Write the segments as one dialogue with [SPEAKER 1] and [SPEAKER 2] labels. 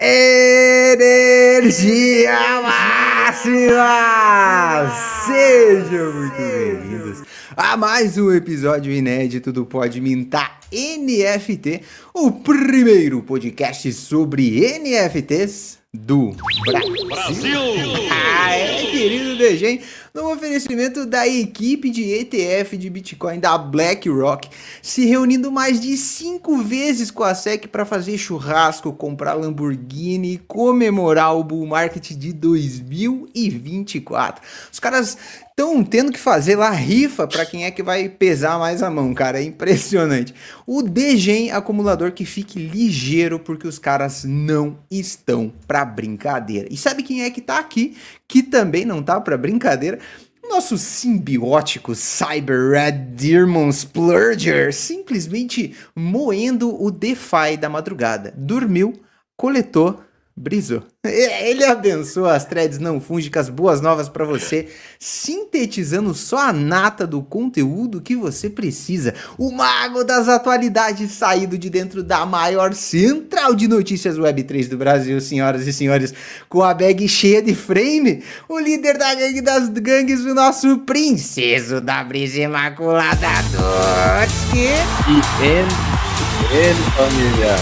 [SPEAKER 1] Energia máxima! Sejam muito bem-vindos a mais um episódio inédito do Pode Mintar NFT, o primeiro podcast sobre NFTs do Brasil. Brasil! Ah, é, querido Degen, no oferecimento da equipe de ETF de Bitcoin da BlackRock, se reunindo mais de cinco vezes com a SEC para fazer churrasco, comprar Lamborghini e comemorar o bull market de 2024. Os caras estão tendo que fazer lá rifa para quem é que vai pesar mais a mão, cara. É impressionante. O Degen acumulador que fique ligeiro porque os caras não estão para brincadeira. E sabe quem é que tá aqui que também não tá para brincadeira? Nosso simbiótico Cyber Red Demon Splurger simplesmente moendo o DeFi da madrugada. Dormiu, coletou Brisou. Ele abençoa as threads não fúngicas, boas novas para você, sintetizando só a nata do conteúdo que você precisa. O mago das atualidades saído de dentro da maior central de notícias Web3 do Brasil, senhoras e senhores, com a bag cheia de frame, o líder da gangue das gangues, o nosso princeso da brisa imaculada Dotski.
[SPEAKER 2] E ele, ele, família,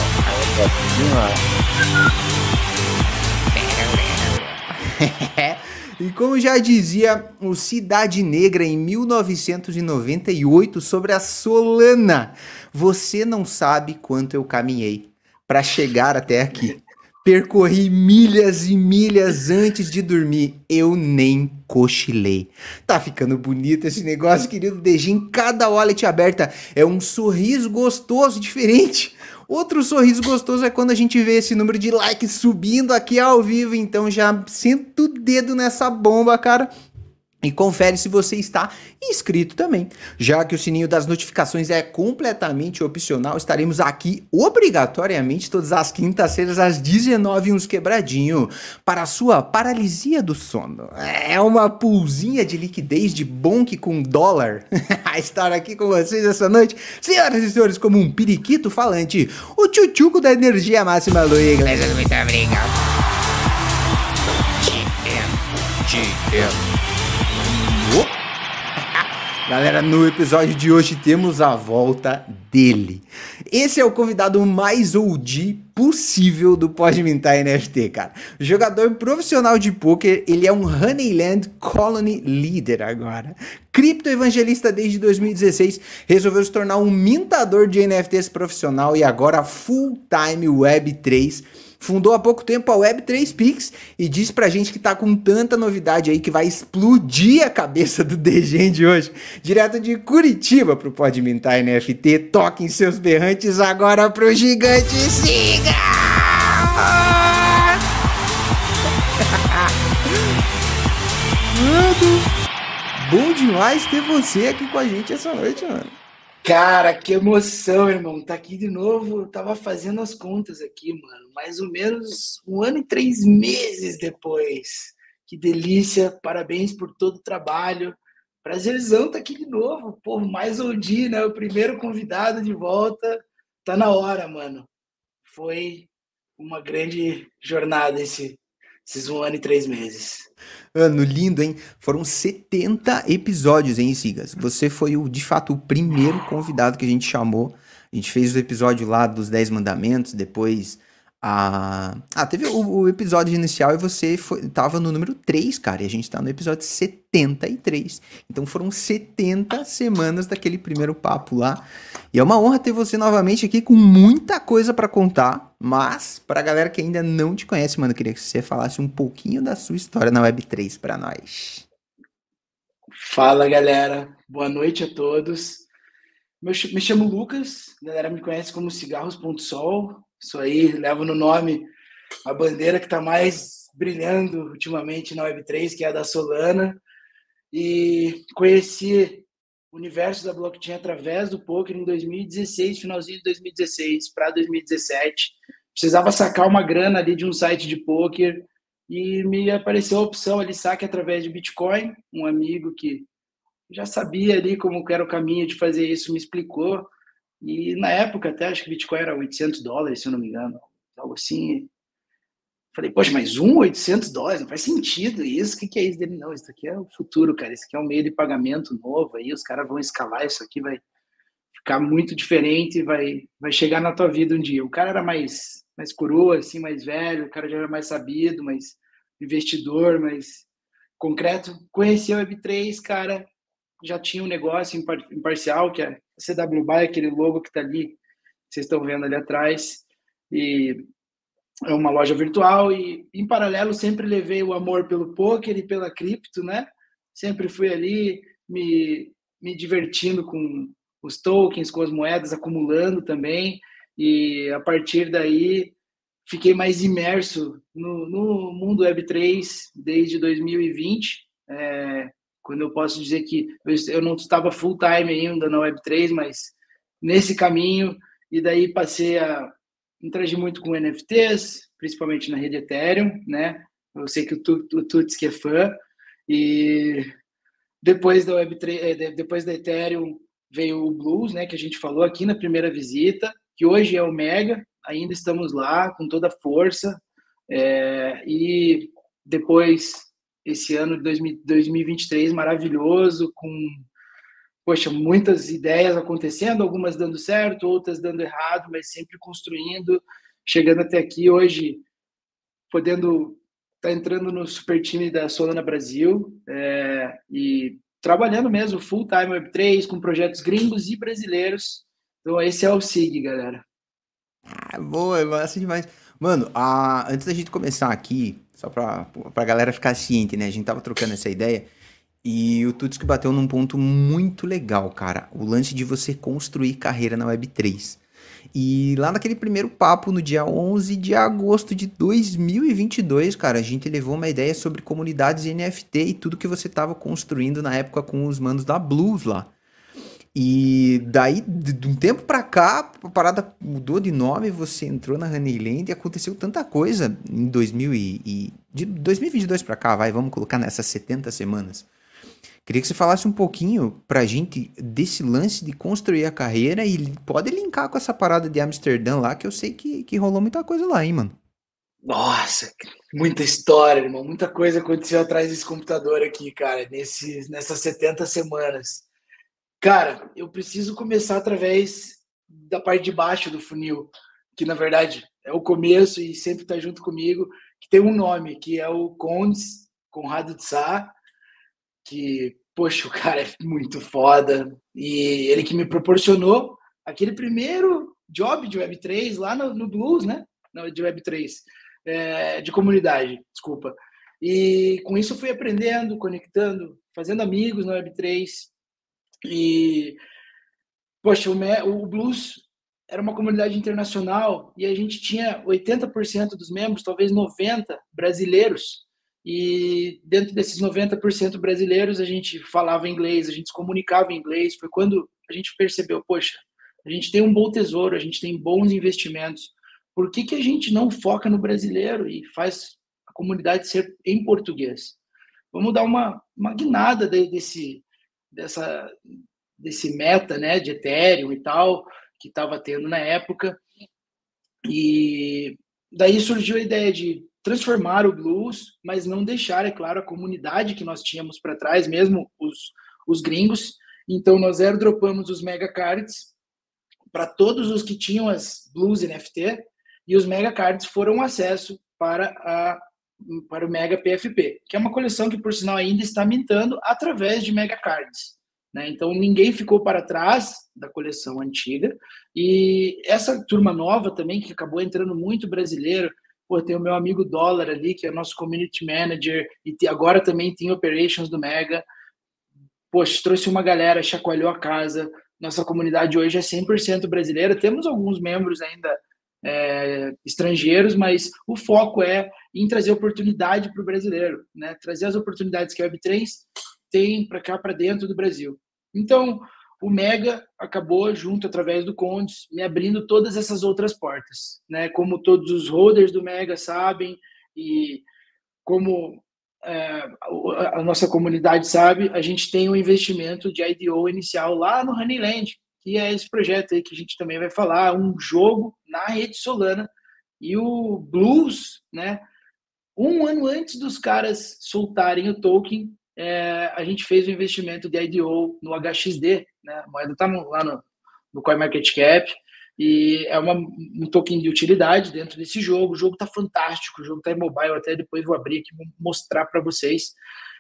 [SPEAKER 1] e como já dizia o Cidade Negra em 1998 sobre a Solana, você não sabe quanto eu caminhei para chegar até aqui. Percorri milhas e milhas antes de dormir. Eu nem cochilei. Tá ficando bonito esse negócio, querido. Em cada wallet aberta é um sorriso gostoso, diferente. Outro sorriso gostoso é quando a gente vê esse número de likes subindo aqui ao vivo, então já sinto o dedo nessa bomba, cara. E confere se você está inscrito também. Já que o sininho das notificações é completamente opcional, estaremos aqui obrigatoriamente todas as quintas-feiras às 19 uns quebradinho para a sua paralisia do sono. É uma pulzinha de liquidez de bonk com dólar estar aqui com vocês essa noite. Senhoras e senhores, como um periquito falante, o tchutchuco da energia máxima Luiz Iglesias. Muito obrigado. GM. GM. Galera, no episódio de hoje temos a volta dele. Esse é o convidado mais OG possível do Pode Mintar NFT, cara. Jogador profissional de poker, ele é um Honeyland Colony Leader agora. Cripto evangelista desde 2016, resolveu se tornar um mintador de NFTs profissional e agora full-time Web3 fundou há pouco tempo a Web3Pix e disse pra gente que tá com tanta novidade aí que vai explodir a cabeça do Degende hoje. Direto de Curitiba pro Pode Mintar NFT, toquem seus berrantes agora pro gigante Siga! Mano, bom demais ter você aqui com a gente essa noite, mano.
[SPEAKER 3] Cara, que emoção, irmão. Tá aqui de novo. Eu tava fazendo as contas aqui, mano. Mais ou menos um ano e três meses depois. Que delícia. Parabéns por todo o trabalho. Prazerzão tá aqui de novo. Pô, mais dia, né? O primeiro convidado de volta. Tá na hora, mano. Foi uma grande jornada esse, esses um ano e três meses.
[SPEAKER 1] Ano lindo, hein? Foram 70 episódios, hein, Sigas? Você foi, o, de fato, o primeiro convidado que a gente chamou. A gente fez o episódio lá dos 10 mandamentos, depois a... Ah, teve o, o, episódio inicial e você foi, tava no número 3, cara, e a gente tá no episódio 73. Então foram 70 semanas daquele primeiro papo lá. E é uma honra ter você novamente aqui com muita coisa para contar, mas pra galera que ainda não te conhece, mano, eu queria que você falasse um pouquinho da sua história na Web3 para nós.
[SPEAKER 3] Fala, galera. Boa noite a todos. Me chamo Lucas, a galera me conhece como Cigarros.sol. Isso aí, levo no nome a bandeira que está mais brilhando ultimamente na Web3, que é a da Solana. E conheci o universo da blockchain através do poker em 2016, finalzinho de 2016 para 2017. Precisava sacar uma grana ali de um site de poker e me apareceu a opção ali, saque através de Bitcoin. Um amigo que já sabia ali como era o caminho de fazer isso me explicou. E na época, até acho que Bitcoin era 800 dólares, se eu não me engano, algo assim. Falei, poxa, mas um 800 dólares, não faz sentido isso. O que, que é isso dele? Não, isso aqui é o futuro, cara. Isso aqui é um meio de pagamento novo. Aí os caras vão escalar isso aqui, vai ficar muito diferente, vai, vai chegar na tua vida um dia. O cara era mais, mais coroa, assim, mais velho, o cara já era mais sabido, mais investidor, mais concreto. Conheci a Web3, cara, já tinha um negócio imparcial, que é CW Buy, aquele logo que tá ali, vocês estão vendo ali atrás. E é uma loja virtual e em paralelo sempre levei o amor pelo poker e pela cripto, né? Sempre fui ali me, me divertindo com os tokens, com as moedas, acumulando também e a partir daí fiquei mais imerso no, no mundo Web3 desde 2020, é, quando eu posso dizer que eu, não estava full time ainda na Web3, mas nesse caminho e daí passei a interagi muito com NFTs, principalmente na rede Ethereum, né? Eu sei que o, Tuts que é fã e depois da Web3, eh, depois da Ethereum veio o Blues, né? Que a gente falou aqui na primeira visita, que hoje é o Mega. Ainda estamos lá com toda a força é, e depois esse ano de 2023 maravilhoso com poxa, muitas ideias acontecendo, algumas dando certo, outras dando errado, mas sempre construindo, chegando até aqui hoje, podendo estar tá entrando no super time da Solana Brasil é, e trabalhando mesmo full time Web3 com projetos gringos e brasileiros. Então esse é o SIG, galera.
[SPEAKER 1] Ah, boa, massa demais. Mano, antes da gente começar aqui, só para pra galera ficar ciente, né? A gente tava trocando essa ideia. E o Tuts que bateu num ponto muito legal, cara. O lance de você construir carreira na Web3. E lá naquele primeiro papo, no dia 11 de agosto de 2022, cara, a gente levou uma ideia sobre comunidades NFT e tudo que você estava construindo na época com os manos da Blues lá. E daí, de um tempo pra cá, a parada mudou de nome, você entrou na Honeyland e aconteceu tanta coisa em 2000 e, e de 2022 pra cá, vai, vamos colocar nessas 70 semanas. Queria que você falasse um pouquinho pra gente desse lance de construir a carreira e pode linkar com essa parada de Amsterdã lá, que eu sei que, que rolou muita coisa lá, hein, mano?
[SPEAKER 3] Nossa, muita história, irmão. Muita coisa aconteceu atrás desse computador aqui, cara, nesse, nessas 70 semanas. Cara, eu preciso começar através da parte de baixo do funil, que na verdade é o começo e sempre está junto comigo, que tem um nome, que é o Condes Conrado Tsar, que, poxa, o cara é muito foda. E ele que me proporcionou aquele primeiro job de Web3 lá no, no Blues, né? Não, de Web3, é, de comunidade, desculpa. E com isso eu fui aprendendo, conectando, fazendo amigos na Web3. E, poxa, o, o Blues era uma comunidade internacional e a gente tinha 80% dos membros, talvez 90% brasileiros. E dentro desses 90% brasileiros, a gente falava inglês, a gente se comunicava em inglês. Foi quando a gente percebeu, poxa, a gente tem um bom tesouro, a gente tem bons investimentos. Por que, que a gente não foca no brasileiro e faz a comunidade ser em português? Vamos dar uma, uma guinada desse, dessa, desse meta né, de Ethereum e tal, que estava tendo na época. E daí surgiu a ideia de transformar o blues, mas não deixar, é claro, a comunidade que nós tínhamos para trás, mesmo os, os gringos. Então, nós airdropamos os mega cards para todos os que tinham as blues NFT e os mega cards foram acesso para a para o Mega PFP, que é uma coleção que, por sinal, ainda está mintando através de Mega Cards. Né? Então, ninguém ficou para trás da coleção antiga. E essa turma nova também, que acabou entrando muito brasileiro, Pô, tem o meu amigo Dólar ali, que é nosso community manager, e agora também tem operations do Mega. Poxa, trouxe uma galera, chacoalhou a casa. Nossa comunidade hoje é 100% brasileira. Temos alguns membros ainda é, estrangeiros, mas o foco é em trazer oportunidade para o brasileiro, né? Trazer as oportunidades que a Web3 tem para cá, para dentro do Brasil. Então, o Mega acabou junto através do Condes me abrindo todas essas outras portas, né? Como todos os holders do Mega sabem e como é, a nossa comunidade sabe, a gente tem um investimento de IDO inicial lá no Honeyland, que é esse projeto aí que a gente também vai falar, um jogo na rede Solana e o Blues, né? um ano antes dos caras soltarem o token, é, a gente fez o investimento de IDO no HXD, né? A moeda está lá no, no CoinMarketCap, e é uma, um token de utilidade dentro desse jogo. O jogo está fantástico, o jogo está em mobile, até depois vou abrir aqui mostrar para vocês.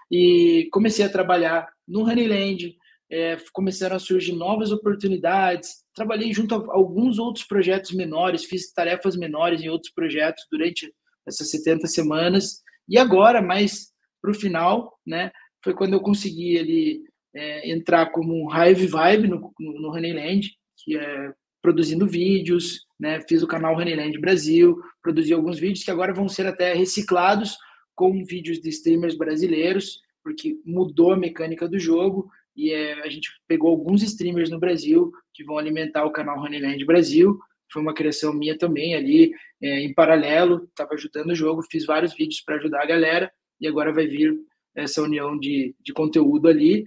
[SPEAKER 3] E comecei a trabalhar no Honeyland, é, começaram a surgir novas oportunidades. Trabalhei junto a alguns outros projetos menores, fiz tarefas menores em outros projetos durante essas 70 semanas. E agora, mais para o final, né, foi quando eu consegui ali, é, entrar como um Hive Vibe no, no, no Honeyland, que é produzindo vídeos, né, fiz o canal Honeyland Brasil, produzi alguns vídeos que agora vão ser até reciclados com vídeos de streamers brasileiros, porque mudou a mecânica do jogo e é, a gente pegou alguns streamers no Brasil que vão alimentar o canal Honeyland Brasil. Foi uma criação minha também ali, é, em paralelo, estava ajudando o jogo, fiz vários vídeos para ajudar a galera e agora vai vir essa união de, de conteúdo ali.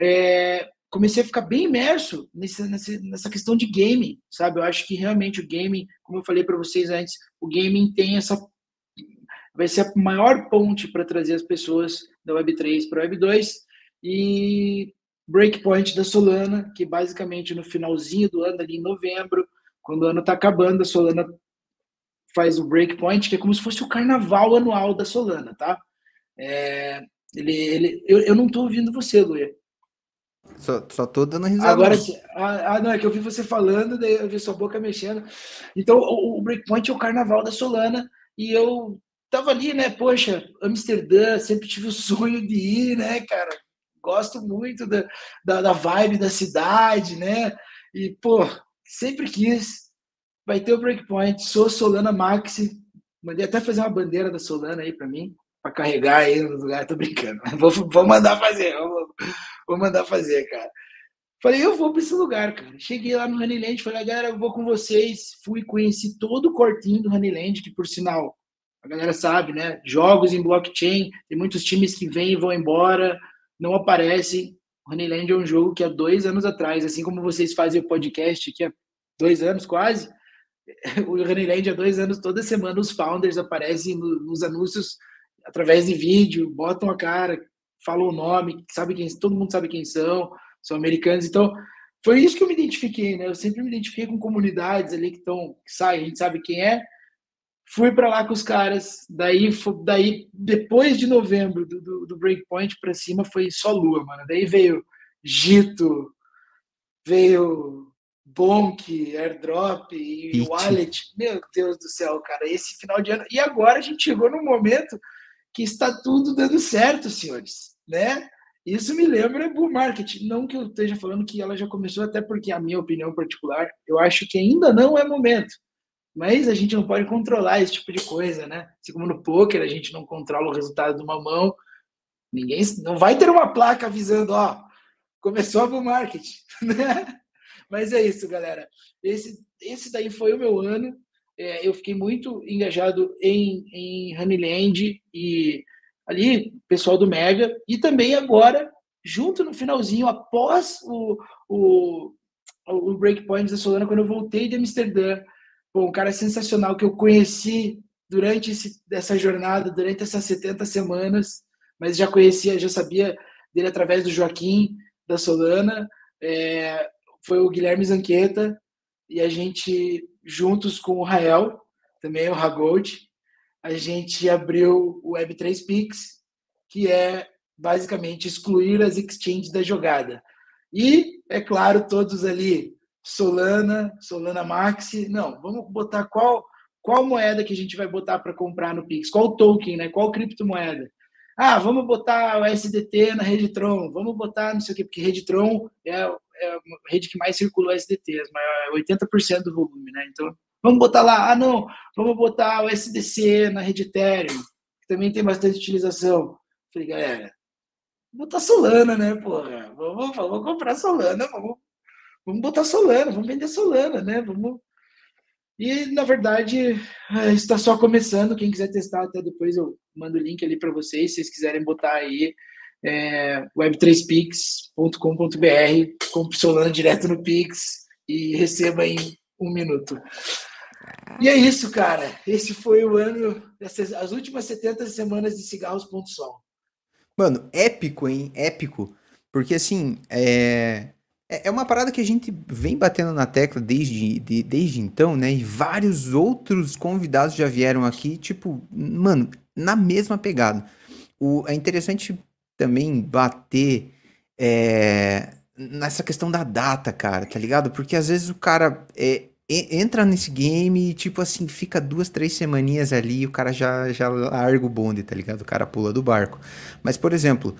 [SPEAKER 3] É, comecei a ficar bem imerso nessa, nessa, nessa questão de gaming, sabe? Eu acho que realmente o gaming, como eu falei para vocês antes, o gaming tem essa vai ser a maior ponte para trazer as pessoas da Web3 para a Web2 e breakpoint da Solana, que basicamente no finalzinho do ano, ali em novembro, quando o ano está acabando, a Solana faz o breakpoint, que é como se fosse o carnaval anual da Solana, tá? É, ele, ele, eu, eu não estou ouvindo você, Luia.
[SPEAKER 1] Só, só tô dando risada.
[SPEAKER 3] Agora, ah, ah, não, é que eu vi você falando, daí eu vi sua boca mexendo. Então, o, o breakpoint é o carnaval da Solana, e eu tava ali, né? Poxa, Amsterdã, sempre tive o sonho de ir, né, cara? Gosto muito da, da, da, vibe da cidade, né? E, pô, sempre quis. Vai ter o Breakpoint, sou Solana Maxi. Mandei até fazer uma bandeira da Solana aí para mim, para carregar aí no lugar. Tô brincando. Vou, vou mandar fazer, vou, vou mandar fazer, cara. Falei, eu vou para esse lugar, cara. Cheguei lá no Honeyland, falei, galera, eu vou com vocês. Fui, conheci todo o cortinho do Honeyland, que por sinal, a galera sabe, né? Jogos em blockchain, tem muitos times que vêm e vão embora não aparecem. Honeyland é um jogo que há dois anos atrás, assim como vocês fazem o podcast aqui há dois anos quase, o Honeyland há dois anos, toda semana os founders aparecem nos anúncios através de vídeo, botam a cara, falam o nome, sabe quem, todo mundo sabe quem são, são americanos. Então, foi isso que eu me identifiquei, né? Eu sempre me identifiquei com comunidades ali que estão, que saem, a gente sabe quem é, Fui para lá com os caras, daí, daí depois de novembro do, do, do Breakpoint para cima foi só lua, mano. Daí veio Gito, veio Bonk, Airdrop e Wallet. Meu Deus do céu, cara, esse final de ano. E agora a gente chegou num momento que está tudo dando certo, senhores, né? Isso me lembra bull market. Não que eu esteja falando que ela já começou, até porque a minha opinião particular, eu acho que ainda não é momento. Mas a gente não pode controlar esse tipo de coisa, né? Assim como no poker a gente não controla o resultado de uma mão, ninguém não vai ter uma placa avisando, ó, começou a bull market, né? Mas é isso, galera. Esse, esse daí foi o meu ano. É, eu fiquei muito engajado em, em Honeyland e ali, pessoal do Mega, e também agora, junto no finalzinho, após o, o, o Breakpoint da Solana, quando eu voltei de Amsterdã, Pô, um cara sensacional que eu conheci durante esse, essa jornada, durante essas 70 semanas, mas já conhecia, já sabia dele através do Joaquim, da Solana, é, foi o Guilherme Zanqueta, e a gente, juntos com o Rael, também o Ragold, a gente abriu o Web3 Pix, que é basicamente excluir as exchanges da jogada. E, é claro, todos ali Solana, Solana Maxi. Não, vamos botar qual qual moeda que a gente vai botar para comprar no Pix? Qual token, né? Qual criptomoeda? Ah, vamos botar o SDT na rede Tron, vamos botar não sei o quê, porque rede Tron é, é a rede que mais circulou SDT, 80% do volume, né? Então, vamos botar lá, ah, não, vamos botar o SDC na rede Ethereum, que também tem bastante utilização. Falei, galera, botar Solana, né, porra? Vamos, vamos comprar Solana, vamos vamos botar Solana, vamos vender Solana, né? Vamos. E na verdade é, está só começando. Quem quiser testar, até depois eu mando o link ali para vocês. Se vocês quiserem botar aí é, web3pix.com.br, compre Solana direto no Pix e receba em um minuto. E é isso, cara. Esse foi o ano, dessas, as últimas 70 semanas de cigarros ponto sol.
[SPEAKER 1] Mano, épico, hein? Épico. Porque assim, é... é uma parada que a gente vem batendo na tecla desde, de, desde então, né? E vários outros convidados já vieram aqui, tipo, mano, na mesma pegada. O, é interessante também bater é, nessa questão da data, cara, tá ligado? Porque às vezes o cara é, entra nesse game e, tipo assim, fica duas, três semaninhas ali e o cara já, já larga o bonde, tá ligado? O cara pula do barco. Mas, por exemplo,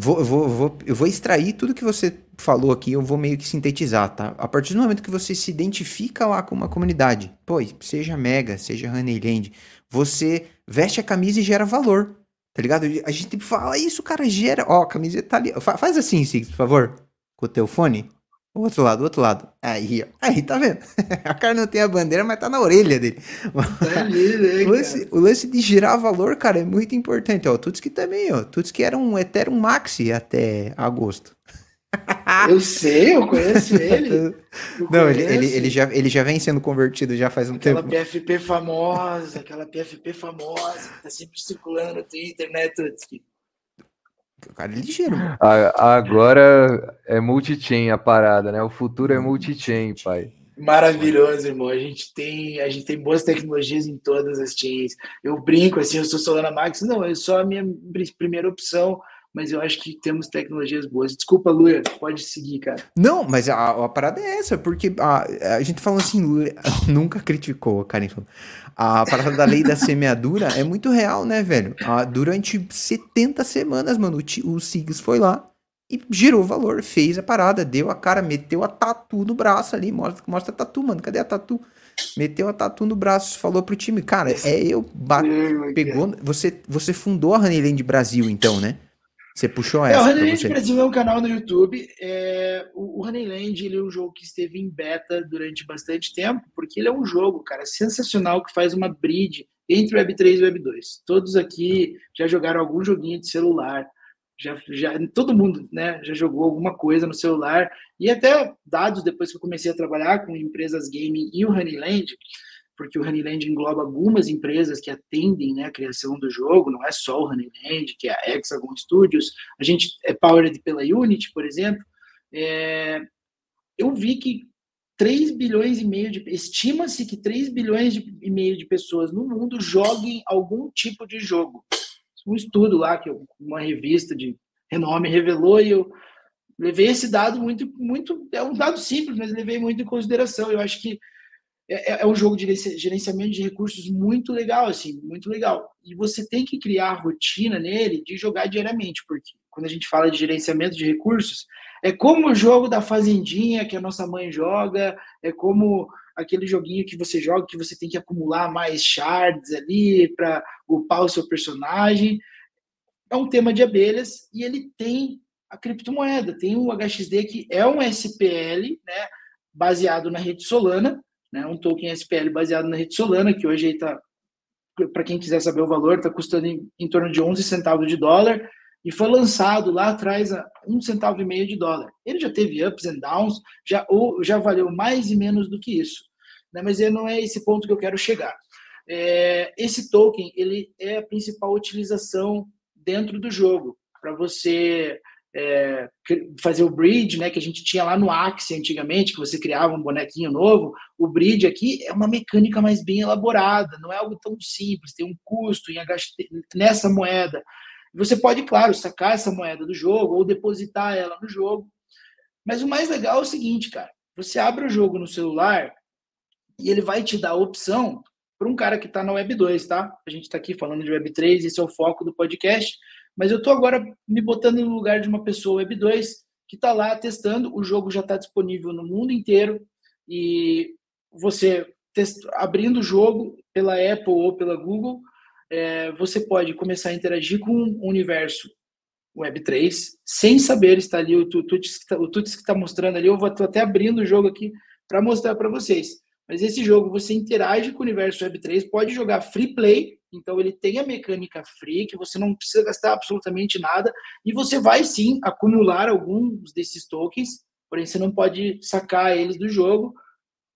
[SPEAKER 1] vou, vou, vou, eu vou extrair tudo que você falou aqui, eu vou meio que sintetizar, tá? A partir do momento que você se identifica lá com uma comunidade, pô, seja Mega, seja Honeyland, você veste a camisa e gera valor, tá ligado? A gente fala isso, cara, gera. Ó, a camiseta tá ali. Faz assim, Six, por favor, com o teu fone. O outro lado, o outro lado. Aí, ó. Aí, tá vendo? a cara não tem a bandeira, mas tá na orelha dele. Tá né, o, lance, o, lance, de girar valor, cara, é muito importante. Ó, Tutski também, ó. Tutski era um Ethereum Maxi até agosto.
[SPEAKER 3] Eu sei, eu conheço ele. Eu
[SPEAKER 1] não, conheço. Ele, ele, ele, já, ele já vem sendo convertido já faz um
[SPEAKER 3] aquela
[SPEAKER 1] tempo.
[SPEAKER 3] Aquela PFP famosa, aquela PFP famosa, que tá sempre circulando no Twitter, né, Tutski?
[SPEAKER 1] O cara é ligeiro.
[SPEAKER 2] Agora é multi-chain a parada, né? O futuro é multi-chain, pai.
[SPEAKER 3] Maravilhoso, irmão. A gente tem a gente tem boas tecnologias em todas as chains. Eu brinco assim, eu sou Solana Max. Não, é só a minha primeira opção mas eu acho que temos tecnologias boas. Desculpa, Luia, pode seguir, cara.
[SPEAKER 1] Não, mas a, a parada é essa, porque a, a gente falando assim, Luia nunca criticou, Karen falou. A parada da lei da semeadura é muito real, né, velho? A, durante 70 semanas, mano, o, o Sigs foi lá e gerou valor, fez a parada, deu a cara, meteu a tatu no braço ali, mostra, mostra a tatu, mano, cadê a tatu? Meteu a tatu no braço, falou pro time, cara, é eu, bate, pegou, você, você fundou a Honeyland Brasil, então, né? Você puxou essa. É,
[SPEAKER 3] o Honeyland Brasil é um canal no YouTube. É, o, o Honeyland ele é um jogo que esteve em beta durante bastante tempo, porque ele é um jogo, cara, sensacional que faz uma bridge entre o Web3 e o Web2. Todos aqui já jogaram algum joguinho de celular. Já, já, todo mundo né, já jogou alguma coisa no celular. E até dados, depois que eu comecei a trabalhar com empresas gaming e o Honeyland, porque o Honeyland engloba algumas empresas que atendem né, a criação do jogo, não é só o Honeyland, que é a Hexagon Studios, a gente é powered pela Unity, por exemplo. É, eu vi que 3 bilhões e meio de estima-se que 3 bilhões e meio de pessoas no mundo joguem algum tipo de jogo. Um estudo lá que uma revista de renome revelou e eu levei esse dado muito muito é um dado simples, mas levei muito em consideração. Eu acho que é, é, é um jogo de gerenciamento de recursos muito legal, assim, muito legal. E você tem que criar a rotina nele de jogar diariamente, porque quando a gente fala de gerenciamento de recursos, é como o jogo da fazendinha que a nossa mãe joga, é como aquele joguinho que você joga que você tem que acumular mais shards ali para upar o seu personagem. É um tema de abelhas e ele tem a criptomoeda, tem o HXD que é um SPL, né, baseado na rede Solana, né, um token SPL baseado na rede Solana, que hoje está, para quem quiser saber o valor, está custando em, em, torno de 11 centavos de dólar, e foi lançado lá atrás a um centavo e meio de dólar. Ele já teve ups and downs, já, ou, já valeu mais e menos do que isso. Né, mas não é esse ponto que eu quero chegar. É, esse token ele é a principal utilização dentro do jogo para você é, fazer o bridge, né, que a gente tinha lá no Axie antigamente, que você criava um bonequinho novo, o bridge aqui é uma mecânica mais bem elaborada, não é algo tão simples, tem um custo em HT, nessa moeda. Você pode, claro, sacar essa moeda do jogo ou depositar ela no jogo. Mas o mais legal é o seguinte, cara, você abre o jogo no celular e ele vai te dar a opção para um cara que está na Web 2, tá? A gente está aqui falando de Web 3, esse é o foco do podcast mas eu estou agora me botando no lugar de uma pessoa Web 2 que está lá testando. O jogo já está disponível no mundo inteiro e você test... abrindo o jogo pela Apple ou pela Google, é, você pode começar a interagir com o universo Web3 sem saber estar ali o Tuts que está tá mostrando ali. Eu vou até abrindo o jogo aqui para mostrar para vocês. Mas esse jogo você interage com o universo Web3, pode jogar free play então ele tem a mecânica free, que você não precisa gastar absolutamente nada, e você vai sim acumular alguns desses tokens, porém você não pode sacar eles do jogo.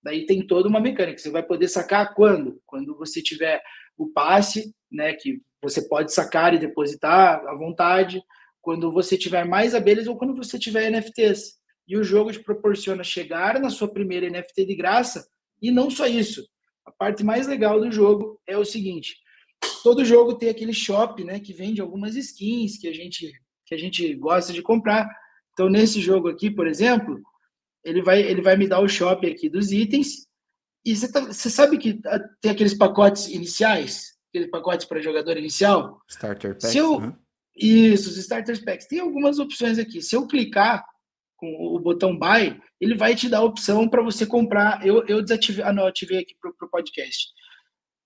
[SPEAKER 3] Daí tem toda uma mecânica. Você vai poder sacar quando? Quando você tiver o passe, né, que você pode sacar e depositar à vontade, quando você tiver mais abelhas ou quando você tiver NFTs. E o jogo te proporciona chegar na sua primeira NFT de graça e não só isso. A parte mais legal do jogo é o seguinte: todo jogo tem aquele shop, né, que vende algumas skins que a gente que a gente gosta de comprar. Então nesse jogo aqui, por exemplo, ele vai ele vai me dar o shop aqui dos itens e você, tá, você sabe que ah, tem aqueles pacotes iniciais, aquele pacote para jogador inicial.
[SPEAKER 1] Starter packs.
[SPEAKER 3] Se eu, né? Isso, os starter packs. Tem algumas opções aqui. Se eu clicar o botão buy, ele vai te dar a opção para você comprar. Eu, eu desativei, ah, não, ativei aqui para o podcast.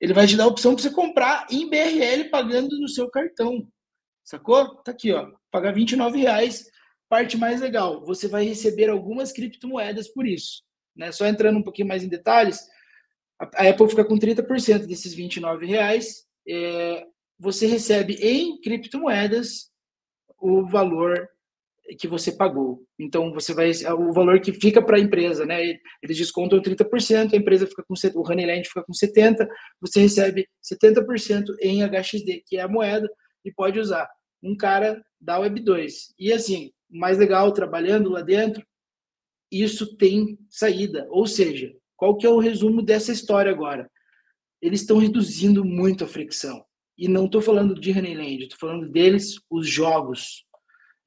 [SPEAKER 3] Ele vai te dar a opção para você comprar em BRL pagando no seu cartão. Sacou? Tá aqui, ó. Pagar 29 reais. Parte mais legal, você vai receber algumas criptomoedas por isso. Né? Só entrando um pouquinho mais em detalhes, a Apple fica com 30% desses 29 reais. É, você recebe em criptomoedas o valor que você pagou. Então você vai o valor que fica para a empresa, né? Eles descontam 30%, a empresa fica com o Honeyland fica com 70, você recebe 70% em HXD, que é a moeda e pode usar. Um cara da Web 2. E assim, mais legal trabalhando lá dentro, isso tem saída. Ou seja, qual que é o resumo dessa história agora? Eles estão reduzindo muito a fricção. E não estou falando de Honeyland, estou falando deles, os jogos.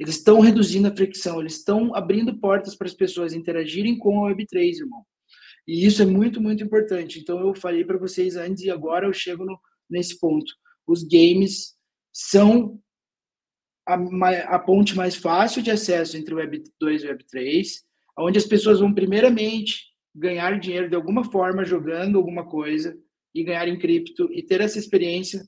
[SPEAKER 3] Eles estão reduzindo a fricção, eles estão abrindo portas para as pessoas interagirem com a Web3, irmão. E isso é muito, muito importante. Então, eu falei para vocês antes e agora eu chego no, nesse ponto. Os games são a, a, ponte mais fácil de acesso entre Web 2 e Web 3, onde as pessoas vão primeiramente ganhar dinheiro de alguma forma jogando alguma coisa e ganhar em cripto e ter essa experiência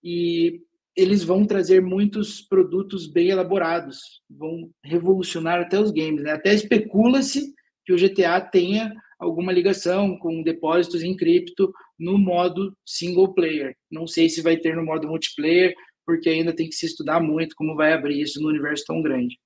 [SPEAKER 3] e eles vão trazer muitos produtos bem elaborados, vão revolucionar até os games, né? Até especula-se que o GTA tenha alguma ligação com depósitos em cripto no modo single player. Não sei se vai ter no modo multiplayer, porque ainda tem que se estudar muito como vai abrir isso no universo tão grande.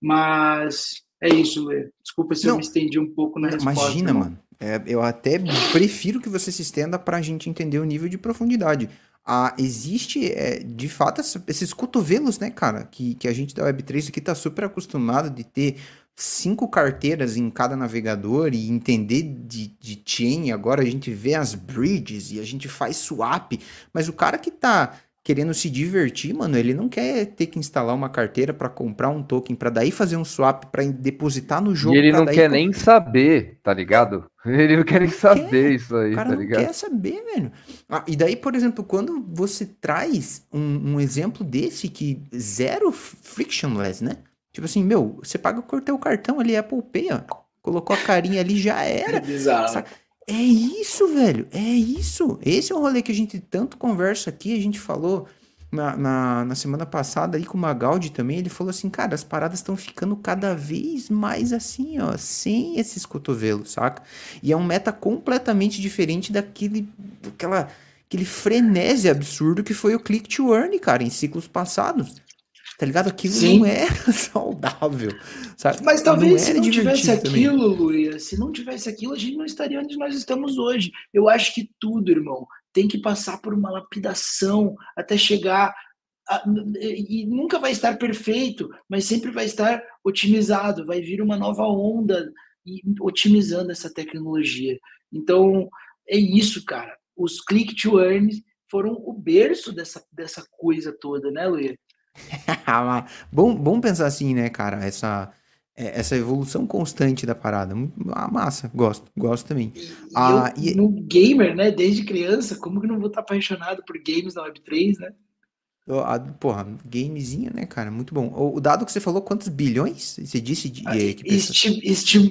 [SPEAKER 3] Mas é isso, Lê. Desculpa se não, eu me estendi um pouco na resposta.
[SPEAKER 1] Imagina, mano. É, eu até prefiro que você se estenda para a gente entender o nível de profundidade. Ah, existe, é, de fato, esses cotovelos, né, cara? Que, que a gente da Web3 aqui tá super acostumado de ter cinco carteiras em cada navegador e entender de, de chain. Agora a gente vê as bridges e a gente faz swap. Mas o cara que tá querendo se divertir, mano, ele não quer ter que instalar uma carteira para comprar um token para daí fazer um swap para depositar no jogo.
[SPEAKER 2] E ele não quer nem saber, tá ligado? Ele não quer nem saber quer. isso aí,
[SPEAKER 1] o cara
[SPEAKER 2] tá ligado?
[SPEAKER 1] Não quer saber, velho. Ah, e daí, por exemplo, quando você traz um, um, exemplo desse que zero frictionless, né? Tipo assim, meu, você paga o teu cartão ali, Apple Pay, ó. Colocou a carinha ali, já era. É bizarro. É isso, velho. É isso. Esse é o rolê que a gente tanto conversa aqui. A gente falou na, na, na semana passada aí com o Magaldi também. Ele falou assim, cara, as paradas estão ficando cada vez mais assim, ó, sem esses cotovelos, saca? E é um meta completamente diferente daquele, daquela, aquele frenesi absurdo que foi o Click to Earn, cara, em ciclos passados. Tá ligado? Aquilo Sim. não era saudável. Sabe?
[SPEAKER 3] Mas talvez não se não tivesse aquilo, Luiz, se não tivesse aquilo, a gente não estaria onde nós estamos hoje. Eu acho que tudo, irmão, tem que passar por uma lapidação até chegar. A, e nunca vai estar perfeito, mas sempre vai estar otimizado, vai vir uma nova onda otimizando essa tecnologia. Então, é isso, cara. Os click to earn foram o berço dessa, dessa coisa toda, né, Luiz?
[SPEAKER 1] bom, bom pensar assim, né, cara? Essa, é, essa evolução constante da parada. Ah, massa, gosto, gosto também.
[SPEAKER 3] E, ah, eu, e... no gamer, né, desde criança, como que não vou estar apaixonado por games na Web3, né?
[SPEAKER 1] Porra, gamezinho, né, cara? Muito bom. O, dado que você falou, quantos bilhões? Você disse de,
[SPEAKER 3] ah,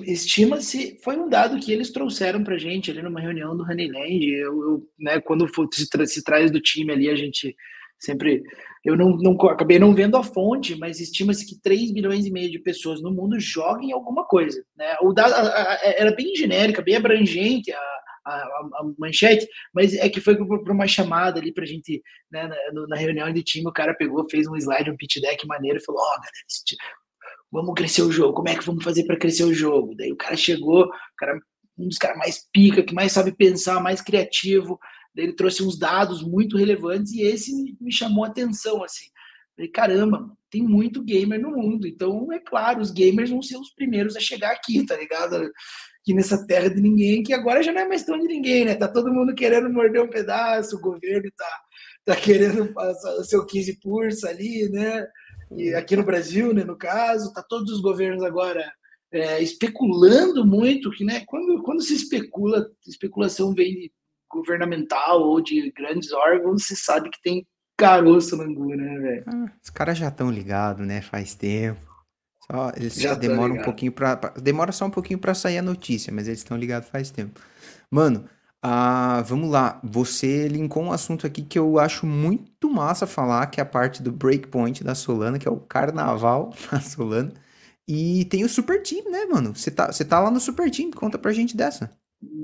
[SPEAKER 3] Estima-se, foi um dado que eles trouxeram pra gente ali numa reunião do Honeyland. Eu, eu né, quando for, se, tra se traz do time ali, a gente sempre eu não, não acabei não vendo a fonte, mas estima-se que 3 bilhões e meio de pessoas no mundo joguem alguma coisa. Né? O dado, a, a, era bem genérica, bem abrangente a, a, a, manchete, mas é que foi para uma chamada ali para a gente, né, na, na, reunião de time, o cara pegou, fez um slide, um pitch deck maneiro e falou: Ó, oh, galera, vamos crescer o jogo, como é que vamos fazer para crescer o jogo? Daí o cara chegou, o cara um dos caras mais pica, que mais sabe pensar, mais criativo. Ele trouxe uns dados muito relevantes e esse me chamou a atenção, assim. Falei, caramba, tem muito gamer no mundo, então é claro, os gamers vão ser os primeiros a chegar aqui, tá ligado? Aqui nessa terra de ninguém, que agora já não é mais tão de ninguém, né? Tá todo mundo querendo morder um pedaço, o governo tá, tá querendo o seu 15 pursa ali, né? E aqui no Brasil, né, no caso, tá todos os governos agora é, especulando muito, que né, quando, quando se especula, especulação vem de governamental ou de grandes órgãos, você sabe que tem caroço no angu, né, velho?
[SPEAKER 1] Ah, os caras já estão ligados, né? Faz tempo. Só, eles já demoram um pouquinho pra, pra, Demora só um pouquinho pra sair a notícia, mas eles estão ligados faz tempo. Mano, ah, vamos lá. Você linkou um assunto aqui que eu acho muito massa falar, que é a parte do breakpoint da Solana, que é o carnaval da Solana. E tem o Super Team, né, mano? Você tá, tá lá no Super Team, conta pra gente dessa.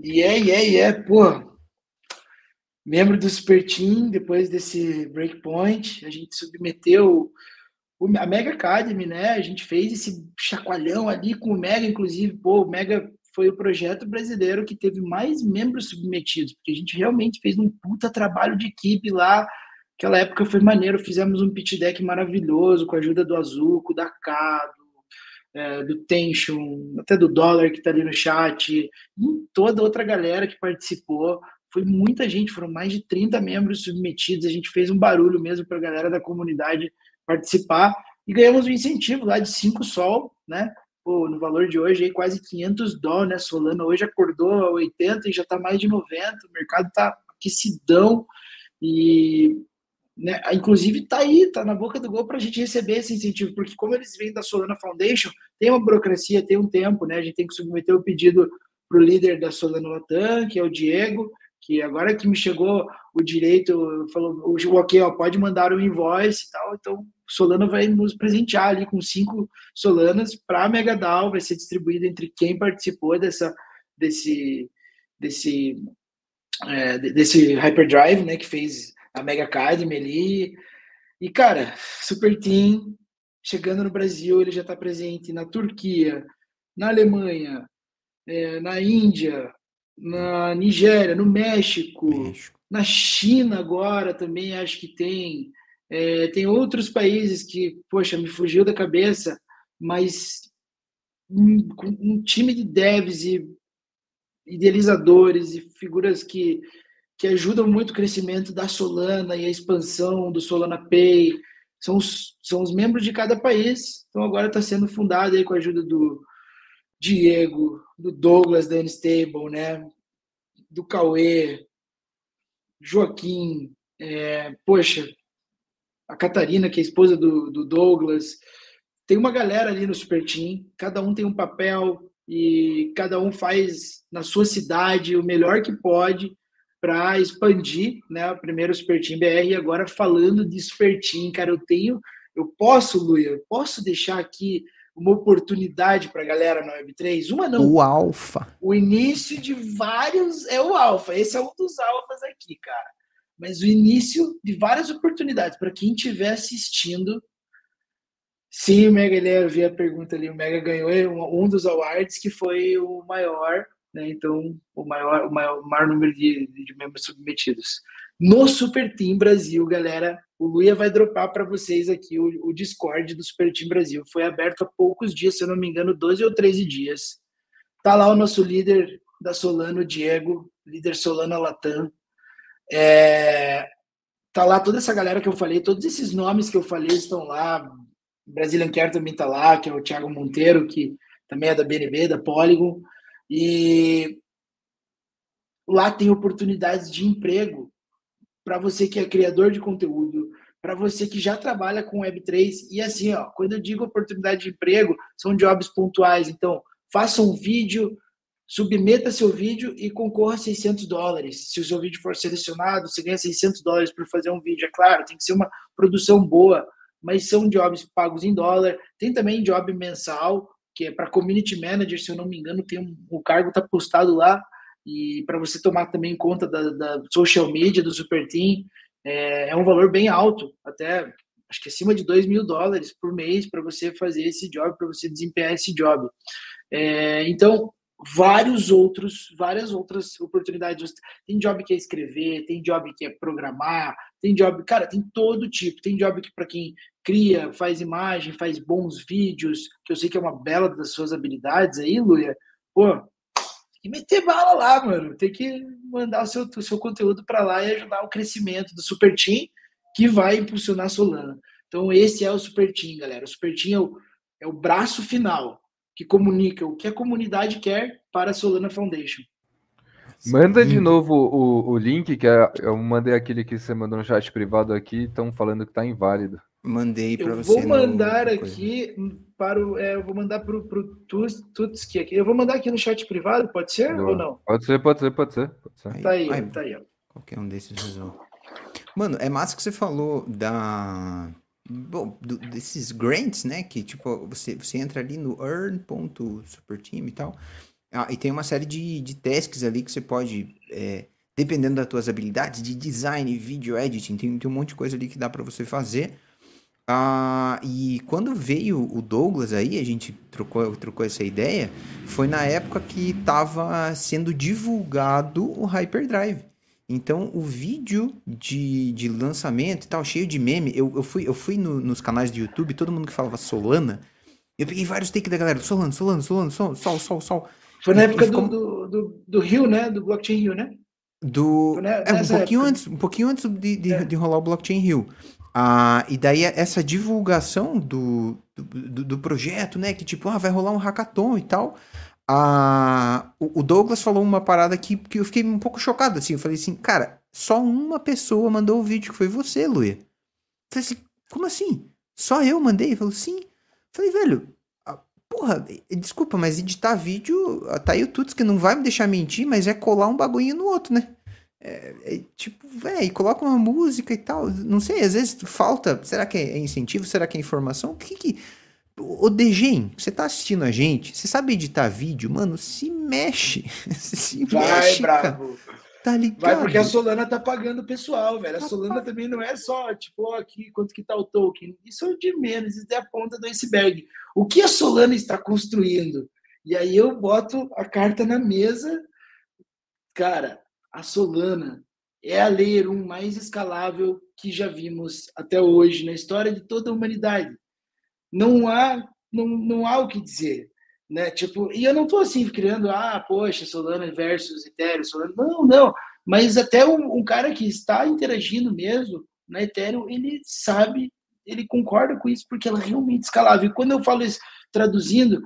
[SPEAKER 3] Yeah, yeah, yeah, pô membro do Super Team, depois desse breakpoint, a gente submeteu a Mega Academy, né? A gente fez esse chacoalhão ali com o Mega, inclusive, pô, o Mega foi o projeto brasileiro que teve mais membros submetidos, porque a gente realmente fez um puta trabalho de equipe lá. Aquela época foi maneiro, fizemos um pitch deck maravilhoso com a ajuda do Azuco, da Cado, é, do Tension, até do Dólar que tá ali no chat, e toda outra galera que participou foi muita gente, foram mais de 30 membros submetidos, a gente fez um barulho mesmo para a galera da comunidade participar e ganhamos um incentivo lá de 5 sol, né? Pô, no valor de hoje aí quase 500 dólares, né? Solana hoje acordou a 80 e já está mais de 90, o mercado está aquecidão e né, inclusive está aí, está na boca do gol para a gente receber esse incentivo, porque como eles vêm da Solana Foundation, tem uma burocracia, tem um tempo, né? A gente tem que submeter o pedido para o líder da Solana Latam, que é o Diego, que agora que me chegou o direito, falou, ok, ó, pode mandar o invoice e tal, então Solana vai nos presentear ali com cinco Solanas para MegaDAO, vai ser distribuído entre quem participou dessa, desse, desse, é, desse Hyperdrive, né, que fez a Mega Academy ali, e cara, Super Team, chegando no Brasil, ele já está presente na Turquia, na Alemanha, é, na Índia, na Nigéria, no México, México, na China agora também acho que tem. É, tem outros países que, poxa, me fugiu da cabeça, mas um, um time de devs e idealizadores e figuras que, que ajudam muito o crescimento da Solana e a expansão do Solana Pay. São os, são os membros de cada país. Então agora está sendo fundado aí com a ajuda do, Diego, do Douglas da Unstable, né? Do Cauê, Joaquim, é, poxa, a Catarina, que é esposa do, do Douglas. Tem uma galera ali no Super Team, cada um tem um papel e cada um faz na sua cidade o melhor que pode para expandir, né? O primeiro Super Team BR e agora falando de Super Team, cara, eu tenho, eu posso, Luia, eu posso deixar aqui uma oportunidade para a galera no Web3? Uma não.
[SPEAKER 1] O alfa.
[SPEAKER 3] O início de vários é o alfa. Esse é um dos alfas aqui, cara. Mas o início de várias oportunidades para quem estiver assistindo. Sim, o Mega, ele vi a pergunta ali. O Mega ganhou um dos awards que foi o maior, né? Então, o maior, o maior, o maior número de, de membros submetidos. No Super Team Brasil, galera, o Luia vai dropar para vocês aqui o, o, Discord do Super Team Brasil. Foi aberto há poucos dias, se eu não me engano, 12 ou 13 dias. Tá lá o nosso líder da Solano, Diego, líder Solana Latam. É, tá lá toda essa galera que eu falei, todos esses nomes que eu falei estão lá. Brazilian Care também tá lá, que é o Thiago Monteiro, que também é da BNB, da Polygon. E lá tem oportunidades de emprego para você que é criador de conteúdo, para você que já trabalha com Web3. E assim, ó, quando eu digo oportunidade de emprego, são jobs pontuais. Então, faça um vídeo, submeta seu vídeo e concorra a 600 dólares. Se o seu vídeo for selecionado, você ganha 600 dólares por fazer um vídeo. É claro, tem que ser uma produção boa, mas são jobs pagos em dólar. Tem também job mensal, que é para community manager, se eu não me engano, tem um, o cargo está postado lá e para você tomar também conta da, da, social media do Super Team, é, é, um valor bem alto, até acho que acima de 2 mil dólares por mês para você fazer esse job, para você desempenhar esse job. É, então, vários outros, várias outras oportunidades. Tem job que é escrever, tem job que é programar, tem job, cara, tem todo tipo. Tem job que para quem cria, faz imagem, faz bons vídeos, que eu sei que é uma bela das suas habilidades aí, Luia. Pô, tem que meter bala lá, mano. Tem que mandar o seu, o seu conteúdo para lá e ajudar o crescimento do Super Team, que vai impulsionar a Solana. Então, esse é o Super Team, galera. O Super Team é o, é o braço final que comunica o que a comunidade quer para a Solana Foundation.
[SPEAKER 2] Manda de novo o, o link, que é, eu mandei aquele que você mandou no chat privado aqui, estão falando que está inválido.
[SPEAKER 1] Mandei para
[SPEAKER 3] você. Vou mandar aqui para o. É, eu vou mandar para o Tutski aqui. Eu vou mandar aqui no chat privado, pode ser Boa. ou não?
[SPEAKER 2] Pode ser, pode ser, pode ser. Pode ser.
[SPEAKER 3] Tá aí, tá aí.
[SPEAKER 1] Qualquer um desses resolve. Mano, é massa que você falou da bom, do, desses grants, né? Que tipo, você, você entra ali no earn.superteam e tal. Ah, e tem uma série de, de tasks ali que você pode, é, dependendo das tuas habilidades de design, vídeo editing, tem, tem um monte de coisa ali que dá para você fazer. Ah, e quando veio o Douglas aí, a gente trocou, trocou essa ideia, foi na época que estava sendo divulgado o Hyperdrive. Então, o vídeo de, de lançamento e tal, cheio de meme, eu, eu fui, eu fui no, nos canais de YouTube, todo mundo que falava Solana, eu peguei vários takes da galera, Solana, Solana, Solana, Sol, Sol, Sol, Sol.
[SPEAKER 3] Foi na época ficou... do, do, do Rio, né? Do Blockchain Rio, né?
[SPEAKER 1] Do... É, um pouquinho, antes, um pouquinho antes de, de, é. de rolar o Blockchain Rio. Ah, e daí essa divulgação do, do, do, projeto, né? Que tipo, ah, vai rolar um hackathon e tal a, o Douglas falou uma parada aqui que eu fiquei um pouco chocado, assim. Eu falei assim, cara, só uma pessoa mandou o vídeo, que foi você, Luia. Eu falei assim, como assim? Só eu mandei? Ele falou, sim. Eu falei, velho, porra, desculpa, mas editar vídeo, tá aí o Tuts que não vai me deixar mentir, mas é colar um bagulho no outro, né? É, é, tipo, velho, coloca uma música e tal. Não sei, às vezes falta. Será que é incentivo? Será que é informação? O que que Ô, Degen, você tá assistindo a gente? Você sabe editar vídeo? Mano, se mexe. se
[SPEAKER 3] Vai, mexe, bravo. Cara. Tá ligado? Vai porque a Solana tá pagando o pessoal, velho. A tá Solana também não é só, tipo, ó, aqui, quanto que tá o token. Isso é o de menos, isso é a ponta do iceberg. O que a Solana está construindo? E aí eu boto a carta na mesa. Cara, a Solana é a Layer 1 mais escalável que já vimos até hoje na história de toda a humanidade não há não, não há o que dizer, né? Tipo, e eu não estou assim criando, ah, poxa, Solana versus Ethereum, Solana, não, não. Mas até um, um, cara que está interagindo mesmo na Ethereum, ele sabe, ele concorda com isso porque ela é realmente escalável. E quando eu falo isso traduzindo,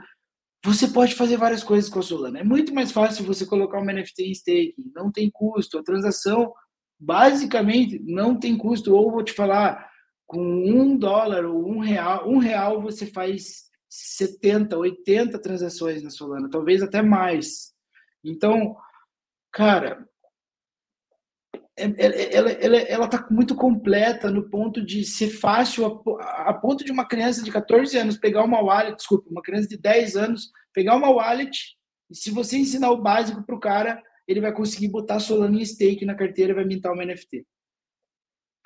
[SPEAKER 3] você pode fazer várias coisas com a Solana. É muito mais fácil você colocar uma NFT em stake, não tem custo, a transação basicamente não tem custo. Ou vou te falar, com um dólar ou um real, um real você faz 70, 80 transações na Solana, talvez até mais. Então, cara, ela, ela, ela tá muito completa no ponto de ser fácil, a, a, ponto de uma criança de 14 anos pegar uma wallet, desculpa, uma criança de 10 anos pegar uma wallet, e se você ensinar o básico para o cara, ele vai conseguir botar Solana em stake na carteira e vai mintar uma NFT.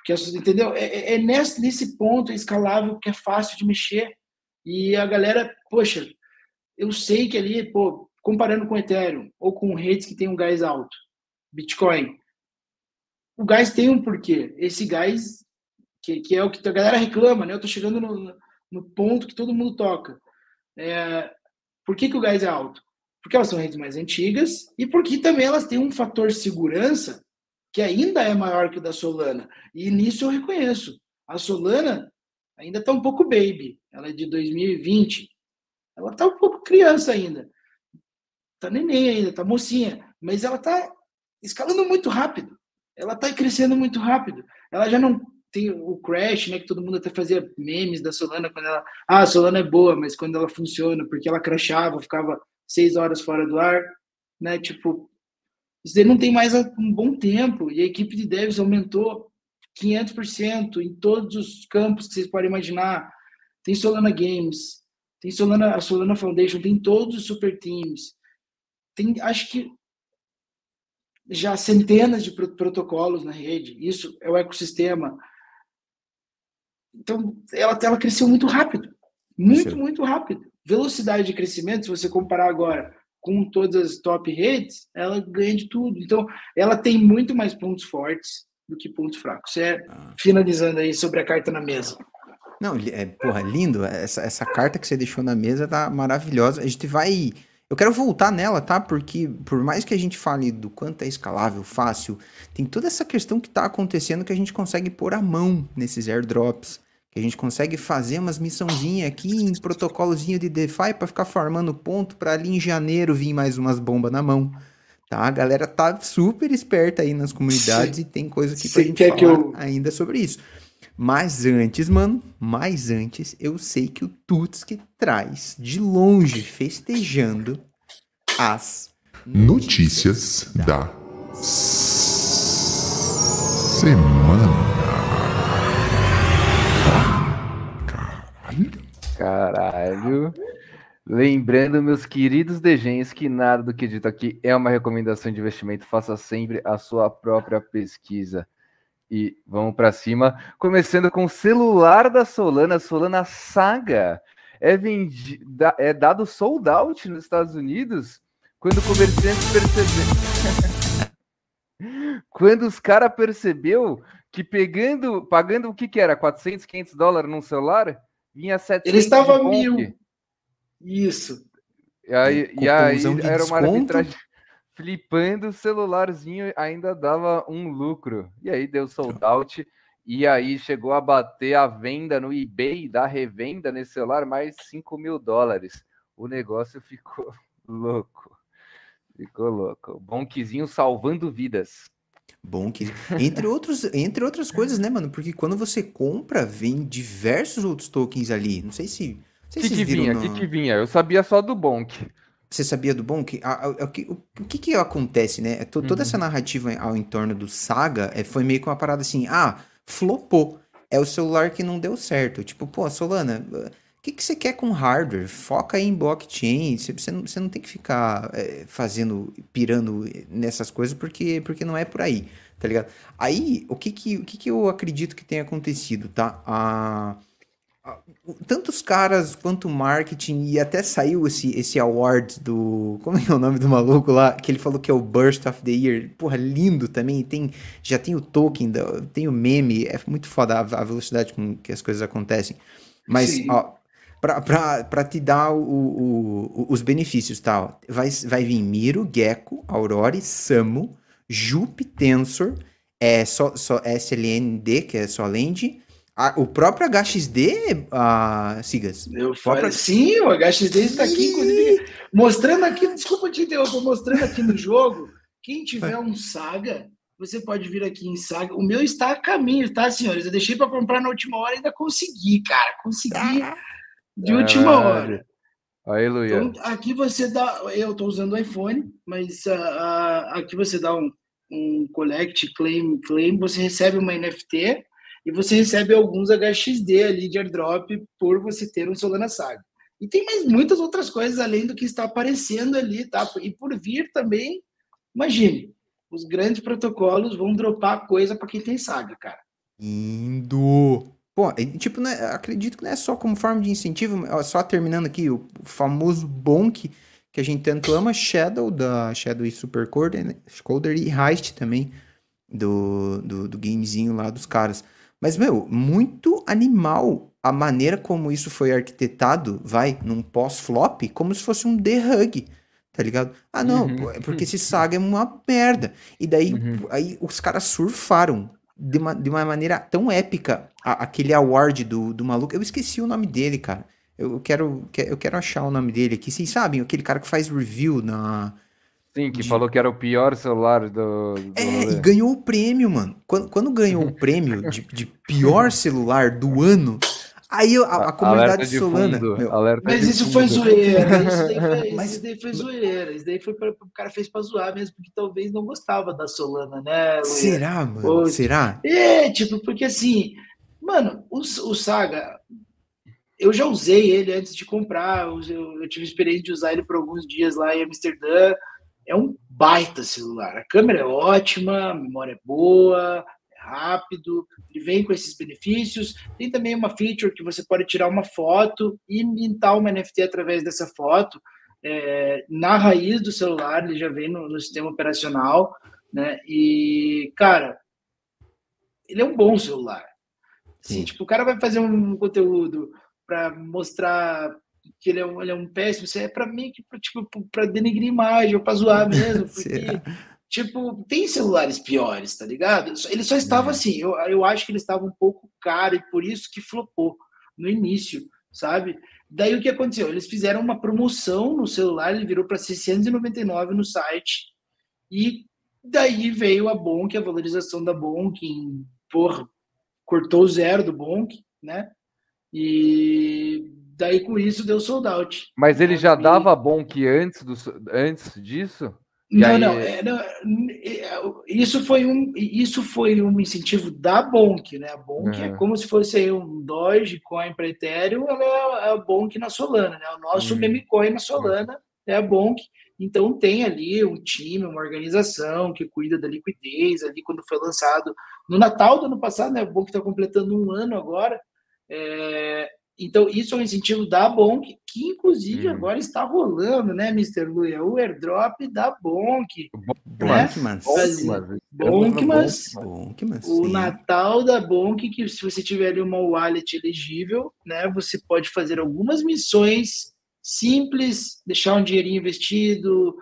[SPEAKER 3] Que, entendeu? É, é, é nesse, nesse ponto escalável que é fácil de mexer. E a galera, poxa, eu sei que ali, pô, comparando com Ethereum ou com redes que tem um gás alto, Bitcoin, o gás tem um porquê. Esse gás, que, que é o que a galera reclama, né? Eu tô chegando no, no ponto que todo mundo toca. É, por que, que o gás é alto? Porque elas são redes mais antigas e porque também elas têm um fator segurança que ainda é maior que o da Solana. E nisso eu reconheço. A Solana ainda está um pouco baby. Ela é de 2020. Ela está um pouco criança ainda. Está neném ainda, está mocinha. Mas ela está escalando muito rápido. Ela está crescendo muito rápido. Ela já não tem o crash, né? Que todo mundo até fazia memes da Solana quando ela. Ah, a Solana é boa, mas quando ela funciona, porque ela crashava, ficava seis horas fora do ar, né? Tipo, isso não tem mais um bom tempo e a equipe de devs aumentou 500% em todos os campos que vocês podem imaginar. Tem Solana Games, tem Solana, a Solana Foundation, tem todos os super teams. Tem, acho que já centenas de protocolos na rede. Isso é o ecossistema. Então, ela, ela cresceu muito rápido. Muito, Sim. muito rápido. Velocidade de crescimento, se você comparar agora com todas as top redes, ela ganha de tudo. Então, ela tem muito mais pontos fortes do que pontos fracos. É, ah. finalizando aí sobre a carta na mesa.
[SPEAKER 1] Não, é, porra, lindo. Essa, essa carta que você deixou na mesa tá maravilhosa. A gente vai. Eu quero voltar nela, tá? Porque por mais que a gente fale do quanto é escalável, fácil, tem toda essa questão que tá acontecendo que a gente consegue pôr a mão nesses airdrops. Que a gente consegue fazer umas missãozinhas aqui em protocolozinho de DeFi para ficar farmando ponto para ali em janeiro vir mais umas bombas na mão. Tá? A galera tá super esperta aí nas comunidades e tem coisa aqui pra Sim, gente falar eu... ainda sobre isso. Mas antes, mano, mais antes, eu sei que o Tutski traz de longe, festejando, as
[SPEAKER 4] notícias, notícias da, semana.
[SPEAKER 2] Caralho. Caralho. Lembrando, meus queridos degenhos, que nada do que dito aqui é uma recomendação de investimento. Faça sempre a sua própria pesquisa e vamos para cima. Começando com o celular da Solana, Solana Saga. É, vendi, é dado sold out nos Estados Unidos quando o comerciante percebeu. quando os caras percebeu que pegando, pagando o que que era? 400, 500 dólares num celular? Vinha 700
[SPEAKER 3] Ele estava mil. Isso.
[SPEAKER 2] E aí, e aí era uma arbitragem flipando o celularzinho ainda dava um lucro. E aí deu sold out. E aí chegou a bater a venda no eBay da revenda nesse celular mais 5 mil dólares. O negócio ficou louco. Ficou louco. Bonquizinho salvando vidas.
[SPEAKER 1] Bom que entre outros, entre outras coisas, né, mano? Porque quando você compra, vem diversos outros tokens ali. Não sei se.
[SPEAKER 2] O que, que vinha? O no... que, que vinha? Eu sabia só do Bonk.
[SPEAKER 1] Você sabia do bom? Que, a, a, o, que, o que que acontece, né? Toda uhum. essa narrativa ao entorno do Saga é, foi meio que uma parada assim, ah, flopou. É o celular que não deu certo. Tipo, pô, Solana, o que, que você quer com hardware? Foca em blockchain. Você, você, não, você não tem que ficar é, fazendo, pirando nessas coisas porque, porque não é por aí, tá ligado? Aí, o que que, o que que eu acredito que tenha acontecido, tá? A tantos caras quanto marketing e até saiu esse, esse award do como é o nome do maluco lá que ele falou que é o Burst of the Year porra lindo também tem já tem o token tem o meme é muito foda a, velocidade com que as coisas acontecem mas Sim. ó para te dar o, o, o, os benefícios tal tá, vai, vai vir Miro Gecko Aurora Samu Jup Tensor é só, só SLND que é só Lend o próprio HXD, uh, Sigas?
[SPEAKER 3] Eu próprio... Sim, o HXD está aqui, inclusive, mostrando aqui, desculpa te interromper, mostrando aqui no jogo. Quem tiver um Saga, você pode vir aqui em Saga. O meu está a caminho, tá, senhores? Eu deixei para comprar na última hora e ainda consegui, cara. Consegui de última hora.
[SPEAKER 2] Aí, Luia. Então,
[SPEAKER 3] aqui você dá. Eu estou usando o iPhone, mas uh, uh, aqui você dá um, um collect, claim, claim, você recebe uma NFT e você recebe alguns HXD ali de airdrop por você ter um Solana Saga. E tem mais muitas outras coisas além do que está aparecendo ali, tá? E por vir também, imagine, os grandes protocolos vão dropar coisa para quem tem Saga, cara.
[SPEAKER 1] Indo. Pô, tipo, né, acredito que não é só como forma de incentivo, só terminando aqui, o famoso Bonk, que a gente tanto ama, Shadow, da Shadow e Super Coder, né? e Heist também, do, do, do gamezinho lá dos caras. Mas, meu, muito animal a maneira como isso foi arquitetado, vai, num pós-flop, como se fosse um dehug, tá ligado? Ah, não, uhum. É porque esse saga é uma merda. E daí uhum. aí os caras surfaram de uma, de uma maneira tão épica a, aquele award do, do maluco. Eu esqueci o nome dele, cara. Eu quero, eu quero achar o nome dele aqui. Vocês sabem, aquele cara que faz review na,
[SPEAKER 2] Sim, que de... falou que era o pior celular do. do
[SPEAKER 1] é, e ganhou o prêmio, mano. Quando, quando ganhou o prêmio de, de pior celular do ano, aí a, a comunidade de Solana. Fundo,
[SPEAKER 3] meu, mas isso fundo. foi zoeira. Isso daí foi, mas... isso daí foi zoeira. Isso daí foi pra, o cara fez pra zoar mesmo, porque talvez não gostava da Solana, né?
[SPEAKER 1] Será, mano? Ou, Será?
[SPEAKER 3] É, tipo, porque assim, mano, o, o Saga. Eu já usei ele antes de comprar, eu, eu tive experiência de usar ele por alguns dias lá em Amsterdã é um baita celular. A câmera é ótima, a memória é boa, é rápido, ele vem com esses benefícios. Tem também uma feature que você pode tirar uma foto e mintar uma NFT através dessa foto. é, na raiz do celular, ele já vem no, no sistema operacional, né? E, cara, ele é um bom celular. Assim, tipo, o cara vai fazer um conteúdo para mostrar que ele é um, ele é um péssimo, isso é para mim que tipo para denegrir imagem ou para zoar mesmo, porque tipo tem celulares piores, tá ligado? Ele só estava é. assim, eu, eu acho que ele estava um pouco caro e por isso que flopou no início, sabe? Daí o que aconteceu? Eles fizeram uma promoção no celular, ele virou para 699 no site e daí veio a Bonk, a valorização da Bonk, em, porra, cortou zero do Bonk, né? E daí com isso deu sold out.
[SPEAKER 2] Mas ele já dava bom que antes, do, antes disso?
[SPEAKER 3] não, aí... não, é, não, é, isso foi um isso foi um incentivo da Bonk, né? A Bonk é, é como se fosse um Dogecoin para Ethereum, ela é a Bonk na Solana, né? O nosso hum. meme coin na Solana é a Bonk. Então tem ali um time, uma organização que cuida da liquidez ali quando foi lançado no Natal do ano passado, né? A Bonk está completando um ano agora. É, então, isso é um incentivo da Bonk, que inclusive hum. agora está rolando, né, Mr. Luia? O airdrop da Bonk.
[SPEAKER 1] Bonkmas.
[SPEAKER 3] Né? Bonkmas. Bonkmas. O Natal da Bonk, que se você tiver ali uma wallet elegível, né, você pode fazer algumas missões simples, deixar um dinheirinho investido,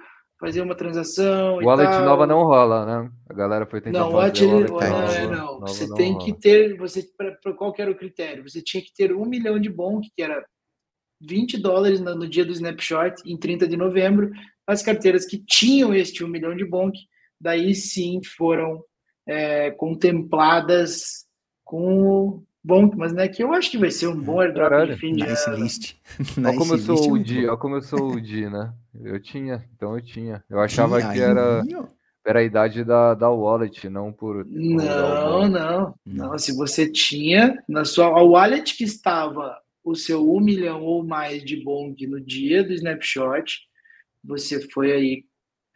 [SPEAKER 3] fazer uma transação.
[SPEAKER 2] Wallet tal. nova não rola, né? A galera foi tentar
[SPEAKER 3] não, fazer wallet, wallet não, é, não. Você não tem rola. que ter, você para qual era o critério? Você tinha que ter um milhão de bonk, que era 20 dólares no, no, dia do snapshot, em 30 de novembro. As carteiras que tinham este um milhão de bonk, daí sim foram é, contempladas com bom, mas né, que eu acho que vai ser um bom airdrop Caralho, de fim de
[SPEAKER 1] nice
[SPEAKER 3] ano.
[SPEAKER 1] List.
[SPEAKER 2] Olha como eu sou o Di, olha como eu sou o Di, né? Eu tinha, então eu tinha. Eu achava que era, era a idade da, da wallet, não por.
[SPEAKER 3] Não, não, não. Se você tinha na sua a wallet que estava o seu um milhão ou mais de bong no dia do snapshot, você foi aí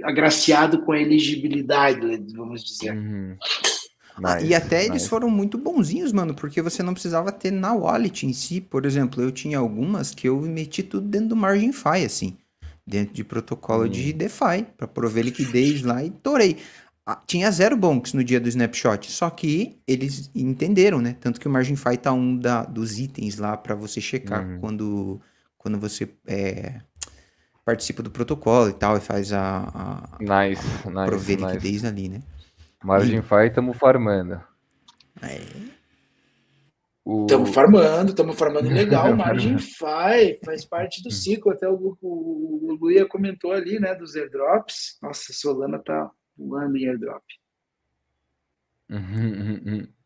[SPEAKER 3] agraciado com a elegibilidade, vamos dizer. Uhum.
[SPEAKER 1] Ah, e até nice. eles foram muito bonzinhos, mano, porque você não precisava ter na wallet em si. Por exemplo, eu tinha algumas que eu meti tudo dentro do MarginFi, assim. Dentro de protocolo hum. de DeFi, para prover liquidez lá e torei. Ah, tinha zero bonks no dia do snapshot, só que eles entenderam, né? Tanto que o MarginFi tá um da, dos itens lá para você checar uhum. quando, quando você é, participa do protocolo e tal, e faz a, a,
[SPEAKER 2] nice, a
[SPEAKER 1] nice, prover nice. liquidez ali, né?
[SPEAKER 2] Margin Fi, estamos farmando.
[SPEAKER 3] É. Estamos farmando, estamos farmando legal. Margin Fi faz parte do ciclo. Até o, o, o Luia comentou ali, né, dos airdrops. Nossa, Solana tá voando em airdrop.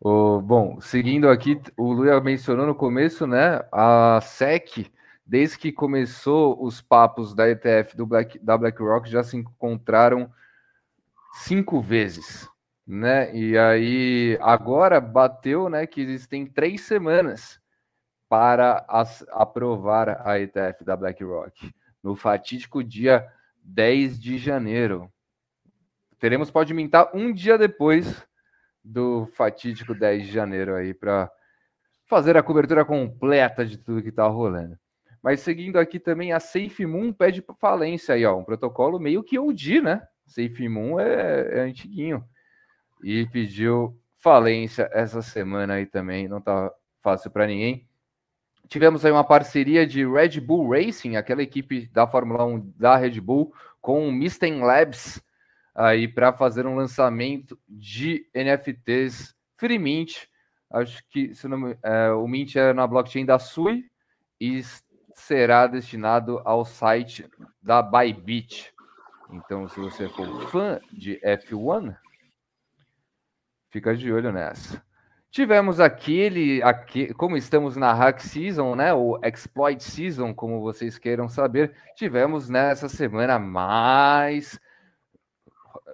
[SPEAKER 2] O, bom, seguindo aqui, o Luia mencionou no começo, né? A SEC desde que começou os papos da ETF do Black, da BlackRock, já se encontraram cinco vezes, né? E aí agora bateu, né, que existem três semanas para as, aprovar a ETF da BlackRock no fatídico dia 10 de janeiro. Teremos pode mintar um dia depois do fatídico 10 de janeiro aí para fazer a cobertura completa de tudo que está rolando. Mas seguindo aqui também, a SafeMoon pede falência aí, ó, um protocolo meio que OD, né? SafeMoon é, é antiguinho. E pediu falência essa semana aí também, não tá fácil para ninguém. Tivemos aí uma parceria de Red Bull Racing, aquela equipe da Fórmula 1 da Red Bull, com o Misten Labs aí para fazer um lançamento de NFTs Free Mint. Acho que se não, é, o Mint é na blockchain da Sui e será destinado ao site da Bybit. Então, se você for fã de F1, fica de olho nessa. Tivemos aquele, aqui, como estamos na Hack Season, né, ou Exploit Season, como vocês queiram saber, tivemos nessa semana mais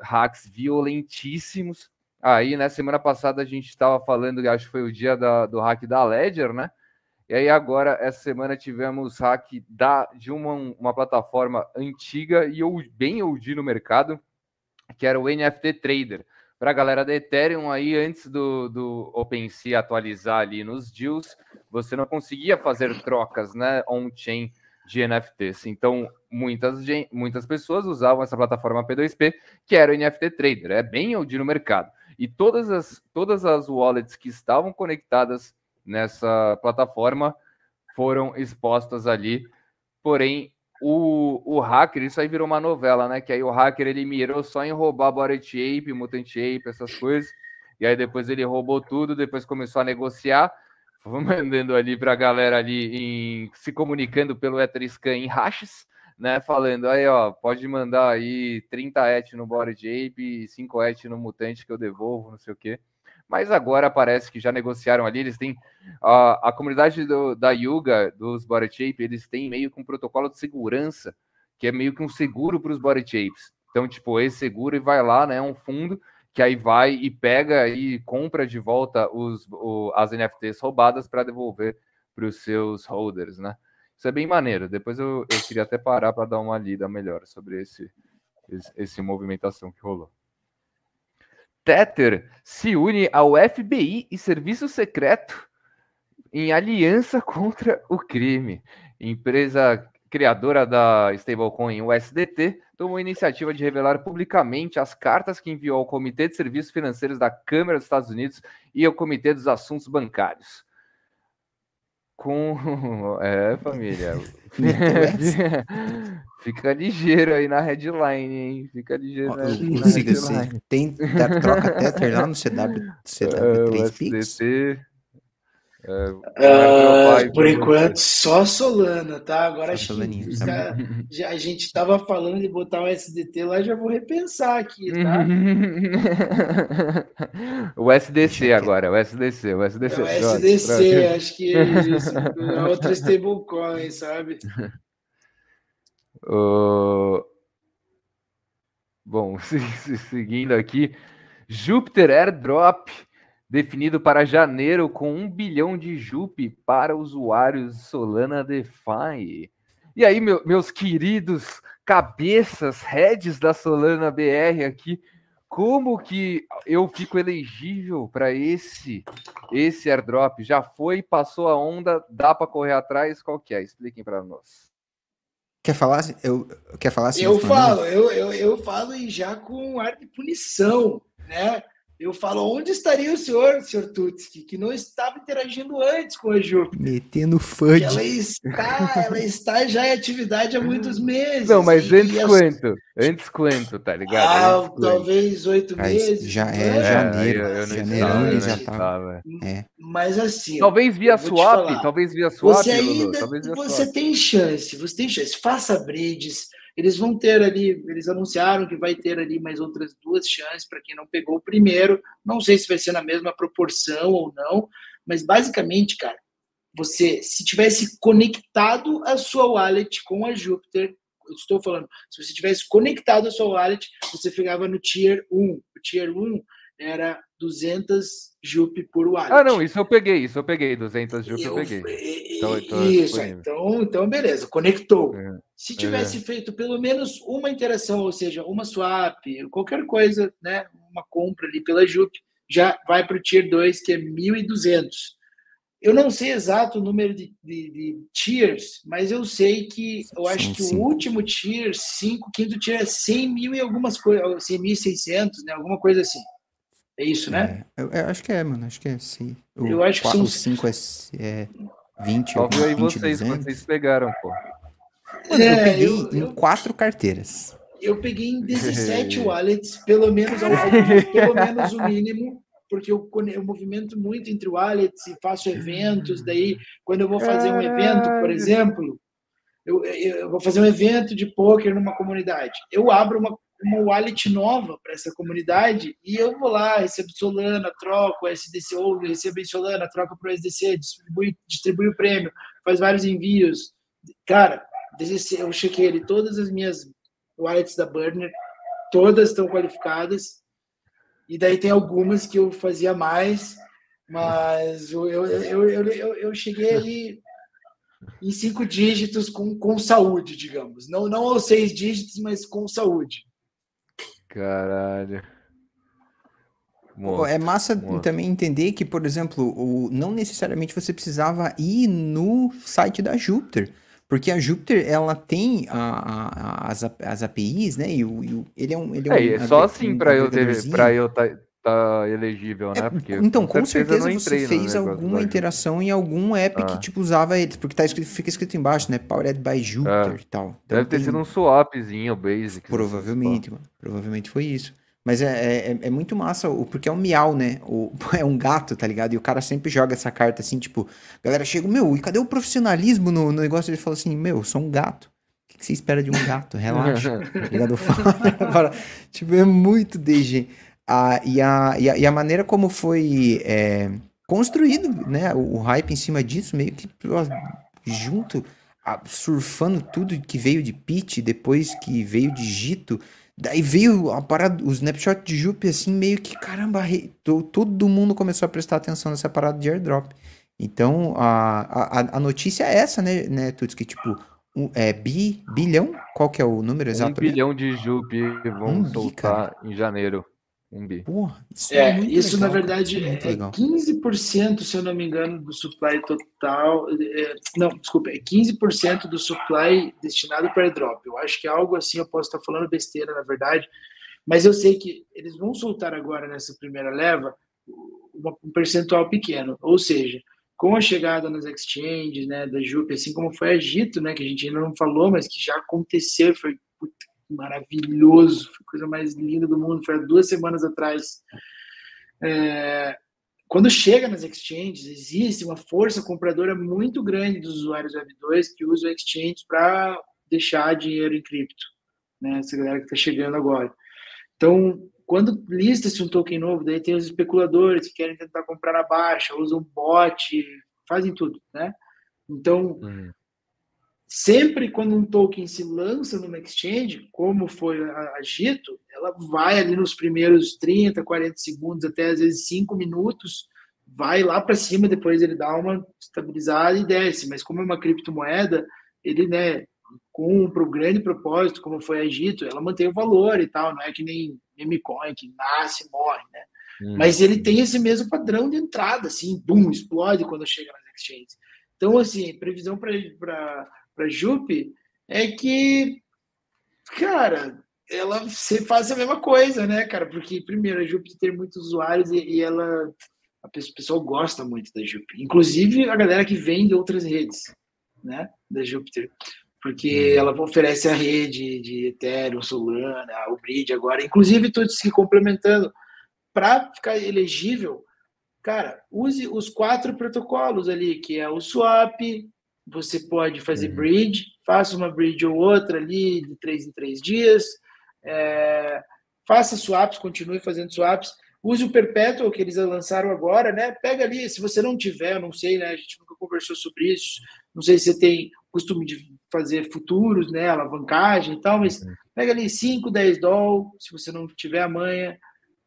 [SPEAKER 2] hacks violentíssimos. Aí, na semana passada, a gente estava falando, acho que foi o dia da, do hack da Ledger, né? E aí agora, essa semana, tivemos hack da, de uma, uma plataforma antiga e bem old no mercado, que era o NFT Trader. Para a galera da Ethereum, aí antes do, do OpenSea atualizar ali nos deals, você não conseguia fazer trocas, né, on-chain de NFTs. Então, muitas, muitas pessoas usavam essa plataforma P2P, que era o NFT Trader, é bem onde no mercado. E todas as, todas as wallets que estavam conectadas nessa plataforma foram expostas ali. Porém, o, o hacker, isso aí virou uma novela, né? Que aí o hacker ele mirou só em roubar Bored Ape, Mutant Ape, essas coisas. E aí depois ele roubou tudo, depois começou a negociar, mandando ali para a galera ali em, se comunicando pelo Etherscan em hashes, né? Falando aí, ó, pode mandar aí 30 et no Bored Ape, 5 et no Mutante que eu devolvo, não sei o quê mas agora parece que já negociaram ali. Eles têm a, a comunidade do, da Yuga, dos Body Shape, eles têm meio que um protocolo de segurança, que é meio que um seguro para os Body Shapes. Então, tipo, esse seguro e vai lá, né? Um fundo que aí vai e pega e compra de volta os, o, as NFTs roubadas para devolver para os seus holders, né? Isso é bem maneiro. Depois eu, eu queria até parar para dar uma lida melhor sobre esse, esse, esse movimentação que rolou. Tether se une ao FBI e Serviço Secreto em aliança contra o crime. Empresa criadora da stablecoin USDT tomou a iniciativa de revelar publicamente as cartas que enviou ao Comitê de Serviços Financeiros da Câmara dos Estados Unidos e ao Comitê dos Assuntos Bancários. Com. É, família. Fica ligeiro aí na headline, hein? Fica ligeiro. Ó, na, na
[SPEAKER 1] headline. Tem troca Tether lá no CW, CW3
[SPEAKER 3] é, Uh, por enquanto, só Solana, tá? Agora só acho tá? já, a gente estava falando de botar o SDT lá, já vou repensar aqui, tá?
[SPEAKER 2] o SDC agora, o SDC, o SDC. É
[SPEAKER 3] o SDC, acho que é outra stablecoin, sabe?
[SPEAKER 2] Uh... Bom, seguindo aqui, Júpiter Airdrop definido para janeiro com um bilhão de JUP para usuários Solana DeFi. E aí, meu, meus queridos cabeças, heads da Solana BR aqui, como que eu fico elegível para esse esse airdrop? Já foi, passou a onda, dá para correr atrás? Qual que é? Expliquem para nós.
[SPEAKER 1] Quer falar? Eu, quer falar?
[SPEAKER 3] Eu falo, eu, eu, eu falo e já com ar de punição, né? Eu falo, onde estaria o senhor, senhor Tutski, que não estava interagindo antes com a Júpiter?
[SPEAKER 1] Metendo FUD.
[SPEAKER 3] Ela está, ela está já em atividade há muitos meses.
[SPEAKER 2] Não, mas antes as... quanto? Antes quanto, tá ligado?
[SPEAKER 3] Ah, talvez oito meses.
[SPEAKER 1] Já é, é janeiro. Eu, eu janeiro ele já estava.
[SPEAKER 3] É. Mas assim.
[SPEAKER 2] Talvez via swap, talvez via swap.
[SPEAKER 3] Você ainda, você swap. tem chance, você tem chance. Faça bridges eles vão ter ali, eles anunciaram que vai ter ali mais outras duas chances para quem não pegou o primeiro. Não sei se vai ser na mesma proporção ou não, mas basicamente, cara, você se tivesse conectado a sua wallet com a Jupyter, eu estou falando, se você tivesse conectado a sua wallet, você pegava no tier 1. O tier 1 era 200 JUP por wallet.
[SPEAKER 2] Ah, não, isso eu peguei, isso eu peguei, 200 JUP eu, eu peguei.
[SPEAKER 3] Então, isso, então, então beleza, conectou. É, Se tivesse é. feito pelo menos uma interação, ou seja, uma swap, qualquer coisa, né, uma compra ali pela JUP, já vai para o Tier 2, que é 1.200. Eu não sei exato o número de, de, de tiers, mas eu sei que eu acho sim, que sim. o último tier, 5, quinto tier é 100 mil e algumas coisas, 100.600, né, alguma coisa assim. É isso, né?
[SPEAKER 1] É, eu, eu, acho que é, mano. Acho que é sim.
[SPEAKER 3] O, eu acho que são...
[SPEAKER 1] O 5 é, é 20
[SPEAKER 2] ou 20, aí vocês, 200. vocês pegaram, pô.
[SPEAKER 1] Mano, é, eu peguei eu, em eu, quatro carteiras.
[SPEAKER 3] Eu peguei em 17 wallets, pelo menos, pelo menos o mínimo, porque eu, eu movimento muito entre wallets e faço eventos. Daí, quando eu vou fazer um evento, por exemplo, eu, eu vou fazer um evento de poker numa comunidade. Eu abro uma, uma wallet nova para essa comunidade e eu vou lá, recebo Solana, troco SDC, ou recebo em Solana, troco para o SDC, distribui, distribui o prêmio, faz vários envios. Cara, eu chequei ali todas as minhas wallets da Burner, todas estão qualificadas, e daí tem algumas que eu fazia mais, mas eu, eu, eu, eu, eu cheguei ali em cinco dígitos com, com saúde, digamos. Não, não aos seis dígitos, mas com saúde.
[SPEAKER 2] Caralho.
[SPEAKER 1] É massa também entender que, por exemplo, o, não necessariamente você precisava ir no site da Júpiter. Porque a Júpiter, ela tem a, a- a- as, as APIs, né? E, o, e o- ele é um. Ele é,
[SPEAKER 2] É,
[SPEAKER 1] um
[SPEAKER 2] é só assim pra eu ter, para eu tá, tá elegível, né? Porque
[SPEAKER 1] Então, com certeza,
[SPEAKER 2] eu não
[SPEAKER 1] você fez alguma interação em algum app que,
[SPEAKER 2] Ah.
[SPEAKER 1] tipo, usava eles. Porque tá escrito, fica escrito embaixo, né? Powered by Jupyter e tal. Então
[SPEAKER 2] Deve ter
[SPEAKER 1] tem-
[SPEAKER 2] sido um swapzinho, basic.
[SPEAKER 1] Provavelmente, mano. Provavelmente foi isso. Mas é, é, é- é muito massa, porque é um miau, né? O, é um gato, tá ligado? E o cara sempre joga essa carta assim, tipo, galera chega, meu, e cadê o profissionalismo no, no negócio? Ele fala assim, meu, eu sou um gato. O que, que você espera de um gato? Relaxa. tá ligado? Fala- tipo, é muito DG. Ah, e, a, e, a, e a maneira como foi é, construído, né? O, o hype em cima disso, meio que ó, junto, ah, surfando tudo que veio de Pitch, depois que veio de Gito. Daí veio a parada, o snapshot de Júpiter, assim, meio que, caramba, re- to- todo mundo começou a prestar atenção nessa parada de airdrop. Então, a, a, a notícia é essa, né, né Tuts? Que tipo, um, é bi, bilhão? Qual que é o número
[SPEAKER 2] Um
[SPEAKER 1] exato?
[SPEAKER 2] bilhão de Jupi vão
[SPEAKER 1] Um bi,
[SPEAKER 2] soltar em janeiro. Um bi.
[SPEAKER 1] Porra, isso
[SPEAKER 3] É,
[SPEAKER 1] muito
[SPEAKER 3] isso na
[SPEAKER 1] legal, cara,
[SPEAKER 3] verdade
[SPEAKER 1] isso é
[SPEAKER 3] é
[SPEAKER 1] legal.
[SPEAKER 3] 15%, se eu não me engano, do supply total. é, não, desculpa, é 15% do supply destinado para airdrop. Eu acho que é algo assim, eu posso estar falando besteira, na verdade, mas eu sei que eles vão soltar agora nessa primeira leva um percentual pequeno. Ou seja, com a chegada nas exchanges, né, da Jupe, assim como foi a Gito, né, que a gente ainda não falou, mas que já aconteceu, foi maravilhoso, foi a coisa mais linda do mundo, foi há duas semanas atrás. É, quando chega nas exchanges, existe uma força compradora muito grande dos usuários Web2 que usam exchanges para deixar dinheiro em cripto, né? Essa galera que está chegando agora. Então, quando lista-se um token novo, daí tem os especuladores que querem tentar comprar na baixa, usam bot, fazem tudo, né? Então,
[SPEAKER 2] Uhum.
[SPEAKER 3] Sempre quando um token se lança numa exchange, como foi a, Gito, ela vai ali nos primeiros 30, 40 segundos, até às vezes 5 minutos, vai lá para cima, depois ele dá uma estabilizada e desce. Mas como é uma criptomoeda, ele, né, cumpre o grande propósito, como foi a Gito, ela mantém o valor e tal, não é que nem memecoin, que nasce e morre, né?
[SPEAKER 2] Uhum.
[SPEAKER 3] Mas ele tem esse mesmo padrão de entrada, assim, boom, explode quando chega nas exchanges. Então, assim, previsão para Jupe é que, cara, ela se faz a mesma coisa, né, cara? Porque, primeiro, a Jupe tem muitos usuários e, e ela. A pe- o pessoal gosta muito da Jupe. Inclusive a galera que vem de outras redes, né? Da Júpiter. Porque ela oferece a rede de Ethereum, Solana, o Bridge agora. Inclusive, tudo se complementando para ficar elegível, cara, use os quatro protocolos ali, que é o swap, você pode fazer
[SPEAKER 2] Uhum.
[SPEAKER 3] bridge, faça uma bridge ou outra ali de três em três dias, é, faça swaps, continue fazendo swaps, use o Perpetual que eles lançaram agora, né? Pega ali, se você não tiver, eu não sei, né? A gente nunca conversou sobre isso, não sei se você tem costume de fazer futuros, né? Alavancagem e tal, mas pega ali 5, 10 doll, se você não tiver a manha,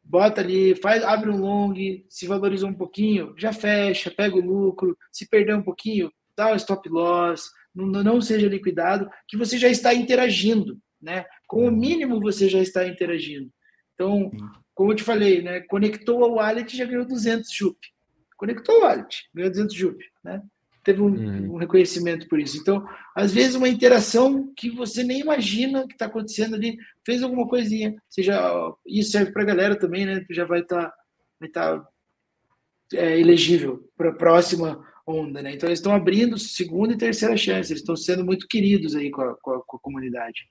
[SPEAKER 3] bota ali, faz, abre um long, se valoriza um pouquinho, já fecha, pega o lucro, se perder um pouquinho, o stop loss, não, não seja liquidado, que você já está interagindo, né? Com o mínimo você já está interagindo. Então, como eu te falei, né? Conectou ao wallet já ganhou 200 JUP. Conectou ao wallet, ganhou 200 JUP, né? Teve um,
[SPEAKER 2] Uhum.
[SPEAKER 3] um reconhecimento por isso. Então, às vezes, uma interação que você nem imagina que está acontecendo ali, fez alguma coisinha. Você já, isso serve para a galera também, né? Já vai estar vai tá, é, elegível para a próxima onda, né? Então, eles estão abrindo segunda e terceira chance. Eles estão sendo muito queridos aí com a, com a, com a comunidade.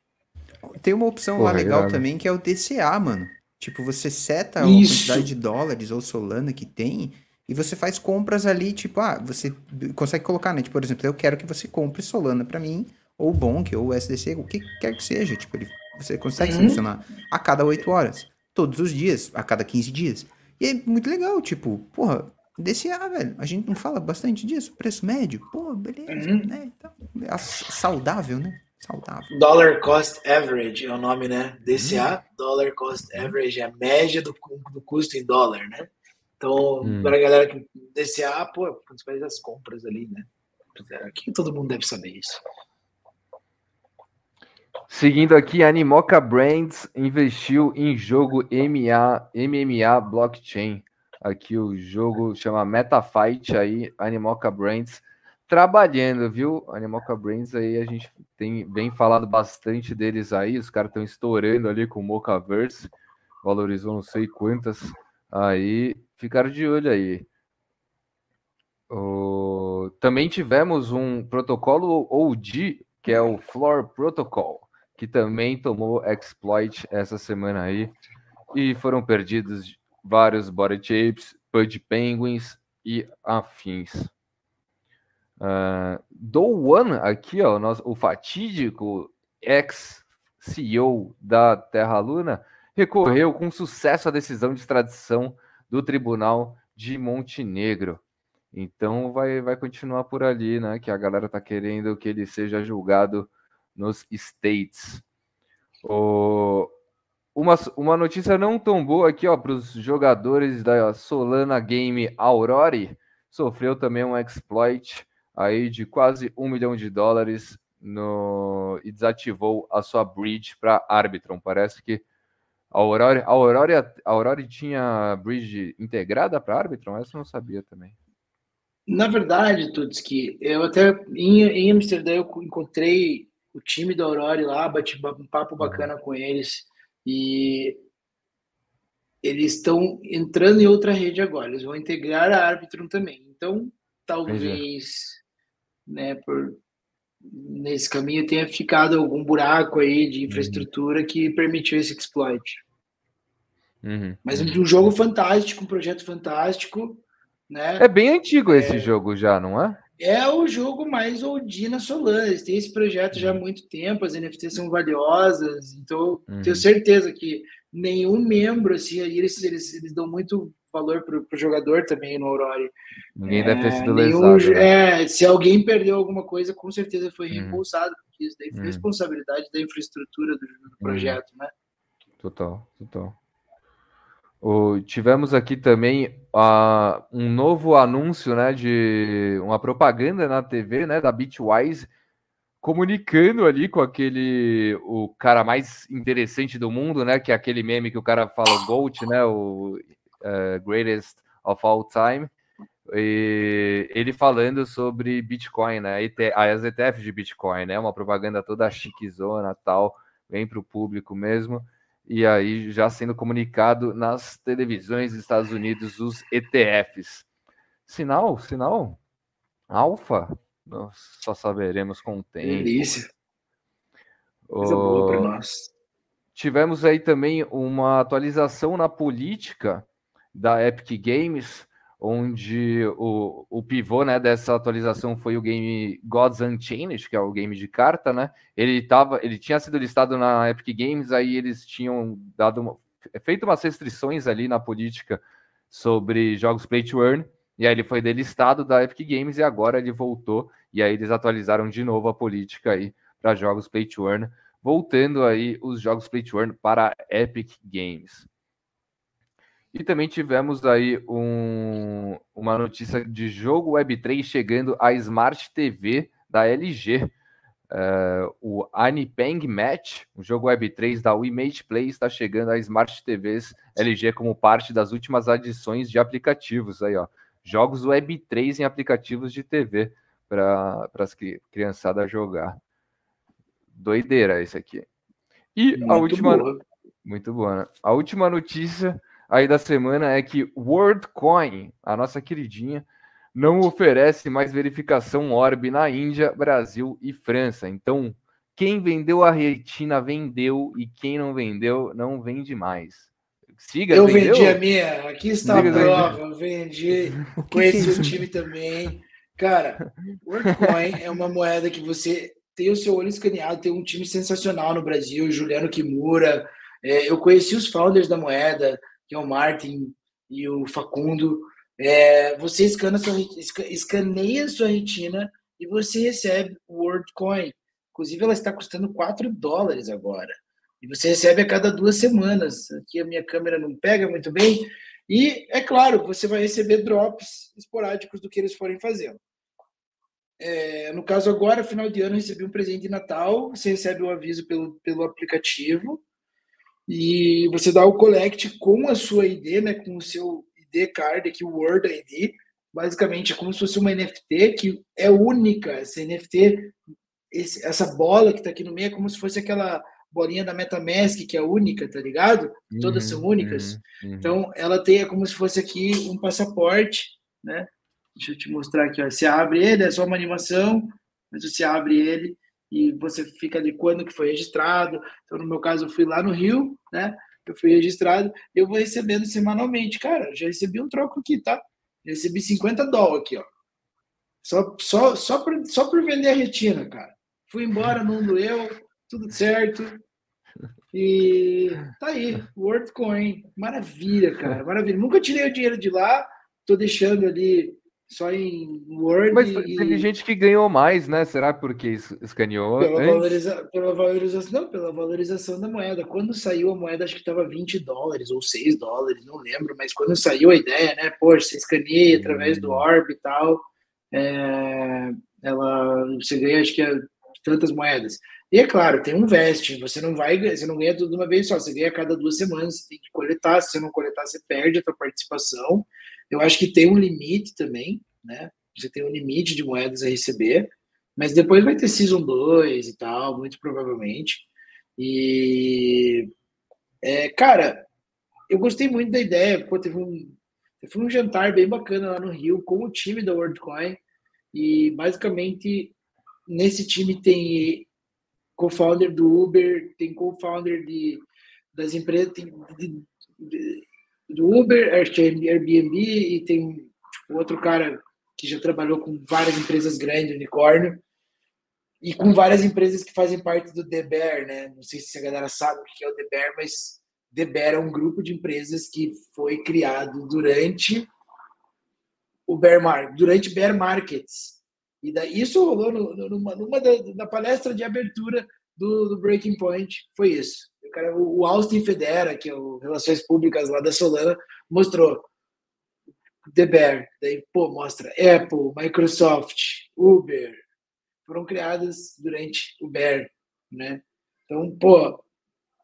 [SPEAKER 1] Tem uma opção
[SPEAKER 2] Porra,
[SPEAKER 1] lá legal também que é o DCA, mano. Tipo, você seta a
[SPEAKER 3] Isso.
[SPEAKER 1] quantidade de dólares ou Solana que tem e você faz compras ali, tipo, ah, você consegue colocar, né? Tipo, por exemplo, eu quero que você compre Solana pra mim, ou Bonk, ou SDC, o que quer que seja. Tipo, ele, você consegue
[SPEAKER 3] Uhum.
[SPEAKER 1] selecionar a cada 8 horas, todos os dias, a cada 15 dias. E é muito legal, tipo, porra, DCA, velho. A gente não fala bastante disso, preço médio, pô, beleza,
[SPEAKER 3] Uhum.
[SPEAKER 1] né? Então, é saudável, né? Saudável.
[SPEAKER 3] Dollar Cost Average é o nome, né? DCA, Dollar Cost Average, é a média do, do custo em dólar, né? Então,
[SPEAKER 2] Hum.
[SPEAKER 3] para a galera que DCA, pô, quando você faz as compras ali, né? Aqui todo mundo deve saber isso.
[SPEAKER 2] Seguindo aqui, a Animoca Brands investiu em jogo MA, MMA Blockchain. Aqui o jogo chama MetaFight aí, Animoca Brands trabalhando, viu? Animoca Brands aí a gente tem bem falado bastante deles aí, os caras estão estourando ali com o Mocaverse, valorizou não sei quantas aí, ficaram de olho aí. O... Também tivemos um protocolo OG, que é o Floor Protocol, que também tomou exploit essa semana aí, e foram perdidos vários body shapes, Pud Penguins e afins. Uh, do One aqui, ó, nós, o fatídico ex-CEO da Terra Luna, recorreu com sucesso à decisão de extradição do Tribunal de Montenegro. Então vai, vai continuar por ali, né? Que a galera tá querendo que ele seja julgado nos States. O, uma, uma notícia não tão boa aqui, ó, para os jogadores da Solana Game Aurori. Sofreu também um exploit aí de quase um milhão de dólares no, e desativou a sua bridge para Arbitron. Parece que a Aurora, a Aurora, a Aurora tinha bridge integrada para Arbitron? Essa eu não sabia também.
[SPEAKER 3] Na verdade, Tutski, eu até em, em Amsterdã eu encontrei o time da Aurora lá, bati um papo uhum. bacana com eles e eles estão entrando em outra rede agora, eles vão integrar a Arbitrum também. Então, talvez, né, por nesse caminho tenha ficado algum buraco aí de uhum. infraestrutura uhum. que permitiu esse exploit. Uhum. Mas um jogo fantástico, um projeto fantástico, né?
[SPEAKER 2] É bem antigo esse é... jogo já, não é?
[SPEAKER 3] É o jogo mais OG na Solana. Eles têm esse projeto já há uhum. muito tempo, as NFTs são valiosas, então uhum. tenho certeza que nenhum membro, assim, eles, eles, eles dão muito valor para o jogador também no Aurora.
[SPEAKER 2] Ninguém é, deve ter sido nenhum, lesado.
[SPEAKER 3] Né? É, se alguém perdeu alguma coisa, com certeza foi uhum. reembolsado, porque isso daí foi uhum. responsabilidade da infraestrutura do, do uhum. projeto, né?
[SPEAKER 2] Total, total. O, tivemos aqui também um novo anúncio, né, de uma propaganda na TV, né, da Bitwise, comunicando ali com aquele o cara mais interessante do mundo, né, que é aquele meme que o cara fala Gold, né, o uh, greatest of all time, e ele falando sobre Bitcoin, né, as ETFs de Bitcoin, né, uma propaganda toda chiquezona, tal, bem para o público mesmo e aí já sendo comunicado nas televisões dos Estados Unidos os ETFs. Sinal, sinal alfa, nós só saberemos com o tempo.
[SPEAKER 3] Delícia. Coisa oh, boa para nós.
[SPEAKER 2] Tivemos aí também uma atualização na política da Epic Games, onde o, o pivô né, dessa atualização foi o game Gods Unchained, que é o game de carta, né? Ele tava, ele tinha sido listado na Epic Games, aí eles tinham dado uma, feito umas restrições ali na política sobre jogos play to earn, e aí ele foi delistado da Epic Games e agora ele voltou e aí eles atualizaram de novo a política aí para jogos play to earn, voltando aí os jogos play to earn para Epic Games. E também tivemos aí um, uma notícia de jogo Web3 chegando à Smart TV da LG. Uh, é, o Anipeng Match, o jogo Web3 da Image Play, está chegando à Smart TVs LG como parte das últimas adições de aplicativos. Aí, ó, jogos Web3 em aplicativos de TV para as criançadas jogar. Doideira esse aqui. E muito a última. Boa. Muito boa, né? A última notícia aí da semana é que WorldCoin, a nossa queridinha, não oferece mais verificação Orb na Índia, Brasil e França. Então, quem vendeu a retina vendeu e quem não vendeu não vende mais.
[SPEAKER 3] Siga, eu vendeu? vendi a minha, aqui está Siga, a prova, eu vendi, conheci é o time também. Cara, WorldCoin é uma moeda que você tem o seu olho escaneado, tem um time sensacional no Brasil, Juliano Kimura. É, eu conheci os founders da moeda, que é o Martin e o Facundo. É, você escana sua, escaneia sua retina e você recebe o WorldCoin. Inclusive, ela está custando 4 dólares agora. E você recebe a cada duas semanas. Aqui a minha câmera não pega muito bem. E, é claro, você vai receber drops esporádicos do que eles forem fazendo. é, no caso agora, final de ano, recebi um presente de Natal, você recebe o um aviso pelo, pelo aplicativo e você dá o collect com a sua ID, né, com o seu ID card aqui, o Word ID, basicamente é como se fosse uma NFT que é única, essa NFT, esse, essa bola que está aqui no meio é como se fosse aquela bolinha da MetaMask, que é única, tá ligado? Uhum, Todas são únicas. Uhum, uhum. Então, ela tem é como se fosse aqui um passaporte, né? Deixa eu te mostrar aqui, ó. Você abre ele, é só uma animação, mas você abre ele e você fica ali quando que foi registrado. Então, no meu caso, eu fui lá no Rio, né? Eu fui registrado, eu vou recebendo semanalmente. Cara, já recebi um troco aqui, tá? recebi 50 dólares aqui, ó. Só, só, só, por, só por vender a retina, cara. Fui embora, não doeu, tudo certo. E tá aí, WorldCoin. Maravilha, cara, maravilha. Nunca tirei o dinheiro de lá, tô deixando ali só em Word.
[SPEAKER 2] Mas teve e... gente que ganhou mais, né? Será porque escaneou?
[SPEAKER 3] Pela, valoriza... pela valorização, não, pela valorização da moeda. Quando saiu a moeda, acho que estava 20 dólares ou 6 dólares, não lembro, mas quando saiu a ideia, né? Poxa, você escaneia através do hum. Orb e tal, é... ela você ganha, acho que é tantas moedas. E é claro, tem um veste, você não vai, você não ganha tudo de uma vez só, você ganha a cada duas semanas, você tem que coletar, se você não coletar, você perde a sua participação. Eu acho que tem um limite também, né? Você tem um limite de moedas a receber, mas depois vai ter Season 2 e tal, muito provavelmente. E, é, cara, eu gostei muito da ideia, pô, teve um, teve um jantar bem bacana lá no Rio com o time da WorldCoin, e basicamente nesse time tem co-founder do Uber, tem co-founder de, das empresas, tem, de, de, do Uber, Airbnb e tem tipo, outro cara que já trabalhou com várias empresas grandes, unicórnio, e com várias empresas que fazem parte do The Bear, né? Não sei se a galera sabe o que é o The Bear, mas The Bear é um grupo de empresas que foi criado durante o Bear Market, durante Bear Markets. E daí, isso rolou no, numa, numa da, da, palestra de abertura do, do Breaking Point, foi isso. Cara, o Austin Federa, que é o Relações Públicas lá da Solana, mostrou The Bear. Daí, pô, mostra Apple, Microsoft, Uber. Foram criadas durante o Bear, né? Então, pô,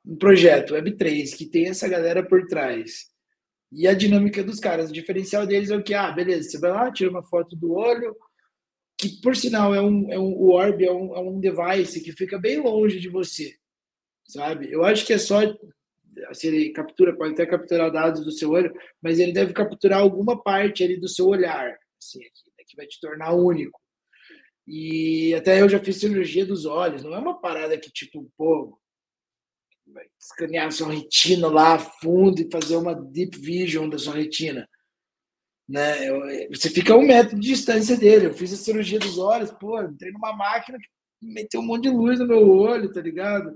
[SPEAKER 3] um projeto Web3 que tem essa galera por trás. E a dinâmica dos caras, o diferencial deles é o que? Ah, beleza, você vai lá, tira uma foto do olho, que por sinal é um, é um o Orb é um, é um device que fica bem longe de você sabe? Eu acho que é só se ele captura, pode até capturar dados do seu olho, mas ele deve capturar alguma parte ali do seu olhar, assim, aqui, que vai te tornar único. E até eu já fiz cirurgia dos olhos, não é uma parada que tipo, pô, vai escanear sua retina lá a fundo e fazer uma deep vision da sua retina. Né? Eu, você fica a um metro de distância dele. Eu fiz a cirurgia dos olhos, pô, entrei numa máquina que meteu um monte de luz no meu olho, tá ligado?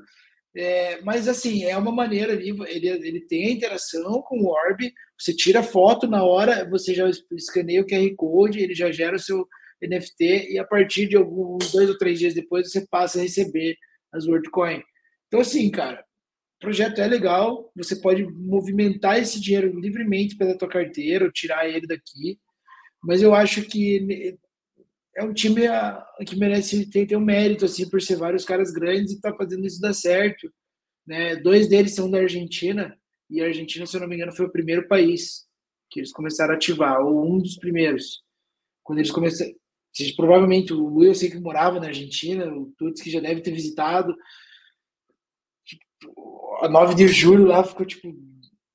[SPEAKER 3] É, mas assim, é uma maneira ali, ele, ele tem a interação com o Orb, você tira foto na hora, você já escaneia o QR Code, ele já gera o seu NFT e a partir de alguns dois ou três dias depois você passa a receber as WorldCoin. Então assim, cara, o projeto é legal, você pode movimentar esse dinheiro livremente pela tua carteira, ou tirar ele daqui, mas eu acho que é um time ah, que merece ter, ter um mérito assim por ser vários caras grandes e tá fazendo isso dar certo. Né? Dois deles são da Argentina e a Argentina, se eu não me engano, foi o primeiro país que eles começaram a ativar, ou um dos primeiros. Quando eles começaram, provavelmente o Will eu sei que morava na Argentina, o Tuts que já deve ter visitado. Tipo, a 9 de julho lá ficou tipo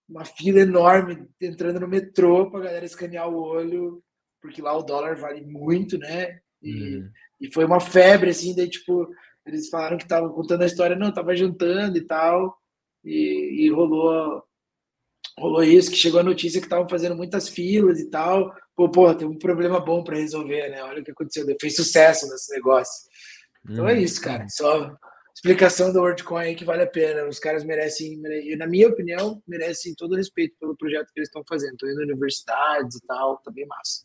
[SPEAKER 3] uma fila enorme entrando no metrô para galera escanear o olho porque lá o dólar vale muito, né? E, uhum. e foi uma febre, assim, daí, tipo, eles falaram que estavam contando a história, não, tava jantando e tal, e, e rolou rolou isso, que chegou a notícia que estavam fazendo muitas filas e tal. Pô, pô, tem um problema bom para resolver, né? Olha o que aconteceu. Fez sucesso nesse negócio. Então é uhum. isso, cara. Só explicação do WorldCoin aí que vale a pena. Os caras merecem, merecem, na minha opinião, merecem todo o respeito pelo projeto que eles estão fazendo. Estão indo universidades e tal, tá bem massa.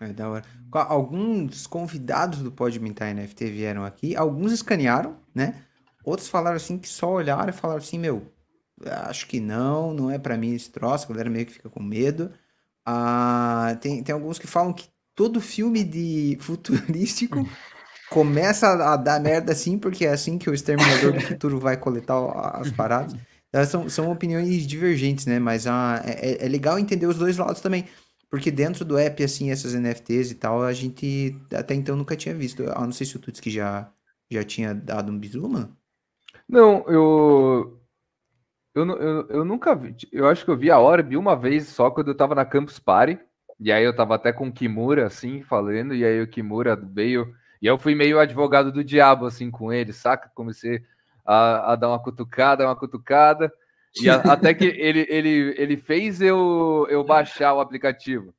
[SPEAKER 1] É da hora. Alguns convidados do Pode Mintar NFT vieram aqui, alguns escanearam, né? Outros falaram assim que só olharam e falaram assim, meu, acho que não, não é para mim esse troço, a galera meio que fica com medo. Ah, tem, tem alguns que falam que todo filme de futurístico começa a dar merda assim, porque é assim que o Exterminador do Futuro vai coletar as paradas. São, são opiniões divergentes, né? Mas ah, é, é legal entender os dois lados também. Porque dentro do app, assim, essas NFTs e tal, a gente até então nunca tinha visto. Eu não sei se o Tutski já, já tinha dado um bisu, mano.
[SPEAKER 2] Não, eu, eu, eu, eu nunca vi. Eu acho que eu vi a Orb uma vez só quando eu tava na Campus Party. E aí eu tava até com o Kimura, assim, falando. E aí o Kimura veio. E eu fui meio advogado do diabo, assim, com ele, saca? Comecei a, a dar uma cutucada, uma cutucada. E a, até que ele, ele, ele fez eu, eu baixar o aplicativo.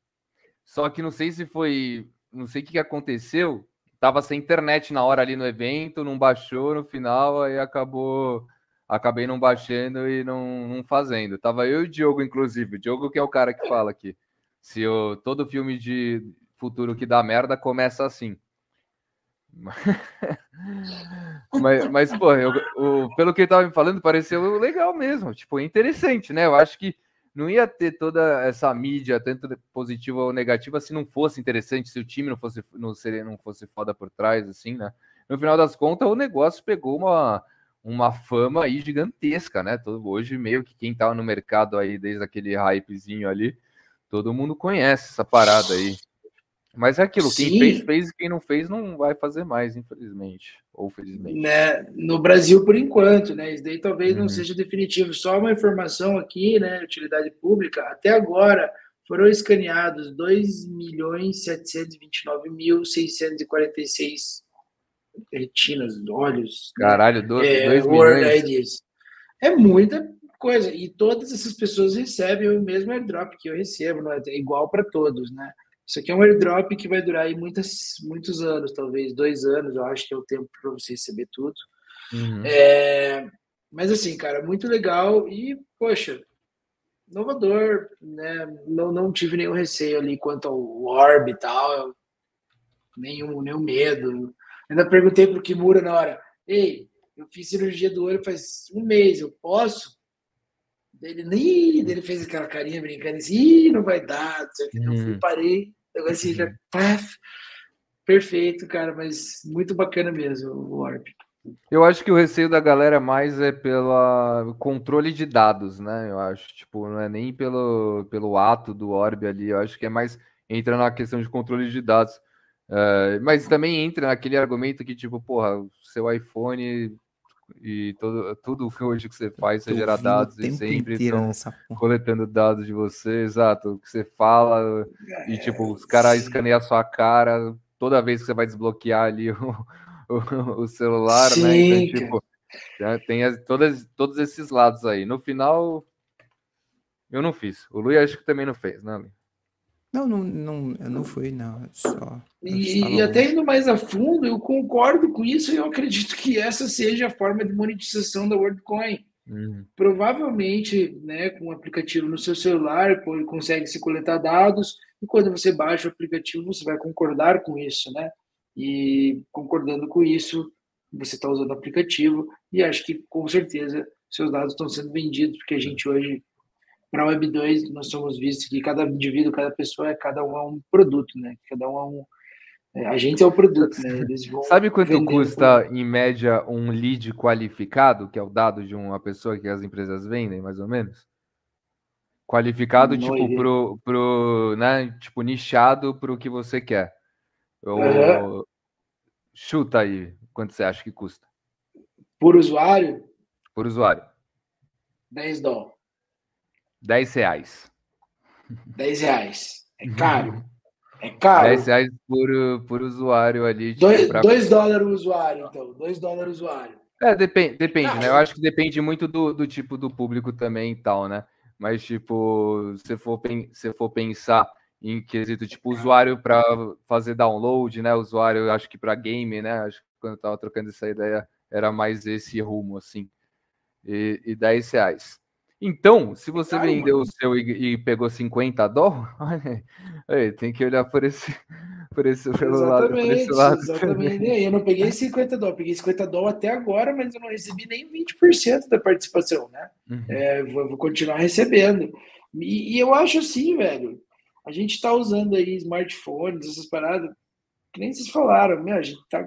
[SPEAKER 2] Só que não sei se foi. Não sei o que aconteceu. Tava sem internet na hora ali no evento, não baixou no final, aí acabou. Acabei não baixando e não, não fazendo. Tava eu e o Diogo, inclusive. O Diogo que é o cara que fala aqui. Se eu, todo filme de futuro que dá merda começa assim. Mas, mas, pô, eu, o, pelo que ele tava me falando, pareceu legal mesmo. Tipo, interessante, né? Eu acho que não ia ter toda essa mídia, tanto positiva ou negativa, se não fosse interessante, se o time não fosse, não, seria, não fosse foda por trás, assim, né? No final das contas, o negócio pegou uma, uma fama aí gigantesca, né? Todo, hoje, meio que quem tava no mercado aí, desde aquele hypezinho ali, todo mundo conhece essa parada aí. Mas é aquilo, quem Sim. fez, fez, e quem não fez não vai fazer mais, infelizmente. Ou felizmente.
[SPEAKER 3] Né? No Brasil, por enquanto, né? Isso daí talvez uhum. não seja definitivo. Só uma informação aqui, né? Utilidade pública, até agora foram escaneados 2.729.646 retinas, olhos.
[SPEAKER 2] Né? Caralho, né? 2 é, milhões.
[SPEAKER 3] É muita coisa. E todas essas pessoas recebem o mesmo airdrop que eu recebo, não é? é igual para todos, né? Isso aqui é um airdrop que vai durar aí muitas, muitos anos, talvez dois anos, eu acho que é o tempo para você receber tudo. Uhum. É, mas assim, cara, muito legal e, poxa, inovador, né? Não, não tive nenhum receio ali quanto ao Orb e tal, nenhum, nenhum medo. Ainda perguntei pro Kimura na hora, ei, eu fiz cirurgia do olho faz um mês, eu posso? Ele, ele fez aquela carinha brincando assim, Ih, não vai dar, não sei o que. Eu fui, uhum. parei, agora assim, já, uhum. paf, perfeito, cara, mas muito bacana mesmo o Warp.
[SPEAKER 2] Eu acho que o receio da galera mais é pelo controle de dados, né? Eu acho, tipo, não é nem pelo, pelo ato do Orb ali, eu acho que é mais entra na questão de controle de dados. Uh, mas também entra naquele argumento que, tipo, porra, o seu iPhone e todo, tudo hoje que você faz, você gera dados e sempre estão coletando dados de você, exato, o que você fala, é, e tipo, os caras escaneiam a sua cara toda vez que você vai desbloquear ali o, o, o celular, Sim, né? Então, tipo, já tem as, todas, todos esses lados aí. No final, eu não fiz. O Luiz acho que também não fez, né, Luiz?
[SPEAKER 1] Não, não, não, eu não fui, não. Só.
[SPEAKER 3] E, e até indo mais a fundo, eu concordo com isso e eu acredito que essa seja a forma de monetização da WorldCoin. Uhum. Provavelmente, né, com o aplicativo no seu celular, consegue se coletar dados, e quando você baixa o aplicativo, você vai concordar com isso, né? E concordando com isso, você está usando o aplicativo, e acho que com certeza seus dados estão sendo vendidos, porque a gente hoje para a Web 2, nós somos vistos que cada indivíduo, cada pessoa, é cada um é um produto, né? Cada um é um. É, a gente é o produto, né?
[SPEAKER 2] Sabe quanto custa, em média, um lead qualificado, que é o dado de uma pessoa que as empresas vendem, mais ou menos? Qualificado, Não tipo, pro, pro, né? Tipo, nichado para o que você quer. Uhum. Chuta aí, quanto você acha que custa?
[SPEAKER 3] Por usuário?
[SPEAKER 2] Por usuário.
[SPEAKER 3] 10 dólares.
[SPEAKER 2] 10 reais.
[SPEAKER 3] 10 reais. É caro. É caro.
[SPEAKER 2] 10 reais por, por usuário ali.
[SPEAKER 3] 2 tipo, pra... dólares o usuário, então. 2 dólares o usuário.
[SPEAKER 2] É, depende, depende né? Eu acho que depende muito do, do tipo do público também e tal, né? Mas, tipo, se for, se for pensar em quesito, tipo, usuário para fazer download, né? Usuário, acho que para game, né? Acho que quando eu tava trocando essa ideia, era mais esse rumo, assim. E, e 10 reais. Então, se você vendeu o seu e, e, pegou 50 dólares, tem que olhar por esse, por esse, pelo lado, por esse lado.
[SPEAKER 3] Exatamente. Eu não peguei 50 dólares, peguei 50 dólares até agora, mas eu não recebi nem 20% da participação, né? Uhum. É, vou, vou, continuar recebendo. E, e, eu acho assim, velho, a gente tá usando aí smartphones, essas paradas, que nem vocês falaram, meu, a gente tá,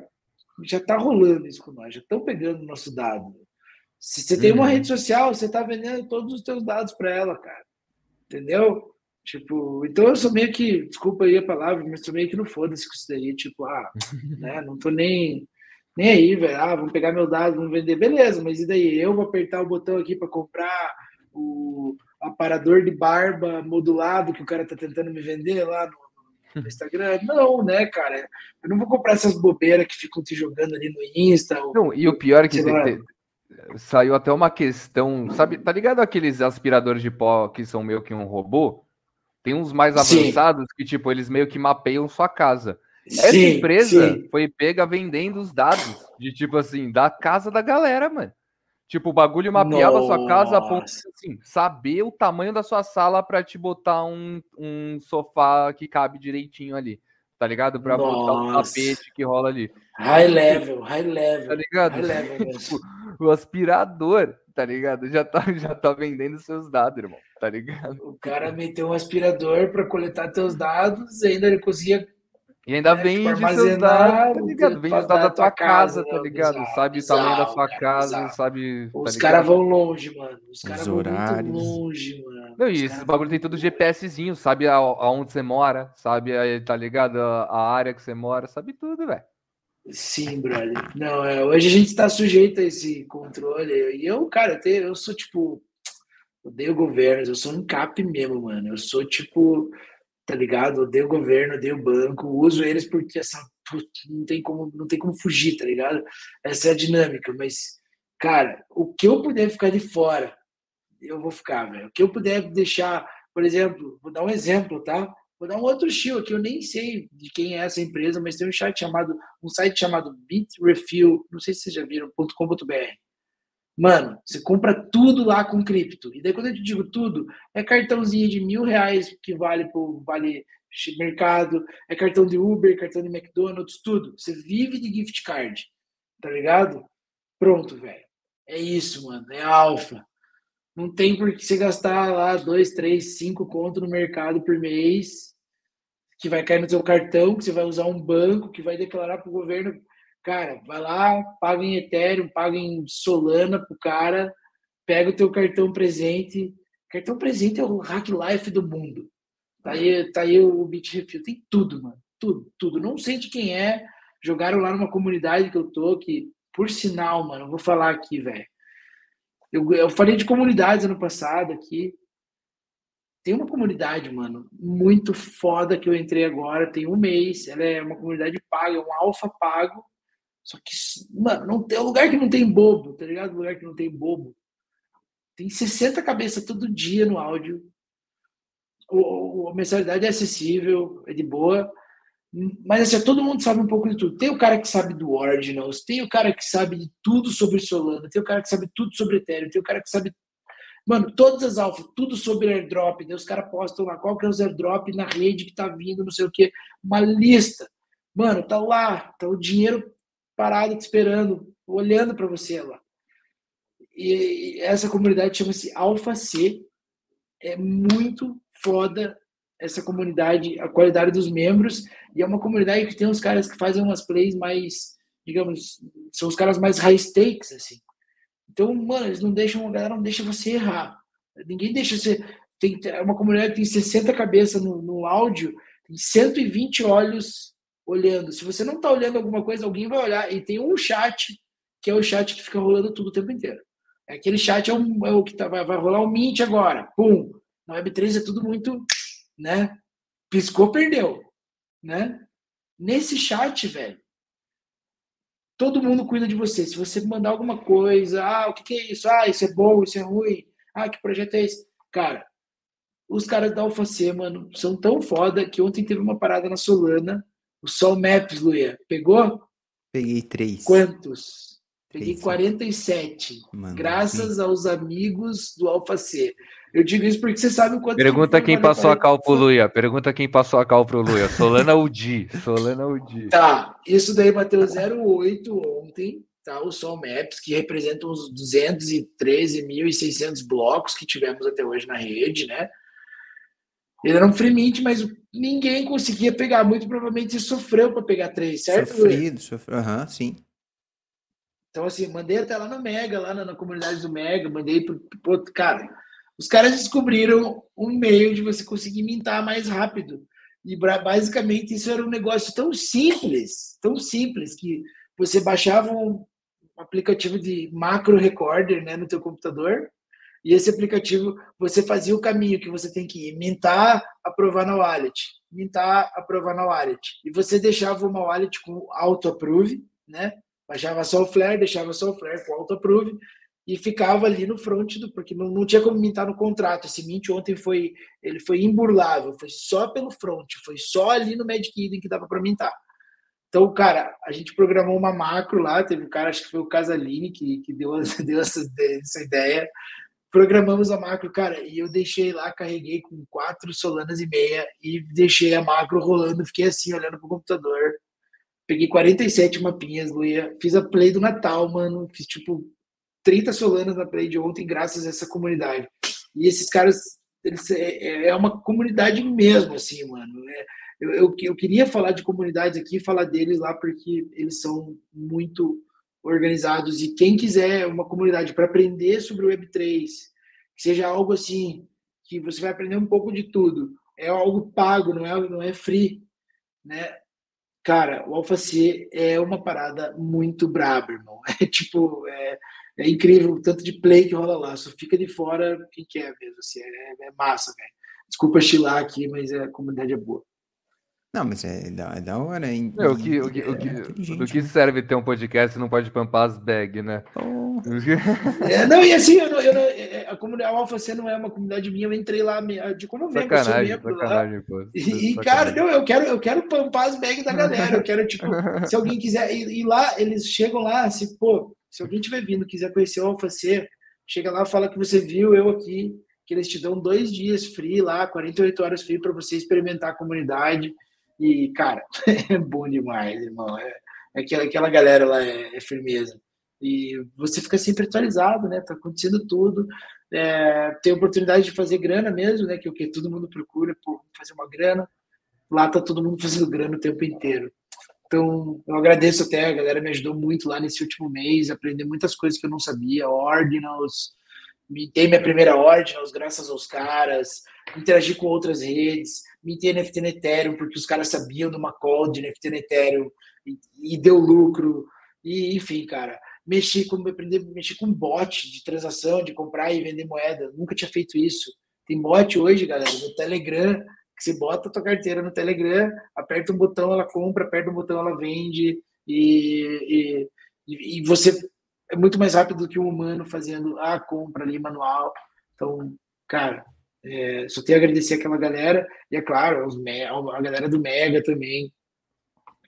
[SPEAKER 3] já tá rolando isso com nós, já estão pegando nosso dado. Se você tem uma
[SPEAKER 1] Uhum.
[SPEAKER 3] rede social, você tá vendendo todos os teus dados para ela, cara. Entendeu? Tipo, então eu sou meio que, desculpa aí a palavra, mas sou meio que no foda-se com isso daí, tipo, ah, né, não tô nem, nem aí, velho, ah, vamos pegar meu dado, vamos vender, beleza, mas e daí? Eu vou apertar o botão aqui para comprar o aparador de barba modulado que o cara tá tentando me vender lá no, no Instagram? Não, né, cara? Eu não vou comprar essas bobeiras que ficam te jogando ali no Insta. Ou...
[SPEAKER 2] Não, e o pior é que Saiu até uma questão, sabe, tá ligado aqueles aspiradores de pó que são meio que um robô? Tem uns mais
[SPEAKER 3] Sim.
[SPEAKER 2] avançados que, tipo, eles meio que mapeiam sua casa. Essa
[SPEAKER 3] Sim,
[SPEAKER 2] empresa
[SPEAKER 3] sim.
[SPEAKER 2] foi pega vendendo os dados de, tipo assim, da casa da galera, mano. Tipo, o bagulho mapeava a sua casa a ponto de,
[SPEAKER 3] Nossa.
[SPEAKER 2] assim, saber o tamanho da sua sala pra te botar um, um sofá que cabe direitinho ali. Tá ligado? Pra botar o
[SPEAKER 3] Nossa.
[SPEAKER 2] tapete que rola ali.
[SPEAKER 3] High level, high
[SPEAKER 2] Tá
[SPEAKER 3] level.
[SPEAKER 2] ligado?
[SPEAKER 3] High level.
[SPEAKER 2] Tipo, o aspirador, tá ligado? Já tá, já tá vendendo seus dados, irmão. Tá ligado?
[SPEAKER 3] O cara meteu um aspirador para coletar teus dados e ainda ele conseguia.
[SPEAKER 2] E ainda
[SPEAKER 3] É, tipo,
[SPEAKER 2] vende seus
[SPEAKER 3] armazenar
[SPEAKER 2] dados, tá ligado? Vende os
[SPEAKER 3] da
[SPEAKER 2] dados da
[SPEAKER 3] tua
[SPEAKER 2] tua casa,
[SPEAKER 3] casa,
[SPEAKER 2] tá
[SPEAKER 3] né?
[SPEAKER 2] ligado?
[SPEAKER 3] Bizarro,
[SPEAKER 2] sabe o tamanho da
[SPEAKER 3] bizarro,
[SPEAKER 2] sua
[SPEAKER 3] cara,
[SPEAKER 2] casa,
[SPEAKER 3] bizarro.
[SPEAKER 2] sabe. tá
[SPEAKER 3] Os caras vão longe, mano. Os caras vão muito longe, mano.
[SPEAKER 2] Não, e esses
[SPEAKER 3] caras
[SPEAKER 2] bagulho tem
[SPEAKER 3] muito
[SPEAKER 2] GPSzinho, sabe a- aonde você mora, sabe, aí, tá ligado? A, a área que você mora, sabe tudo, velho.
[SPEAKER 3] Sim, brother. Não, é, hoje a gente está sujeito a esse controle. E eu, cara, eu, sou tipo. Odeio governos, eu sou um cap mesmo, mano. Eu sou tipo. Tá ligado? Odeio governo, odeio banco, uso eles porque essa. Não tem como, não tem como fugir, tá ligado? Essa é a dinâmica. Mas, cara, o que eu puder ficar de fora, eu vou ficar, velho. O que eu puder deixar, por exemplo, vou dar um exemplo, tá? Vou dar um outro estilo aqui, eu nem sei de quem é essa empresa, mas tem um chat chamado, um site chamado Bitrefill, não sei se vocês já viram, .com.br. Mano, você compra tudo lá com cripto. E daí quando eu te digo tudo, é cartãozinho de mil reais que vale pro vale mercado, é cartão de Uber, cartão de McDonald's, tudo. Você vive de gift card, tá ligado? Pronto, velho. É isso, mano. É alfa. Não tem por que você gastar lá dois, três, cinco conto no mercado por mês, que vai cair no seu cartão, que você vai usar um banco, que vai declarar para o governo. Cara, vai lá, paga em Ethereum, paga em Solana pro cara, pega o teu cartão presente. Cartão presente é o hack life do mundo. Tá aí, tá aí o Bitrefill. Tem tudo, mano. Tudo, tudo. Não sei de quem é. Jogaram lá numa comunidade que eu tô, que, por sinal, mano, vou falar aqui, velho. Eu, eu falei de comunidades ano passado aqui. Tem uma comunidade, mano, muito foda que eu entrei agora, tem um mês. Ela é uma comunidade paga, é um alfa pago. Só que, mano, não tem, é um lugar que não tem bobo, tá ligado? Um lugar que não tem bobo. Tem 60 cabeças todo dia no áudio. O, o- a mensalidade é acessível, é de boa. Mas assim, todo mundo sabe um pouco de tudo. Tem o cara que sabe do Ordinals, tem o cara que sabe de tudo sobre Solana, tem o cara que sabe tudo sobre Ethereum, tem o cara que sabe. Mano, todas as alfas, tudo sobre airdrop. Daí os caras postam lá qual que é os airdrop na rede que tá vindo, não sei o quê. Uma lista. Mano, tá lá, tá o dinheiro parado esperando, olhando para você lá. E essa comunidade chama-se Alpha C. É muito foda essa comunidade, a qualidade dos membros, e é uma comunidade que tem uns caras que fazem umas plays mais, digamos, são os caras mais high stakes, assim. Então, mano, eles não deixam, a galera não deixa você errar. Ninguém deixa você. Tem, é uma comunidade que tem 60 cabeças no, no áudio, tem 120 olhos olhando. Se você não tá olhando alguma coisa, alguém vai olhar. E tem um chat, que é o chat que fica rolando tudo o tempo inteiro. Aquele chat é, um, é o que tá, vai, vai rolar o Mint agora. Pum! Na Web3 é tudo muito né? Piscou, perdeu, né? Nesse chat, velho, todo mundo cuida de você. Se você mandar alguma coisa, ah, o que, que é isso? Ah, isso é bom, isso é ruim. Ah, que projeto é esse? Cara, os caras da Alpha C, mano, são tão foda que ontem teve uma parada na Solana, o Sol Maps, Luia. Pegou?
[SPEAKER 1] Peguei três.
[SPEAKER 3] Quantos? Peguei
[SPEAKER 1] Três.
[SPEAKER 3] 47.
[SPEAKER 1] Mano,
[SPEAKER 3] Graças aos amigos do Alpha C. Eu digo isso porque você sabe o quanto.
[SPEAKER 2] Pergunta
[SPEAKER 3] que
[SPEAKER 2] quem passou a cal pro
[SPEAKER 3] 40.
[SPEAKER 2] Luia. Pergunta quem passou a cal pro Luia. Solana Udi. Solana Udi.
[SPEAKER 3] Tá, isso daí bateu 0,8 ontem, tá? O Sol Maps, que representa uns 213.600 blocos que tivemos até hoje na rede, né? Ele era um free mint, mas ninguém conseguia pegar. Muito provavelmente ele sofreu para pegar três, certo?
[SPEAKER 1] Sofrido, sofrido. Aham, sim.
[SPEAKER 3] Então, assim, mandei até lá no Mega, lá na, na comunidade do Mega, mandei pro, pro. Cara, os caras descobriram um meio de você conseguir mintar mais rápido. E basicamente isso era um negócio tão simples, tão simples, que você baixava um aplicativo de macro recorder né, no teu computador, e esse aplicativo você fazia o caminho que você tem que ir, mintar, aprovar na wallet, mintar, aprovar na wallet. E você deixava uma wallet com auto-approve, né? Baixava só o Flare, deixava só o Flare com auto-approve e ficava ali no front do, porque não, não tinha como mintar no contrato. Esse mint ontem foi, ele foi imburlável, foi só pelo front, foi só ali no Magic Eden que dava para mintar. Então, cara, a gente programou uma macro lá, teve um cara, acho que foi o Casaline que, que deu, deu essa, essa ideia. Programamos a macro, cara, e eu deixei lá, carreguei com quatro solanas e meia e deixei a macro rolando, fiquei assim, olhando pro computador. Peguei 47 mapinhas, Luia, fiz a play do Natal, mano, fiz tipo 30 solanas na play de ontem, graças a essa comunidade. E esses caras, eles, é, é uma comunidade mesmo, assim, mano. É, eu, eu, eu, queria falar de comunidades aqui, falar deles lá, porque eles são muito organizados. E quem quiser uma comunidade para aprender sobre o Web3, que seja algo assim, que você vai aprender um pouco de tudo, é algo pago, não é, não é free, né? Cara, o Alpha C é uma parada muito braba, irmão. É tipo, é, é incrível o tanto de play que rola lá. Só fica de fora quem quer mesmo. Assim, é, é massa, velho. Desculpa chilar aqui, mas a comunidade é boa.
[SPEAKER 1] Não, mas é da, é da hora, hein?
[SPEAKER 2] É, o que, o que, o que, do que serve ter um podcast se não pode pampar as bags, né?
[SPEAKER 1] Oh.
[SPEAKER 3] É, não, e assim, eu não, eu não, a comunidade a Alpha C não é uma comunidade minha, eu entrei lá de como membro, eu sou membro
[SPEAKER 2] sacanagem,
[SPEAKER 3] lá.
[SPEAKER 2] Pô.
[SPEAKER 3] E, cara, não, eu quero, eu quero pampar as bags da galera, eu quero, tipo, se alguém quiser ir, ir lá, eles chegam lá, se, pô, se alguém tiver vindo, quiser conhecer o C, chega lá, fala que você viu eu aqui, que eles te dão dois dias free lá, 48 horas free para você experimentar a comunidade. E, cara, é bom demais, irmão. É, é aquela, aquela galera lá é, é, firmeza. E você fica sempre atualizado, né? Tá acontecendo tudo. É, tem oportunidade de fazer grana mesmo, né? Que é o que todo mundo procura, pô, fazer uma grana. Lá tá todo mundo fazendo grana o tempo inteiro. Então, eu agradeço até, a galera me ajudou muito lá nesse último mês, aprender muitas coisas que eu não sabia, Ordinals, tem minha primeira Ordinals graças aos caras, interagir com outras redes, mintei NFT no Ethereum, porque os caras sabiam de uma call de NFT no Ethereum e, e deu lucro, e enfim, cara, mexi com, aprender mexi com bot de transação, de comprar e vender moeda, nunca tinha feito isso. Tem bot hoje, galera, no Telegram, você bota a tua carteira no Telegram, aperta um botão, ela compra, aperta um botão, ela vende, e, e, e você é muito mais rápido do que um humano fazendo a compra ali manual. Então, cara, é, só tenho a agradecer aquela galera, e é claro, os, a galera do Mega também,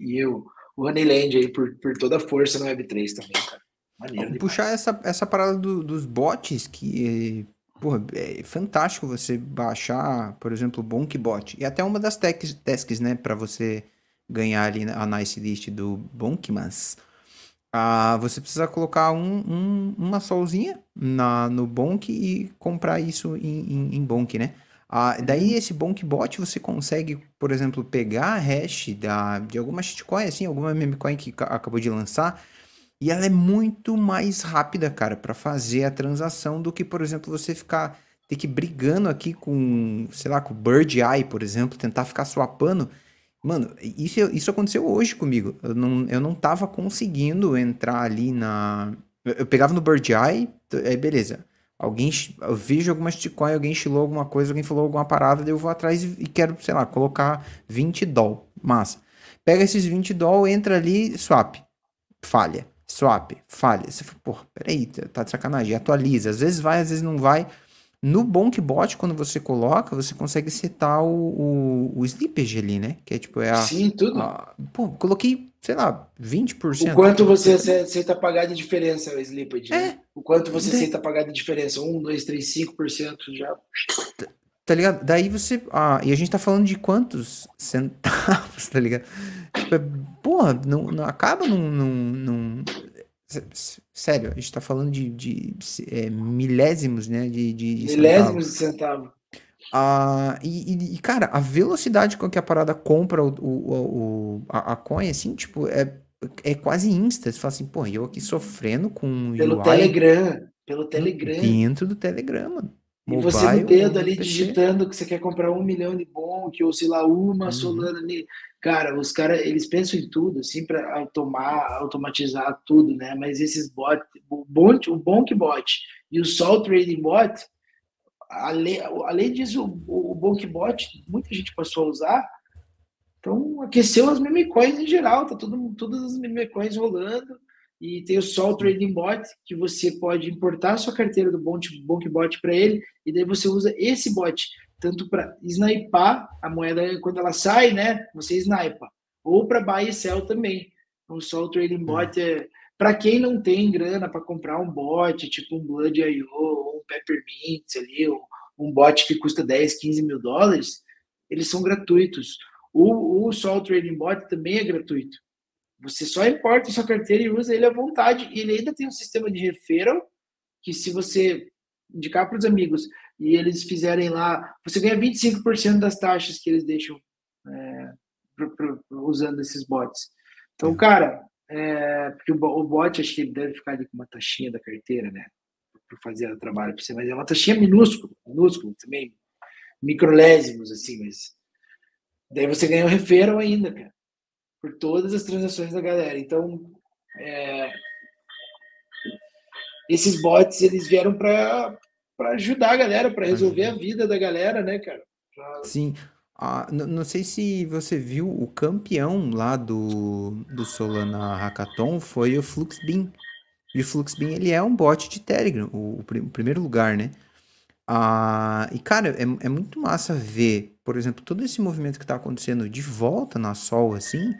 [SPEAKER 3] e eu, o Honeyland aí por, por toda a força no Web3 também, cara. Maneiro
[SPEAKER 1] Puxar essa, essa parada do, dos bots, que porra, é fantástico você baixar, por exemplo, o BonkBot, e até uma das tasks, tasks né, para você ganhar ali a nice list do Bonkmas, ah, você precisa colocar um, um, uma solzinha na, no Bonk e comprar isso em, em, em Bonk, né? Ah, daí esse BonkBot você consegue, por exemplo, pegar a hash da, de alguma shitcoin, assim, alguma memecoin que acabou de lançar, e ela é muito mais rápida, cara, para fazer a transação do que, por exemplo, você ficar ter que brigando aqui com, sei lá, com Bird Eye, por exemplo, tentar ficar swapando. Mano, isso, isso aconteceu hoje comigo. Eu não, eu não tava conseguindo entrar ali na. Eu pegava no Bird Eye, aí beleza. Alguém. Eu vejo alguma shitcoin, alguém chilou alguma coisa, alguém falou alguma parada, daí eu vou atrás e, e quero, sei lá, colocar 20 doll. Massa. Pega esses 20 doll, entra ali, swap. Falha. Swap. Falha. Você fala, porra, peraí, tá de sacanagem. Atualiza. Às vezes vai, às vezes não vai. No BonkBot, quando você coloca, você consegue setar o, o, o slippage ali, né? Que é tipo, é a.
[SPEAKER 3] Sim, tudo.
[SPEAKER 1] A, pô, coloquei, sei lá, 20%.
[SPEAKER 3] O quanto você aceita pagar de diferença o slippage?
[SPEAKER 1] É.
[SPEAKER 3] Né? O quanto você aceita pagar de diferença? 1, 2, 3, 5% já.
[SPEAKER 1] Tá ligado? Daí você. Ah, e a gente tá falando de quantos centavos, tá ligado? Tipo, é, porra, não, não acaba num, num, num Sério, a gente tá falando de, de é, milésimos, né? De, de,
[SPEAKER 3] de milésimos de centavo.
[SPEAKER 1] Ah, e, e- e, cara, a velocidade com que a parada compra o, o, o- a, a coin, assim, tipo, é, é quase insta. Você fala assim, pô, eu aqui sofrendo com
[SPEAKER 3] Pelo
[SPEAKER 1] UI
[SPEAKER 3] Telegram. Pelo Telegram.
[SPEAKER 1] dentro do Telegram, mano.
[SPEAKER 3] E você no
[SPEAKER 1] Mobile
[SPEAKER 3] dedo ali
[SPEAKER 1] PC.
[SPEAKER 3] digitando que você quer comprar um milhão de bonk, ou sei lá, uma
[SPEAKER 1] Uhum.
[SPEAKER 3] Solana ali. Cara, os caras, eles pensam em tudo, assim, para automar, automatizar tudo, né? Mas esses bots, o Bonk, o Bonk Bot e o Sol Trading Bot, além, além disso, o, o Bonk Bot, muita gente passou a usar, então aqueceu as meme coins em geral, tá tudo, todas as meme coins rolando. E tem o Sol Trading Bot, que você pode importar a sua carteira do Bonk, Bonk Bot para ele, e daí você usa esse bot tanto para snipar a moeda quando ela sai, né? Você snipa. Ou para buy e sell também. Então, o Sol Trading Bot é. Para quem não tem grana para comprar um bot, tipo um Blood.io, ou um Peppermint ali, ou um bot que custa 10, 15 mil dólares, eles são gratuitos. O, o Sol Trading Bot também é gratuito. Você só importa sua carteira e usa ele à vontade. E ele ainda tem um sistema de referral, que se você indicar para os amigos e eles fizerem lá, você ganha 25% das taxas que eles deixam é, pro, pro, usando esses bots. Então, cara, é, porque o, bot acho que ele deve ficar ali com uma taxinha da carteira, né? Para fazer o trabalho para você, mas é uma taxinha minúscula, minúscula também, microlésimos, assim, mas daí você ganha o referral ainda, cara, por todas as transações da galera. Então, é, esses bots eles vieram para ajudar a galera, para resolver a vida da galera, né, cara? Pra...
[SPEAKER 1] Sim. Ah, não sei se você viu o campeão lá do, do Solana Hackathon foi o Fluxbeam. E o Fluxbeam ele é um bot de Telegram, o, o primeiro lugar, né? Ah, e cara, é, é muito massa ver, por exemplo, todo esse movimento que tá acontecendo de volta na Sol, assim,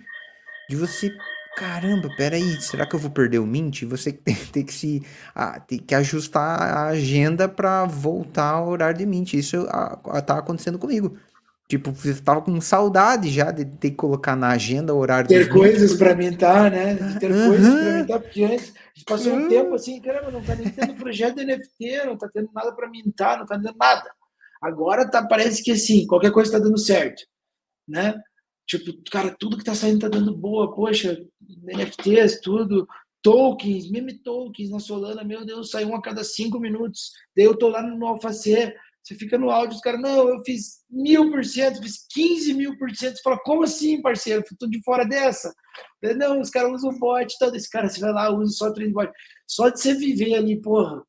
[SPEAKER 1] de você caramba, peraí, será que eu vou perder o Mint? Você tem, tem que se ah, tem que ajustar a agenda para voltar ao horário de Mint. Isso ah, tá acontecendo comigo. Tipo, você tava com saudade já de ter que colocar na agenda o horário
[SPEAKER 3] Ter coisas para mintar, né? De ter uhum. coisas para mintar, porque antes a gente passou uhum. um tempo assim, caramba, não tá nem tendo projeto de NFT, não tá tendo nada para mintar, não tá tendo nada. Agora tá, parece que assim, qualquer coisa tá dando certo, né? Tipo, cara, tudo que tá saindo tá dando boa, poxa, NFTs, tudo, tokens, meme tokens na Solana, meu Deus, sai um a cada cinco minutos. Daí eu tô lá no Alphacer, você fica no áudio, os caras, não, eu fiz mil por cento, fiz 15 mil por cento. Você fala, como assim, parceiro? Eu tô de fora dessa. Não, os caras usam bot, todo esse cara, você vai lá, usa só trade bot. Só de você viver ali, porra,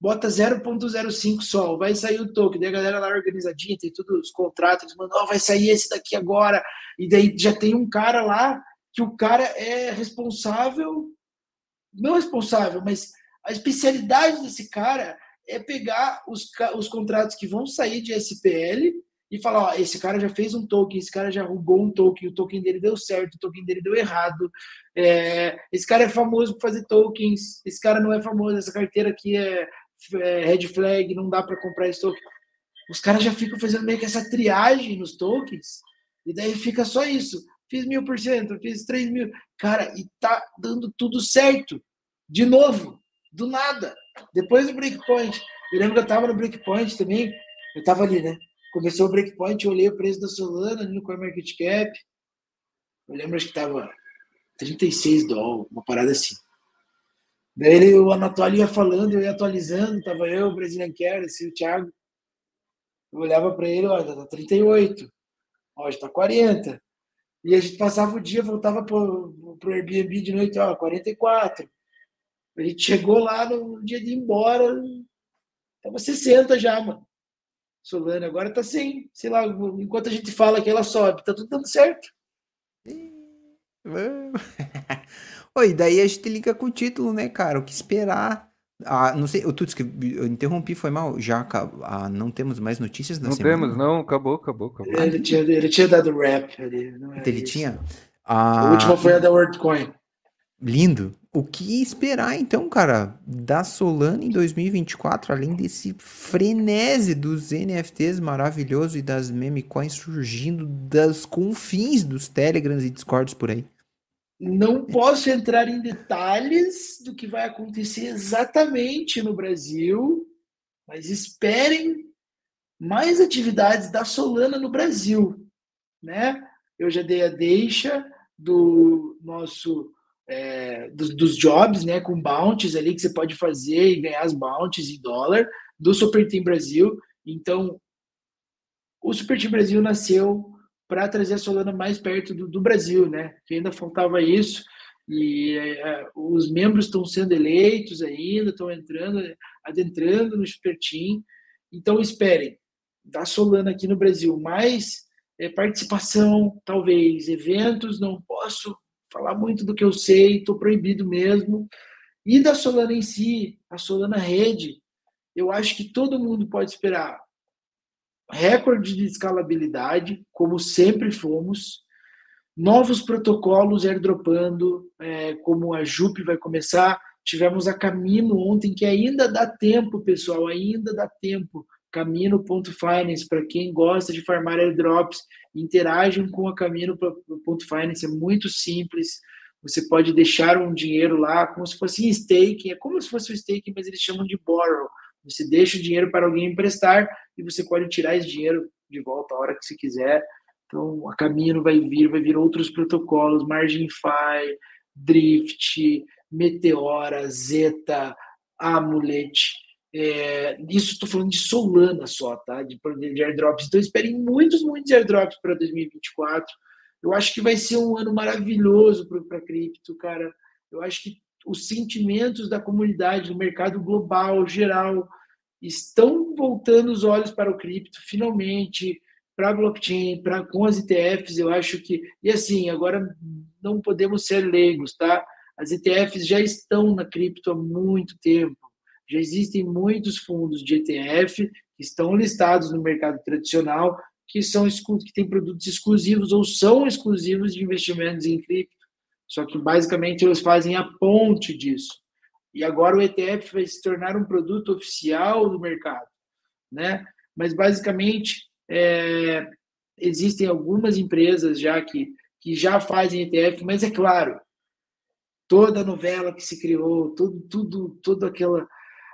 [SPEAKER 3] bota 0.05 sol, vai sair o token, daí a galera lá organizadinha, tem todos os contratos, eles mandam, oh, vai sair esse daqui agora, e daí já tem um cara lá que o cara é responsável, não responsável, mas a especialidade desse cara é pegar os, os contratos que vão sair de SPL e falar, ó, esse cara já fez um token, esse cara já roubou um token, o token dele deu certo, o token dele deu errado, é, esse cara é famoso por fazer tokens, esse cara não é famoso, essa carteira aqui é, é red flag, não dá para comprar esse token. Os caras já ficam fazendo meio que essa triagem nos tokens, e daí fica só isso. Fiz mil por cento, fiz três mil. Cara, e tá dando tudo certo. De novo, do nada. Depois do breakpoint. Eu lembro que eu tava no breakpoint também. Eu tava ali, né? Começou o breakpoint, eu olhei o preço da Solana ali no CoinMarketCap. Eu lembro acho que tava 36 dólares, uma parada assim. Daí o Anatólio ia falando, eu ia atualizando, tava eu, o Brazilian Care, o Thiago. Eu olhava para ele, olha, tá 38. Ó, já tá 40. E a gente passava o dia, voltava pro, pro Airbnb de noite, ó, 44. A gente chegou lá no dia de ir embora, tava 60 já, mano. Solana agora tá 100. Sei lá, enquanto a gente fala que ela sobe, tá tudo dando certo.
[SPEAKER 1] Oi, daí a gente liga com o título, né, cara? O que esperar? Ah, não sei, o Tuts, que eu interrompi, foi mal. Já ah, não temos mais notícias da
[SPEAKER 2] não
[SPEAKER 1] semana?
[SPEAKER 2] Não temos, não, acabou, acabou, acabou.
[SPEAKER 3] Ele, tinha, ele tinha dado rap ali. Não
[SPEAKER 1] ele isso. tinha?
[SPEAKER 3] Ah, a última foi a da WorldCoin.
[SPEAKER 1] Lindo. O que esperar então, cara, da Solana em 2024, além desse frenesi dos NFTs maravilhoso e das meme coins surgindo das confins dos Telegrams e Discords por aí?
[SPEAKER 3] Não posso entrar em detalhes do que vai acontecer exatamente no Brasil, mas esperem mais atividades da Solana no Brasil, né? Eu já dei a deixa do nosso é, dos, dos, jobs, né, com bounties ali que você pode fazer e ganhar as bounties em dólar do Super Team Brasil. Então, o Super Team Brasil nasceu para trazer a Solana mais perto do, do, Brasil, né? Que ainda faltava isso. E é, os membros estão sendo eleitos ainda, estão entrando, adentrando no Super Team. Então, esperem da Solana aqui no Brasil mais é, participação, talvez, eventos, não posso falar muito do que eu sei, estou proibido mesmo. E da Solana em si, a Solana Rede, eu acho que todo mundo pode esperar recorde de escalabilidade, como sempre fomos, novos protocolos airdropando, é, como a Jup vai começar. Tivemos a Camino ontem, que ainda dá tempo, pessoal, ainda dá tempo. Camino.finance, para quem gosta de farmar airdrops, interagem com a Camino.finance, é muito simples. Você pode deixar um dinheiro lá, como se fosse staking, é como se fosse o staking, mas eles chamam de borrow. Você deixa o dinheiro para alguém emprestar e você pode tirar esse dinheiro de volta a hora que você quiser. Então, a Camino vai vir, vai vir outros protocolos, MarginFi, Drift, Meteora, Zeta, Amulet. É, isso estou falando de Solana só, tá? De, de airdrops. Então, esperem muitos, muitos airdrops para 2024. Eu acho que vai ser um ano maravilhoso para cripto, cara. Eu acho que os sentimentos da comunidade, do mercado global, geral, estão voltando os olhos para o cripto, finalmente, para a blockchain, para com as ETFs, eu acho que. E assim, agora não podemos ser leigos, tá? As ETFs já estão na cripto há muito tempo. Já existem muitos fundos de ETF que estão listados no mercado tradicional, que são que têm produtos exclusivos ou são exclusivos de investimentos em cripto. Só que basicamente eles fazem a ponte disso. E agora o ETF vai se tornar um produto oficial do mercado, né? Mas basicamente é, existem algumas empresas já que, que já fazem ETF, mas é claro, toda a novela que se criou, tudo, tudo, todo aquela,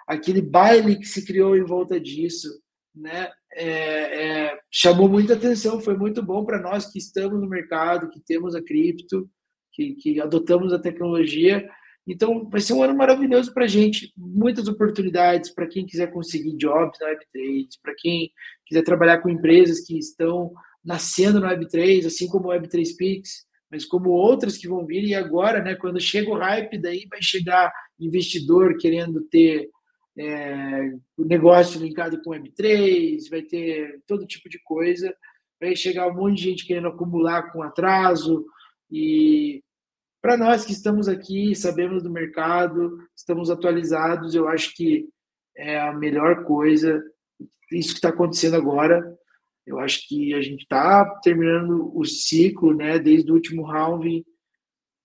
[SPEAKER 3] aquele baile que se criou em volta disso, né? É, é, chamou muita atenção, foi muito bom para nós que estamos no mercado, que temos a cripto, que, que adotamos a tecnologia. Então, vai ser um ano maravilhoso para a gente. Muitas oportunidades para quem quiser conseguir jobs na Web3, para quem quiser trabalhar com empresas que estão nascendo no Web3, assim como o Web3 Pix, mas como outras que vão vir. E agora, né, quando chega o hype, daí vai chegar investidor querendo ter é, negócio linkado com Web3, vai ter todo tipo de coisa. Vai chegar um monte de gente querendo acumular com atraso, e para nós que estamos aqui, sabemos do mercado, estamos atualizados, eu acho que é a melhor coisa. Isso que está acontecendo agora, eu acho que a gente está terminando o ciclo, né, desde o último round,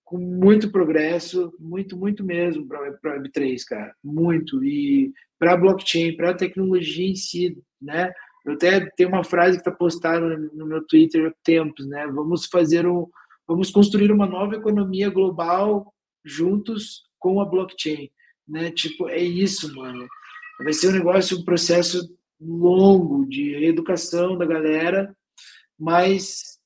[SPEAKER 3] com muito progresso, muito, muito mesmo para a Web3, cara, muito. E para a blockchain, para a tecnologia em si, né? Eu até tenho uma frase que está postada no meu Twitter tempos, né? Vamos fazer um, Vamos construir uma nova economia global juntos com a blockchain, né? Tipo, é isso, mano. Vai ser um negócio, um processo longo de educação da galera, mas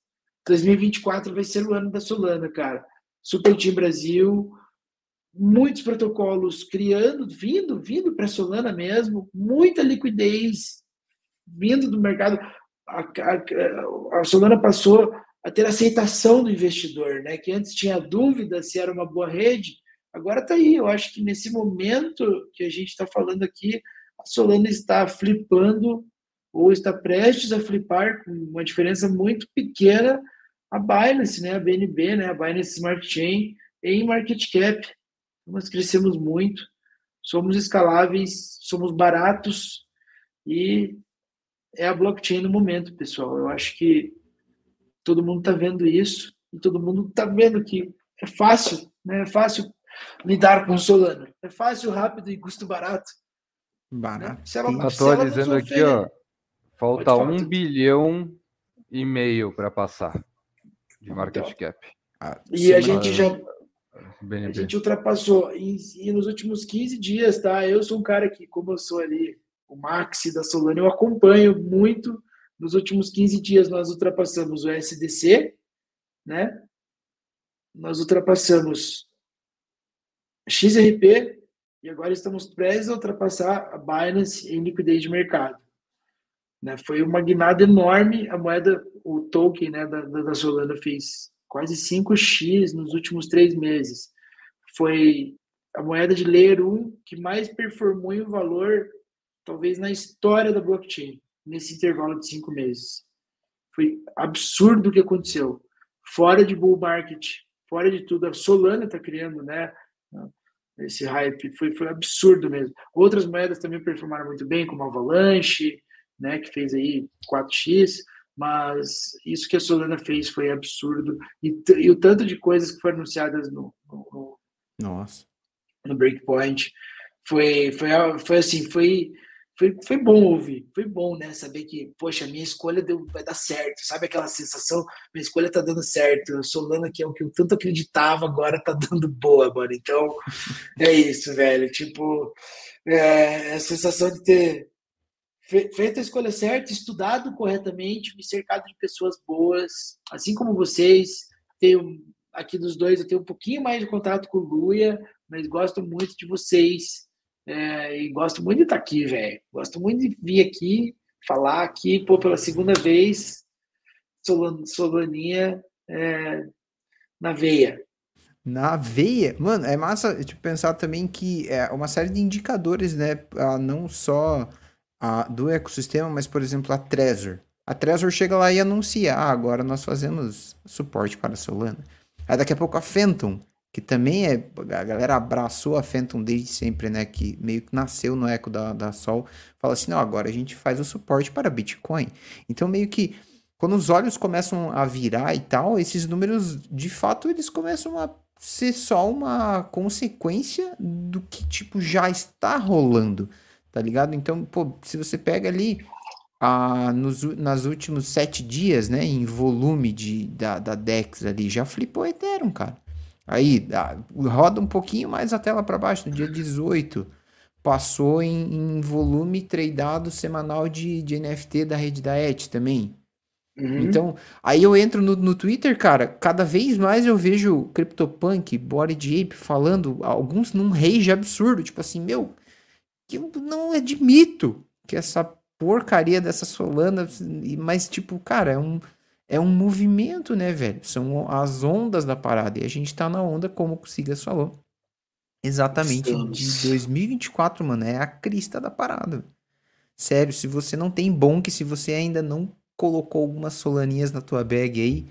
[SPEAKER 3] 2024 vai ser o ano da Solana, cara. Super Team Brasil, muitos protocolos criando, vindo, vindo para Solana mesmo, muita liquidez vindo do mercado. A, a, a Solana passou a ter aceitação do investidor, né? Que antes tinha dúvida se era uma boa rede, agora está aí. Eu acho que nesse momento que a gente está falando aqui, a Solana está flipando ou está prestes a flipar com uma diferença muito pequena a Binance, né? A BNB, né? A Binance Smart Chain em market cap. Nós crescemos muito, somos escaláveis, somos baratos e é a blockchain no momento, pessoal. Eu acho que todo mundo está vendo isso e todo mundo está vendo que é fácil, né? É fácil lidar com o Solano. É fácil, rápido e custo barato.
[SPEAKER 1] Barato. Né?
[SPEAKER 2] Se ela, Atualizando aqui, ó, falta um bilhão e meio para passar de market então, cap.
[SPEAKER 3] Ah, e a gente já a gente ultrapassou. E, e, nos últimos 15 dias, tá? Eu sou um cara que, como eu sou ali o Maxi da Solana, eu acompanho muito. Nos últimos 15 dias nós ultrapassamos o SDC, né? Nós ultrapassamos XRP e agora estamos prestes a ultrapassar a Binance em liquidez de mercado. Né? Foi uma guinada enorme, a moeda, o token né, da, da Solana fez quase 5x nos últimos três meses. Foi a moeda de Layer 1 que mais performou em valor, talvez na história da blockchain, nesse intervalo de cinco meses. Foi absurdo o que aconteceu. Fora de bull market, fora de tudo, a Solana está criando, né? Esse hype foi, foi absurdo mesmo. Outras moedas também performaram muito bem, como Avalanche, né, que fez aí 4x, mas isso que a Solana fez foi absurdo. E, e o tanto de coisas que foram anunciadas no, no,
[SPEAKER 1] Nossa.
[SPEAKER 3] no Breakpoint foi, foi, foi assim, foi foi, foi bom ouvir, foi bom, né? Saber que, poxa, minha escolha deu, vai dar certo, sabe aquela sensação? Minha escolha tá dando certo. A Solana, que é o que eu tanto acreditava, agora tá dando boa, mano. Então, é isso, velho. Tipo, é, a sensação de ter feito a escolha certa, estudado corretamente, me cercado de pessoas boas, assim como vocês. Tenho aqui dos dois, eu tenho um pouquinho mais de contato com o Luia, mas gosto muito de vocês. É, e gosto muito de estar aqui, velho. Gosto muito de vir aqui, falar aqui, pô, pela segunda vez, Solan, Solaninha é, na veia.
[SPEAKER 1] Na veia? Mano, é massa tipo, pensar também que é uma série de indicadores, né? Não só a, do ecossistema, mas, por exemplo, a Trezor. A Trezor chega lá e anuncia, ah, agora nós fazemos suporte para Solana. Aí daqui a pouco a Phantom que também é. A galera abraçou a Phantom desde sempre, né? Que meio que nasceu no eco da, da Sol. Fala assim: não, agora a gente faz o suporte para Bitcoin. Então, meio que. Quando os olhos começam a virar e tal, esses números, de fato, eles começam a ser só uma consequência do que, tipo, já está rolando, tá ligado? Então, pô, se você pega ali ah, nos, nas últimos sete dias, né, em volume de, da, da DEX ali, já flipou Ethereum, cara. Aí, roda um pouquinho mais a tela para baixo, no dia 18, passou em, em volume tradeado semanal de, de NFT da rede da ET também. Uhum. Então, aí eu entro no, no Twitter, cara, cada vez mais eu vejo CryptoPunk, Body Ape falando, alguns num rage absurdo, tipo assim, meu, eu não admito que essa porcaria dessa Solana, mas tipo, cara, é um é um movimento, né, velho? São as ondas da parada. E a gente tá na onda, como o Sigas falou. Exatamente Estamos. de 2024, mano. É a crista da parada. Sério, se você não tem bonk, se você ainda não colocou algumas solaninhas na tua bag aí,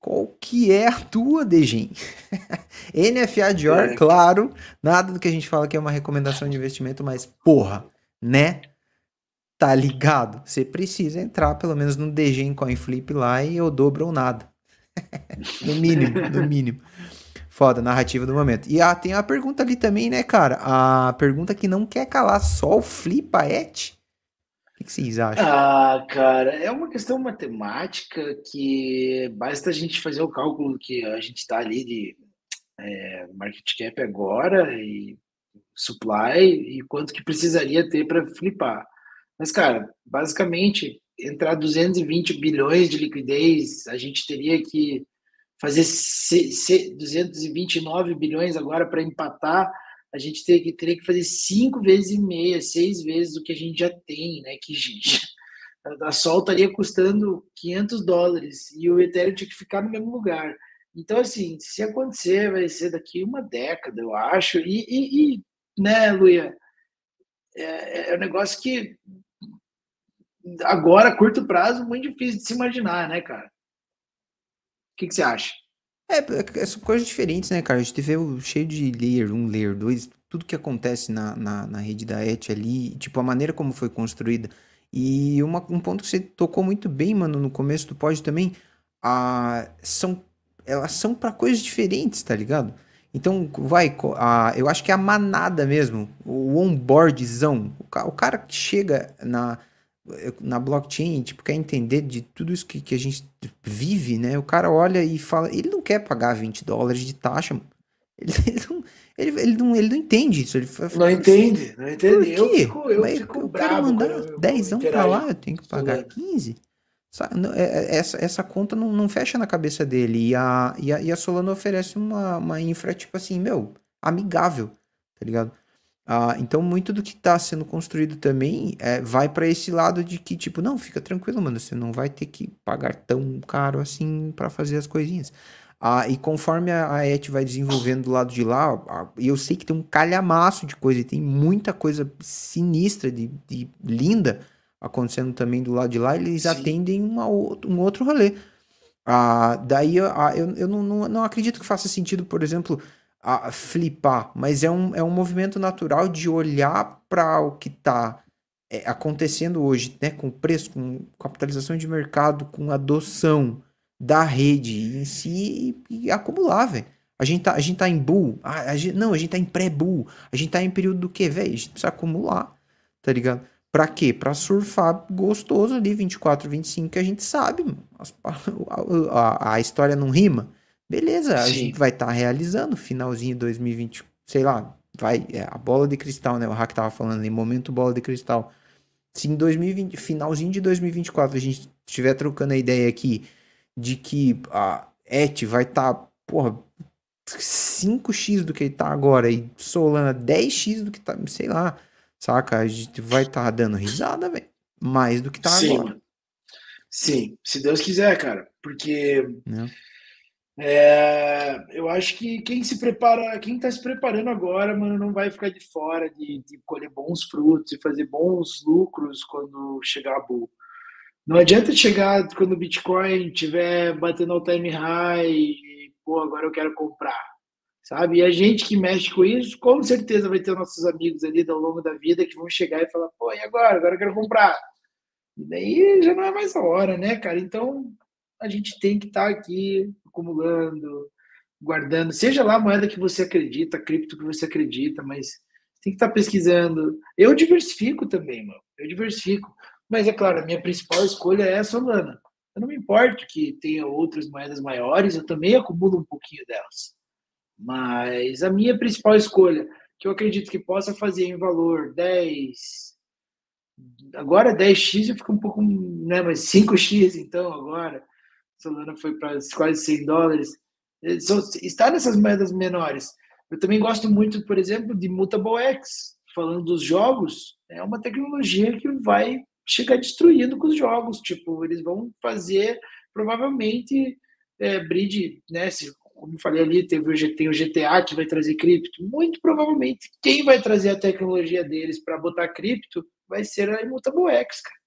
[SPEAKER 1] qual que é a tua, Degen? NFA Dior, é. claro. Nada do que a gente fala que é uma recomendação de investimento, mas porra, né? Tá ligado? Você precisa entrar pelo menos no DG em CoinFlip lá e eu dobro ou nada. no mínimo, no mínimo. Foda, narrativa do momento. E ah, tem a pergunta ali também, né, cara? A pergunta que não quer calar só o Flipaet. O que, vocês acham?
[SPEAKER 3] Ah, cara, é uma questão matemática que basta a gente fazer o cálculo que a gente está ali de é, market cap agora e supply e quanto que precisaria ter para flipar. Mas, cara, basicamente, entrar 220 bilhões de liquidez, a gente teria que fazer 229 bilhões agora para empatar, a gente teria que, teria que fazer cinco vezes e meia, seis vezes o que a gente já tem, né? Que a Sol estaria custando 500 dólares e o Ethereum tinha que ficar no mesmo lugar. Então, assim, se acontecer, vai ser daqui uma década, eu acho. E, e, e né, Luia, é, é um negócio que agora, a curto prazo, muito difícil de se imaginar, né, cara? O que, que você acha?
[SPEAKER 1] É, é, são coisas diferentes, né, cara? A gente o cheio de layer 1, layer 2, tudo que acontece na, na, na rede da ET ali, tipo, a maneira como foi construída. E uma, um ponto que você tocou muito bem, mano, no começo do pod também, a, são, elas são para coisas diferentes, tá ligado? Então, vai, a, eu acho que é a manada mesmo, o onboardzão, o, o cara que chega na, na blockchain, tipo, quer entender de tudo isso que, que a gente vive, né? O cara olha e fala, ele não quer pagar 20 dólares de taxa, Ele, ele, não, ele, ele, não, ele não entende isso. Ele fala,
[SPEAKER 3] Não entende, não
[SPEAKER 1] Por
[SPEAKER 3] entende. Eu
[SPEAKER 1] quê?
[SPEAKER 3] fico, eu
[SPEAKER 1] Mas
[SPEAKER 3] fico
[SPEAKER 1] eu quero mandar
[SPEAKER 3] quando eu- eu
[SPEAKER 1] 10 pra
[SPEAKER 3] interajo
[SPEAKER 1] lá, eu tenho que pagar
[SPEAKER 3] Solano.
[SPEAKER 1] 15. Sa- não, é- é- Essa, essa conta não, não fecha na cabeça dele. E a, e a, e a Solana oferece uma, uma infra, tipo assim, meu, amigável, tá ligado? Ah, então, muito do que tá sendo construído também é, vai pra esse lado de que, tipo, não, fica tranquilo, mano, você não vai ter que pagar tão caro assim pra fazer as coisinhas. Ah, e conforme a, a ET vai desenvolvendo do lado de lá, e eu sei que tem um calhamaço de coisa, e tem muita coisa sinistra, de, de linda acontecendo também do lado de lá, eles
[SPEAKER 3] Sim.
[SPEAKER 1] atendem uma, um outro rolê. Ah, daí eu, ah, eu, eu não, não, não acredito que faça sentido, por exemplo, a flipar, mas é um, é um movimento natural de olhar para o que está acontecendo hoje, né, com preço, com capitalização de mercado, com adoção da rede em si e, e acumular, velho. A gente tá, a gente tá em bull, a, a gente, não, a gente tá em pré-bull, a gente tá em período do quê, velho? A gente precisa acumular, tá ligado? Pra quê? Pra surfar gostoso ali, 24, 25, que a gente sabe, a, a- a história não rima. Beleza, a
[SPEAKER 3] Sim.
[SPEAKER 1] gente vai estar realizando finalzinho de 2020, sei lá, vai, é, a bola de cristal, né? O Hack tava falando em momento bola de cristal. Se em 2020, finalzinho de 2024, a gente estiver trocando a ideia aqui de que a ET vai estar, porra, 5x do que ele tá agora e Solana 10x do que tá, sei lá, saca? A gente vai estar dando risada, velho. Mais do que tá
[SPEAKER 3] Sim,
[SPEAKER 1] agora.
[SPEAKER 3] Sim, se Deus quiser, cara. Porque
[SPEAKER 1] Né?
[SPEAKER 3] É, eu acho que quem se prepara, quem tá se preparando agora, mano, não vai ficar de fora de, de colher bons frutos e fazer bons lucros quando chegar a bull. Não adianta chegar quando o Bitcoin estiver batendo all time high e, pô, agora eu quero comprar, sabe? E a gente que mexe com isso, com certeza vai ter nossos amigos ali ao longo da vida que vão chegar e falar, pô, e agora? Agora eu quero comprar. E daí já não é mais a hora, né, cara? Então a gente tem que estar aqui acumulando, guardando, seja lá a moeda que você acredita, a cripto que você acredita, mas tem que estar pesquisando. Eu diversifico também, mano. Eu diversifico. Mas é claro, a minha principal escolha é a Solana. Eu não me importo que tenha outras moedas maiores, eu também acumulo um pouquinho delas. Mas a minha principal escolha, que eu acredito que possa fazer em valor 10, agora 10x eu fico um pouco, né, mas 5x então agora, Solana foi para quase 100 dólares, está nessas moedas menores. Eu também gosto muito, por exemplo, de Mutable X, falando dos jogos, é uma tecnologia que vai chegar destruindo com os jogos, tipo, eles vão fazer provavelmente é, bridge, né, se, como falei ali, teve o, tem o GTA que vai trazer cripto, muito provavelmente quem vai trazer a tecnologia deles para botar cripto vai ser a Immutable X, cara,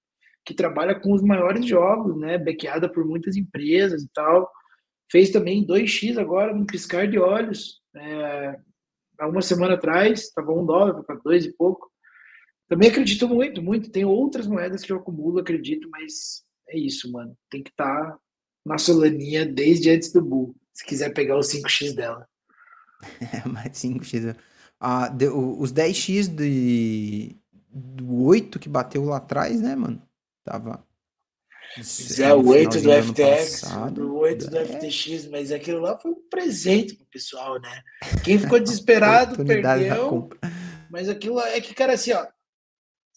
[SPEAKER 3] que trabalha com os maiores jogos, né, bequeada por muitas empresas e tal, fez também 2x agora, num piscar de olhos, é, há uma semana atrás, estava um dólar, para dois e pouco, também acredito muito, muito. Tem outras moedas que eu acumulo, acredito, mas é isso, mano. Tem que estar tá na Solaninha desde antes do Bull, se quiser pegar os 5x dela.
[SPEAKER 1] É, mais 5x. Ah, de- os 10x de, do 8 que bateu lá atrás, né, mano? Tava.
[SPEAKER 3] É, o 8 do FTX,
[SPEAKER 1] passado.
[SPEAKER 3] o 8 do
[SPEAKER 1] É.
[SPEAKER 3] FTX, mas aquilo lá foi um presente pro pessoal, né? Quem ficou desesperado perdeu. Mas aquilo é que, cara, assim, ó.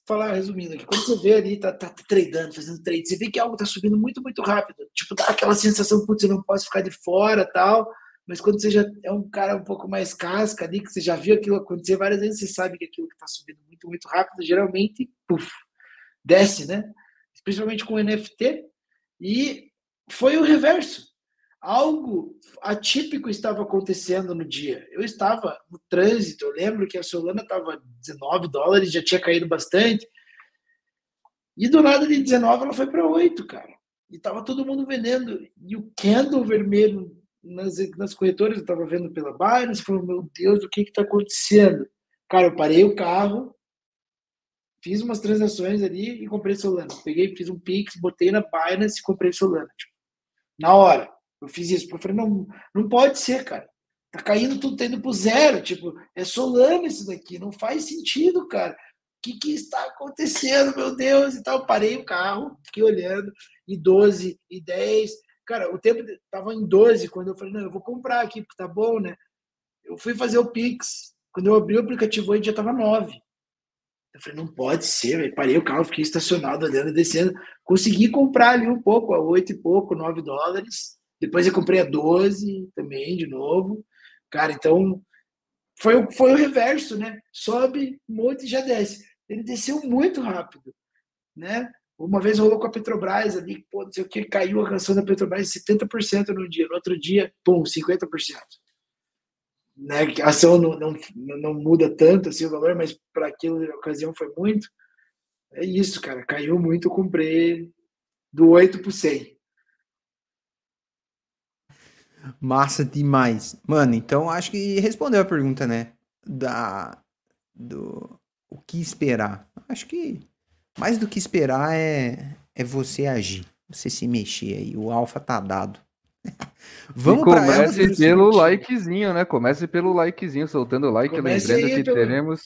[SPEAKER 3] Falar resumindo aqui, quando você vê ali, tá, tá tradando, fazendo trade, você vê que algo tá subindo muito, muito rápido. Tipo, dá aquela sensação, putz, eu não posso ficar de fora tal. Mas quando você já é um cara um pouco mais casca ali, que você já viu aquilo acontecer várias vezes, você sabe que aquilo que tá subindo muito, muito rápido, geralmente, puf, desce, né? Principalmente com NFT. E foi o reverso algo atípico estava acontecendo no dia. Eu estava no trânsito, eu lembro que a Solana estava 19 dólares, já tinha caído bastante. E do nada de 19 ela foi para 8, cara. E tava todo mundo vendendo. E o candle vermelho nas, nas corretoras, eu estava vendo pela Binance, falou, meu Deus, o que que tá acontecendo? Cara, eu parei o carro, fiz umas transações ali e comprei Solana. Peguei, fiz um Pix, botei na Binance e comprei Solana. Tipo, na hora. Eu fiz isso. Eu falei, não, não pode ser, cara. Tá caindo tudo, tá indo pro zero. Tipo, é Solana isso daqui. Não faz sentido, cara. O que, que está acontecendo, meu Deus? E tal. Parei o carro, fiquei olhando. E 12, e 10. Cara, o tempo tava em 12 quando eu falei, não, eu vou comprar aqui, porque tá bom, né? eu fui fazer o Pix. Quando eu abri o aplicativo, ele já tava 9. Eu falei, não pode ser. Parei o carro, fiquei estacionado, olhando, descendo. Consegui comprar ali um pouco, a 8 e pouco, 9 dólares. Depois eu comprei a 12 também, de novo. Cara, então foi, foi o reverso, né? Sobe muito e já desce. Ele desceu muito rápido, né? Uma vez rolou com a Petrobras ali, pô, não sei o que, caiu a canção da Petrobras 70% no dia. No outro dia, pum, 50%. Né? A ação não, não, não muda tanto assim o valor, mas para aquela ocasião foi muito. É isso, cara. Caiu muito, eu comprei do 8 para 100.
[SPEAKER 1] Massa demais. Mano, então acho que respondeu a pergunta, né? Da. Do. O que esperar? Acho que mais do que esperar é, é você agir. Você se mexer aí. O alfa tá dado.
[SPEAKER 2] Vamos para Comece pelo likezinho, né? Comece pelo likezinho, soltando like. Comece lembrando aí, que teremos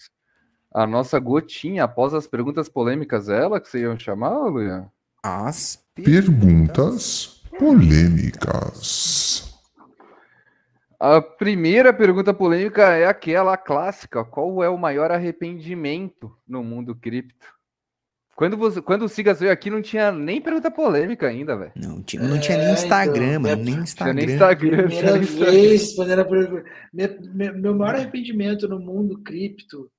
[SPEAKER 2] a nossa gotinha após as perguntas polêmicas. Ela que vocês iam chamar, Luian?
[SPEAKER 4] As perguntas polêmicas.
[SPEAKER 2] A primeira pergunta polêmica é aquela clássica: qual é o maior arrependimento no mundo cripto? Quando, você, quando o Sigas veio aqui, não tinha nem pergunta polêmica ainda, velho.
[SPEAKER 1] Não, tinha, não tinha nem é, Instagram, então, mano. Nem Instagram.
[SPEAKER 3] nem Instagram. Primeira vez, respondendo a pergunta. Meu, meu maior arrependimento no mundo cripto.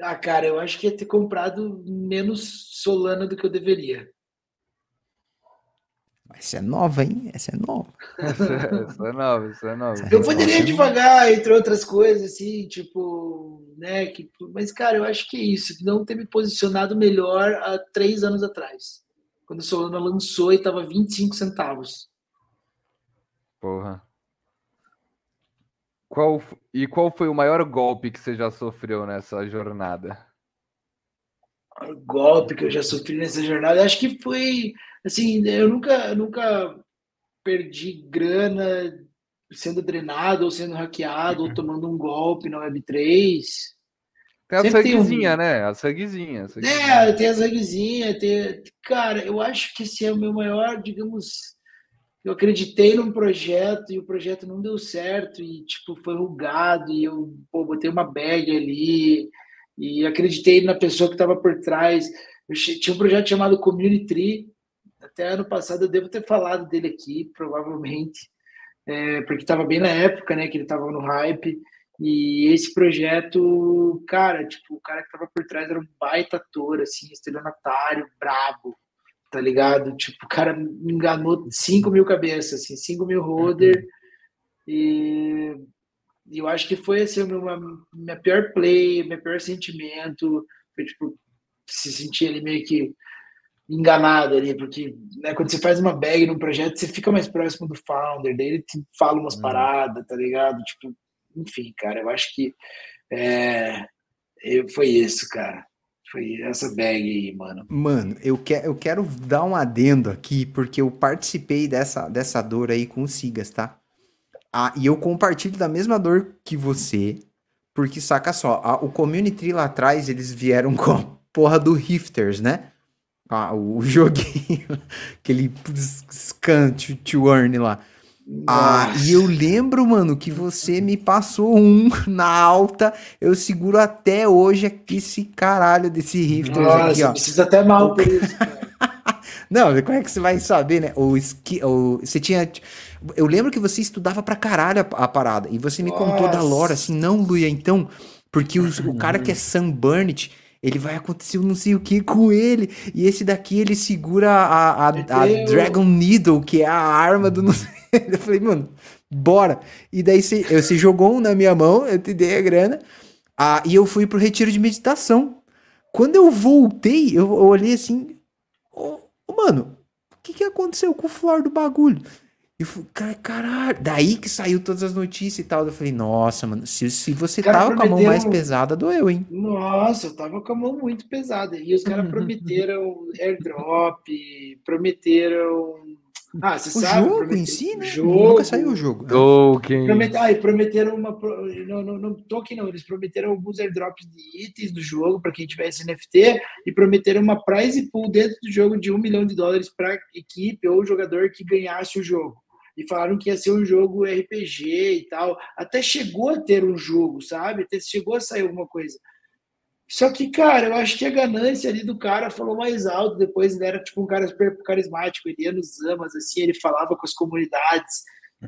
[SPEAKER 3] Ah, cara, eu acho que ia ter comprado menos Solana do que eu deveria.
[SPEAKER 1] Essa é nova, hein? Essa é nova.
[SPEAKER 2] essa, é nova, essa é nova.
[SPEAKER 3] Eu poderia devagar, entre outras coisas, assim, tipo, né? Que, mas, cara, eu acho que é isso. Não ter me posicionado melhor há três anos atrás. Quando a Solana lançou e tava 25 centavos.
[SPEAKER 2] Porra. Qual, e qual foi o maior golpe que você já sofreu nessa jornada?
[SPEAKER 3] O golpe que eu já sofri nessa jornada, acho que foi assim, eu nunca, nunca perdi grana sendo drenado ou sendo hackeado ou tomando um golpe na Web3.
[SPEAKER 2] Tem a sanguezinha, um... né? A sanguezinha, a sanguezinha.
[SPEAKER 3] É, tem a sanguezinha. Tem... Cara, eu acho que esse é o meu maior, digamos. Eu acreditei num projeto e o projeto não deu certo e, tipo, foi rugado e eu pô, botei uma bag ali e acreditei na pessoa que estava por trás. Eu tinha um projeto chamado Community até ano passado eu devo ter falado dele aqui, provavelmente, é, porque estava bem na época, né, que ele estava no hype. E esse projeto, cara, tipo, o cara que estava por trás era um baita ator, assim, estelionatário, brabo, tá ligado? Tipo, o cara me enganou 5 mil cabeças, assim, 5 mil roder. E, e eu acho que foi, assim, a minha, pior play, meu pior sentimento. Foi, tipo, se sentir ali meio que enganado ali, porque né, quando você faz uma bag num projeto, você fica mais próximo do founder, daí ele te fala umas hum. paradas, tá ligado? Tipo, enfim, cara, eu acho que é, foi isso, cara. Foi essa bag aí, mano.
[SPEAKER 1] Mano, eu, que, eu quero dar um adendo aqui, porque eu participei dessa, dessa dor aí com o Sigas, tá? Ah, e eu compartilho da mesma dor que você, porque saca só, a, o Community lá atrás, eles vieram com a porra do Rifters, né? Ah, o joguinho, aquele scan to, to earn lá. Ah, e eu lembro, mano, que você me passou um na alta. Eu seguro até hoje aqui esse caralho desse Rift aqui, ó.
[SPEAKER 3] Precisa até mal por isso.
[SPEAKER 1] Não, como é que você vai saber, né? O, esqui, o, você tinha. Eu lembro que você estudava pra caralho a, a parada. E você me Nossa. contou da lore, assim, não, Luia, então. Porque os, o cara que é Sunburned ele vai acontecer não sei o que com ele. E esse daqui ele segura a, a, a Dragon Needle, que é a arma do. eu falei, mano, bora. E daí você, você jogou um na minha mão, eu te dei a grana. Ah, e eu fui pro retiro de meditação. Quando eu voltei, eu, eu olhei assim. Oh, mano, o que, que aconteceu com o flor do bagulho? Eu falei, caralho. Daí que saiu todas as notícias e tal. Eu falei, nossa, mano, se, se você cara, tava com a mão mais pesada, doeu, hein?
[SPEAKER 3] Nossa, eu tava com a mão muito pesada. E os caras prometeram airdrop, prometeram. Ah, você
[SPEAKER 1] o
[SPEAKER 3] sabe?
[SPEAKER 1] jogo em si, né? Jogo, Nunca saiu o jogo.
[SPEAKER 2] Token.
[SPEAKER 3] Promet... Ah, e prometeram uma. Não, não, não, token não. Eles prometeram alguns airdrops de itens do jogo para quem tivesse NFT e prometeram uma prize pool dentro do jogo de um milhão de dólares para equipe ou jogador que ganhasse o jogo. E falaram que ia ser um jogo RPG e tal. Até chegou a ter um jogo, sabe? Até chegou a sair alguma coisa. Só que, cara, eu acho que a ganância ali do cara falou mais alto. Depois ele era tipo um cara super carismático, ele ia nos amas, assim, ele falava com as comunidades.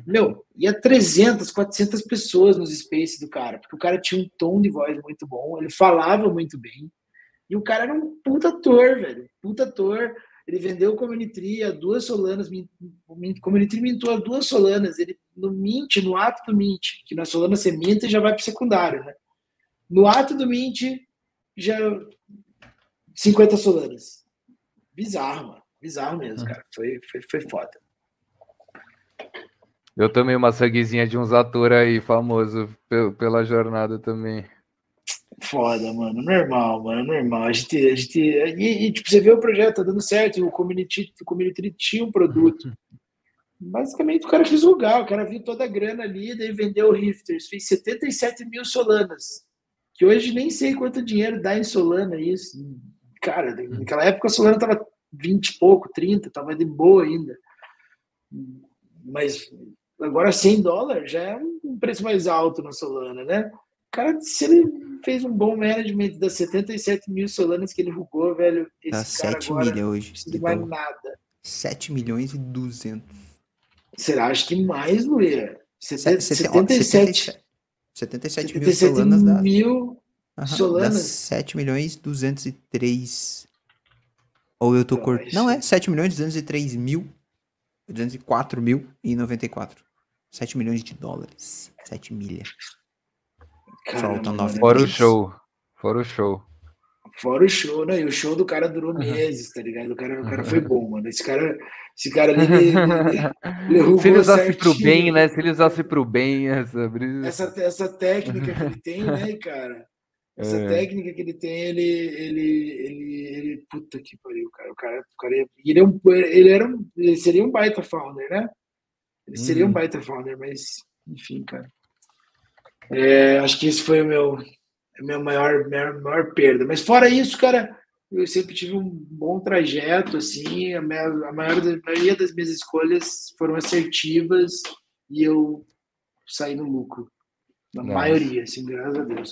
[SPEAKER 3] Meu, ia 300, 400 pessoas nos space do cara, porque o cara tinha um tom de voz muito bom, ele falava muito bem. E o cara era um puta ator, velho. Puta ator. Ele vendeu o Community a duas solanas, o Community mintou a duas solanas. Ele, no Mint, no ato do Mint, que na solana você minta e já vai pro secundário, né? No ato do Mint, já 50 solanas. Bizarro, mano. Bizarro mesmo, cara. Foi, foi, foi foda.
[SPEAKER 2] Eu tomei uma sanguezinha de uns atores aí famoso pela jornada também.
[SPEAKER 3] Foda, mano. Normal, mano. Normal. A gente. A gente e, e, tipo, você vê o projeto, tá dando certo. O community, o community tinha um produto. Basicamente, o cara quis julgar. O cara viu toda a grana ali, daí vendeu o Rifters. Fez 77 mil solanas. Que hoje nem sei quanto dinheiro dá em Solana isso. Cara, naquela época a Solana tava 20 e pouco, 30, tava de boa ainda. Mas agora 100 dólares já é um preço mais alto na Solana, né? Cara, se ele fez um bom management das 77 mil solanas que ele rugou, velho.
[SPEAKER 1] Esse Dá 7 milhões hoje. Não
[SPEAKER 3] precisa mais nada.
[SPEAKER 1] 7 milhões e 200.
[SPEAKER 3] Será? Acho que mais, Luia.
[SPEAKER 1] 77. 77, 77 mil solanas
[SPEAKER 3] dá. mil solanas. Dá
[SPEAKER 1] 7 milhões e 203. Ou eu tô então, cortando. Não, é 7 milhões e 203 mil. 204 mil e 94. 7 milhões de dólares. 7
[SPEAKER 2] Faltam nove Fora o show. Fora o show.
[SPEAKER 3] Fora o show, né? E o show do cara durou meses, tá ligado? O cara, o cara foi bom, mano. Esse cara, esse cara ali. Ele,
[SPEAKER 2] ele Se ele usasse pro bem, né? Se ele usasse pro bem, essa
[SPEAKER 3] brisa. Essa, essa técnica que ele tem, né, cara? Essa é. técnica que ele tem, ele, ele, ele, ele, puta que pariu, cara. O cara, o cara ele, é um, ele era um, ele seria um baita founder, né? Ele seria um uhum. baita founder, mas, enfim, cara. É, acho que esse foi o meu, a minha maior, maior, maior perda. Mas fora isso, cara, eu sempre tive um bom trajeto, assim, a, minha, a, maior, a maioria das minhas escolhas foram assertivas e eu saí no lucro. Na Nossa. maioria, assim, graças a Deus.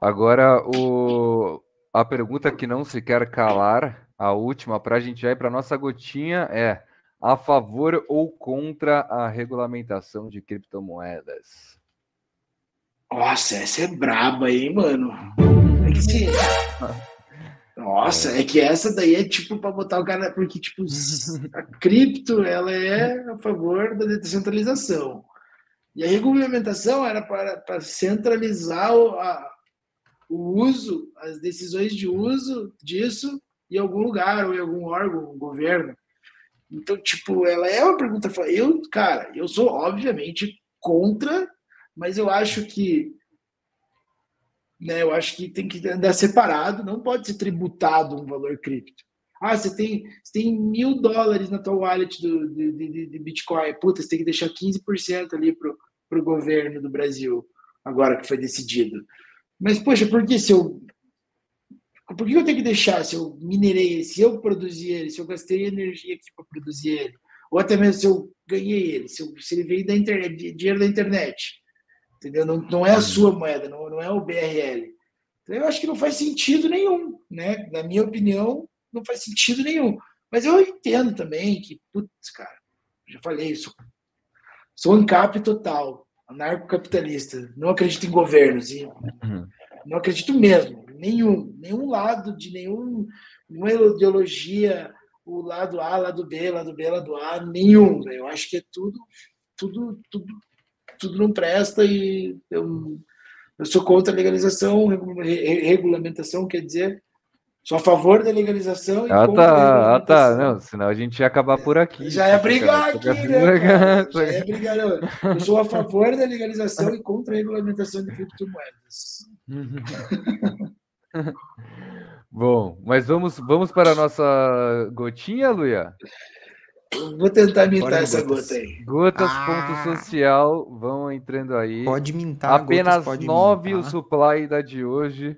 [SPEAKER 2] Agora, o... a pergunta que não se quer calar, a última, para a gente já ir para nossa gotinha, é a favor ou contra a regulamentação de criptomoedas?
[SPEAKER 3] Nossa, essa é braba aí, mano. É que se... Nossa, é. que essa daí é tipo para botar o cara, porque tipo a cripto ela é a favor da descentralização e a regulamentação era para, para centralizar o, a, o uso, as decisões de uso disso em algum lugar ou em algum órgão, governo. Então, tipo, ela é uma pergunta. Eu, cara, eu sou obviamente contra mas eu acho que né, eu acho que tem que andar separado, não pode ser tributado um valor cripto. Ah, você tem, você tem mil dólares na tua wallet do, de, de, de Bitcoin. Puta, você tem que deixar 15% ali pro, pro governo do Brasil, agora que foi decidido. Mas, poxa, por que se eu. Por que eu tenho que deixar se eu minerei ele, se eu produzi ele, se eu gastei energia aqui para produzir ele? Ou até mesmo se eu ganhei ele, se, eu, se ele veio da internet, dinheiro da internet entendeu? Não, não é a sua moeda, não, não é o BRL. Então, eu acho que não faz sentido nenhum, né? Na minha opinião, não faz sentido nenhum. Mas eu entendo também que, putz, cara, já falei isso. Sou ANCAP total, anarcocapitalista. Não acredito em governos. E uhum. Não acredito mesmo. Nenhum. Nenhum lado de nenhum, nenhuma ideologia, o lado A, lado B, lado B, lado A, nenhum. Eu acho que é tudo, tudo, tudo tudo não presta e eu, eu sou contra a legalização, regulamentação, quer dizer, sou a favor da legalização e
[SPEAKER 2] ah, tá, ah, tá, não, senão a gente ia acabar por aqui.
[SPEAKER 3] Já ia brigar aqui, né? Cara? Já ia brigar, não. Eu sou a favor da legalização e contra a regulamentação de criptomoedas.
[SPEAKER 2] Bom, mas vamos, vamos para a nossa gotinha, Luia?
[SPEAKER 3] Vou tentar mintar essa gota aí.
[SPEAKER 2] Gotas ah. ponto social vão entrando aí.
[SPEAKER 1] Pode mintar.
[SPEAKER 2] Apenas nove o supply da de hoje.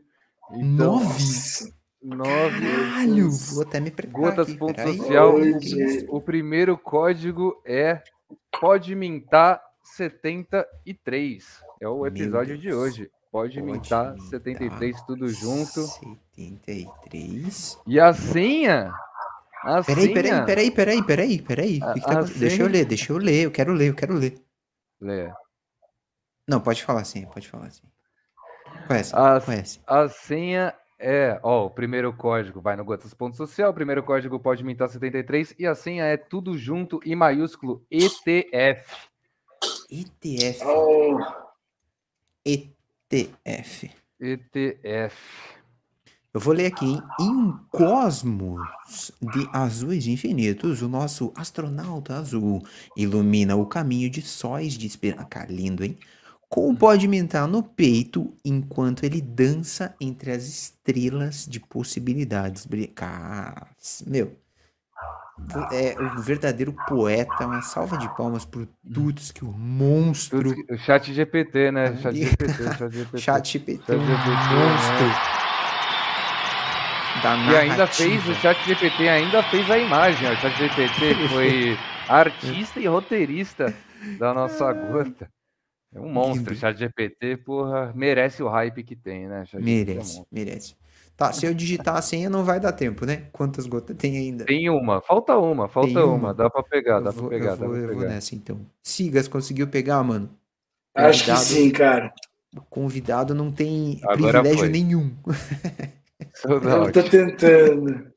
[SPEAKER 1] Então, nove?
[SPEAKER 2] nove.
[SPEAKER 1] Caralho, vou até me preparar
[SPEAKER 2] Gotas
[SPEAKER 1] aqui,
[SPEAKER 2] ponto social. O- primeiro código é Pode Mintar 73. É o episódio de hoje. Pode
[SPEAKER 1] Pode
[SPEAKER 2] Mintar
[SPEAKER 1] mintar
[SPEAKER 2] 73, tudo junto.
[SPEAKER 1] 73.
[SPEAKER 2] E a senha? A
[SPEAKER 1] Peraí, peraí, peraí, peraí, peraí, peraí. Que que tá
[SPEAKER 2] A- a
[SPEAKER 1] acontecendo? Deixa eu ler, deixa eu ler, eu quero ler, eu quero ler.
[SPEAKER 2] Lê.
[SPEAKER 1] Não, pode falar assim, pode falar assim. Conhece,
[SPEAKER 2] A,
[SPEAKER 1] conhece.
[SPEAKER 2] a senha é, ó, o primeiro código vai no Gotas Ponto Social, o primeiro código pode mintar 73 e a senha é tudo junto em maiúsculo ETF.
[SPEAKER 1] ETF,
[SPEAKER 3] Oh,
[SPEAKER 1] ETF.
[SPEAKER 2] ETF.
[SPEAKER 1] Eu vou ler aqui, hein? Em um cosmos de azuis infinitos, o nosso astronauta azul ilumina o caminho de sóis de esperança. Cara, lindo, hein? Com o pó de mental no peito, enquanto ele dança entre as estrelas de possibilidades. Cara, meu. É o verdadeiro poeta. Uma salva de palmas por Tuts, que o monstro.
[SPEAKER 2] Tudo- O chat GPT, né?
[SPEAKER 1] Ah,
[SPEAKER 2] Chat GPT, chat GPT.
[SPEAKER 1] Chat GPT,
[SPEAKER 2] Chat
[SPEAKER 1] um
[SPEAKER 2] GPT,
[SPEAKER 1] monstro. Da
[SPEAKER 2] E ainda fez, o chat GPT ainda fez a imagem. ó. O chat GPT foi artista e roteirista da nossa gota. É um monstro. O chat GPT, porra, merece o hype que tem, né? Chat GPT é
[SPEAKER 1] Merece,
[SPEAKER 2] monstro.
[SPEAKER 1] merece. Tá, se eu digitar a senha não vai dar tempo, né? Quantas gotas tem ainda?
[SPEAKER 2] Tem uma, falta uma, falta uma.
[SPEAKER 1] uma?
[SPEAKER 2] Dá pra pegar,
[SPEAKER 1] eu
[SPEAKER 2] dá
[SPEAKER 1] vou,
[SPEAKER 2] pra pegar,
[SPEAKER 1] eu
[SPEAKER 2] dá
[SPEAKER 1] vou,
[SPEAKER 2] pra
[SPEAKER 1] eu vou nessa então. Sigas, conseguiu pegar, mano?
[SPEAKER 3] acho que
[SPEAKER 1] Convidado-
[SPEAKER 3] sim, cara.
[SPEAKER 1] O convidado não tem
[SPEAKER 2] Agora
[SPEAKER 1] privilégio
[SPEAKER 2] foi.
[SPEAKER 1] nenhum.
[SPEAKER 2] Out.
[SPEAKER 3] tô tentando.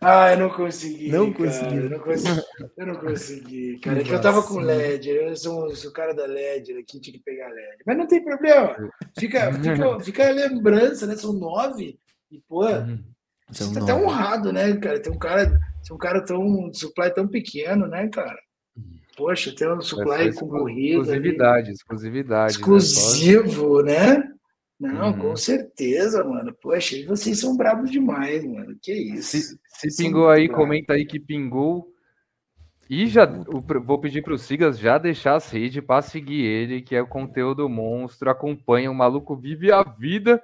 [SPEAKER 3] Ah, eu não consegui.
[SPEAKER 1] Não
[SPEAKER 3] cara.
[SPEAKER 1] conseguiu.
[SPEAKER 3] Eu não consegui, eu não consegui, cara. É que eu tava com LED. Eu sou, sou o cara da LED aqui, tinha que pegar LED. Mas não tem problema. Fica, fica, fica a lembrança, né? São nove. E, pô.
[SPEAKER 1] São
[SPEAKER 3] você tá até honrado, né, cara? Tem um cara, tem um cara tão. Um supply tão pequeno, né, cara? Poxa, tem um
[SPEAKER 2] É
[SPEAKER 3] supply
[SPEAKER 2] exclu-
[SPEAKER 3] concorrido. ali.
[SPEAKER 2] Exclusividade, exclusividade. né? Só-
[SPEAKER 3] Exclusivo, né? Não,
[SPEAKER 2] Uhum.
[SPEAKER 3] com certeza, mano. Poxa, vocês são bravos demais, mano. Que isso.
[SPEAKER 2] Se, se pingou aí,
[SPEAKER 3] bravos.
[SPEAKER 2] comenta aí que pingou. E já pr- vou pedir para o Sigas já deixar as redes para seguir ele, que é o conteúdo monstro. Acompanha, o maluco vive a vida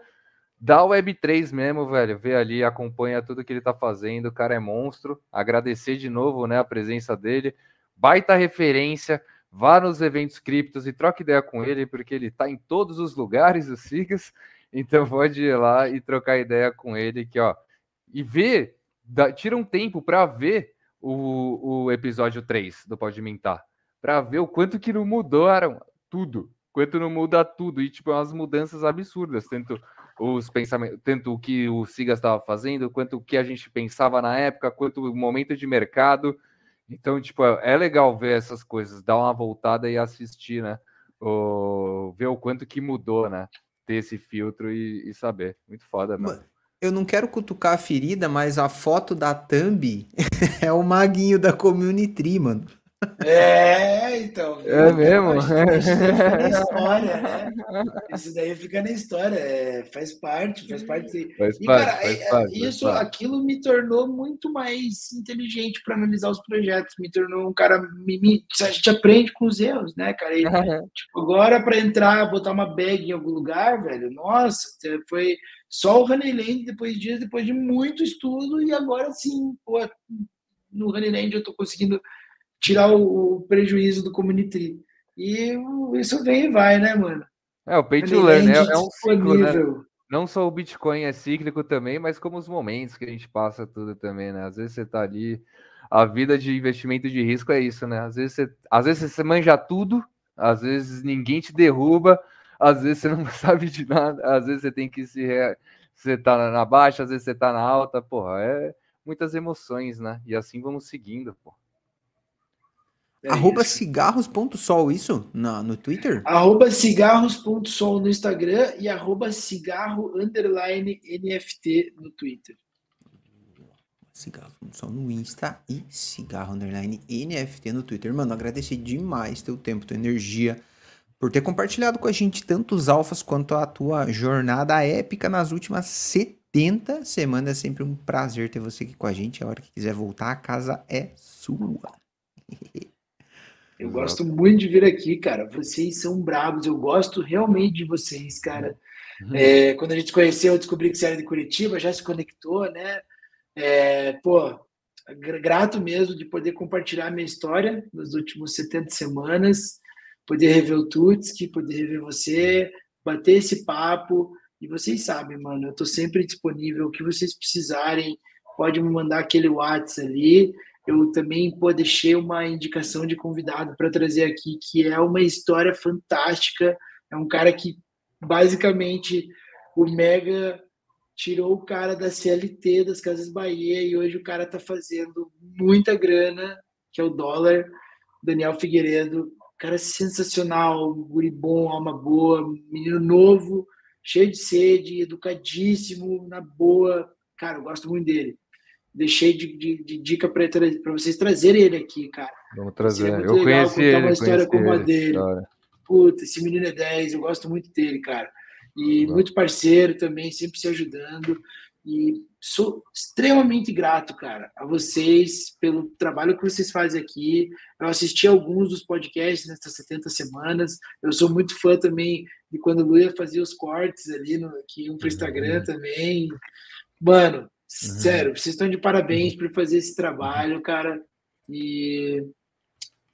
[SPEAKER 2] da Web3 mesmo, velho. Vê ali, acompanha tudo que ele tá fazendo. O cara é monstro. Agradecer de novo, né, a presença dele. Baita referência. Vá nos eventos criptos e troque ideia com ele, porque ele tá em todos os lugares, o Sigas. Então pode ir lá e trocar ideia com ele, que ó, e ver, dá- tira um tempo para ver o, o episódio 3 do Pode Mintar, para ver o quanto que não mudaram tudo, quanto não muda tudo, e tipo, umas mudanças absurdas, tanto os pensamentos, tanto o que o Sigas estava fazendo, quanto o que a gente pensava na época, quanto o momento de mercado. Então, tipo, é legal ver essas coisas, dar uma voltada e assistir, né? O, ver o quanto que mudou, né? Ter esse filtro e, e saber. Muito foda, mano.
[SPEAKER 1] Mano, Eu não quero cutucar a ferida, mas a foto da thumb é o maguinho da Community, mano.
[SPEAKER 3] É, então.
[SPEAKER 2] É mesmo?
[SPEAKER 3] Isso daí fica na história, né? Isso daí fica na história. é, faz parte, faz parte.
[SPEAKER 2] Faz
[SPEAKER 3] E,
[SPEAKER 2] parte,
[SPEAKER 3] cara,
[SPEAKER 2] faz
[SPEAKER 3] é-
[SPEAKER 2] parte, faz
[SPEAKER 3] isso,
[SPEAKER 2] parte.
[SPEAKER 3] aquilo me tornou muito mais inteligente para analisar os projetos. Me tornou um cara. Me, me- a gente aprende com os erros, né, cara? E, tipo, agora para entrar, botar uma bag em algum lugar, velho, nossa, foi só o Honeyland depois de dias, depois de muito estudo, e agora sim, pô, no Honeyland eu tô conseguindo tirar o, prejuízo do Community. E isso vem e vai, né, mano?
[SPEAKER 2] É, o pay to learn é, é um ciclo, né? Não só o Bitcoin é cíclico também, mas como os momentos que a gente passa tudo também, né? Às vezes você tá ali. A vida de investimento de risco é isso, né? Às vezes você, às vezes você manja tudo, às vezes ninguém te derruba, às vezes você não sabe de nada, às vezes você tem que se. Re... Você tá na- baixa, às vezes você tá na alta, porra, é muitas emoções, né? E assim vamos seguindo, pô.
[SPEAKER 3] É
[SPEAKER 1] Arroba cigarros.sol, isso? Na, no Twitter?
[SPEAKER 3] Arroba cigarros.sol no Instagram e arroba cigarro underline NFT no Twitter.
[SPEAKER 1] Cigarros.sol no Insta e cigarro underline NFT no Twitter. Mano, agradecer demais teu tempo, tua energia, por ter compartilhado com a gente tantos alfas quanto a tua jornada épica nas últimas 70 semanas. É sempre um prazer ter você aqui com a gente. A hora que quiser voltar, a casa é sua.
[SPEAKER 3] Eu
[SPEAKER 2] Exato.
[SPEAKER 3] gosto muito de vir aqui, cara. Vocês são bravos. Eu gosto realmente de vocês, cara. Uhum. É, quando a gente conheceu, eu descobri que você era de Curitiba, já se conectou, né? É, pô, grato mesmo de poder compartilhar a minha história nas últimas 70 semanas, poder rever o Tutski, poder rever você, bater esse papo. E vocês sabem, mano, eu tô sempre disponível. O que vocês precisarem, pode me mandar aquele WhatsApp ali. Eu também pô, deixei uma indicação de convidado para trazer aqui, que é uma história fantástica. É um cara que, basicamente, o Mega tirou o cara da CLT, das Casas Bahia, e hoje o cara tá fazendo muita grana, que é o dólar. Daniel Figueiredo, cara sensacional, guri bom, alma boa, menino novo, cheio de sede, educadíssimo, na boa. Cara, eu gosto muito dele. Deixei de, de, de dica para vocês trazerem ele aqui, cara.
[SPEAKER 2] Vamos trazer. Eu conheci ele,
[SPEAKER 3] uma história como a dele.
[SPEAKER 2] História.
[SPEAKER 3] Puta, esse menino é 10, eu gosto muito dele, cara. E muito parceiro também, sempre se ajudando. E sou extremamente grato, cara, a vocês pelo trabalho que vocês fazem aqui. Eu assisti alguns dos podcasts nessas 70 semanas. Eu sou muito fã também de quando o Luia fazia os cortes ali no, aqui no Instagram uhum. também. Mano, uhum. Sério, vocês estão de parabéns por fazer esse trabalho, cara. E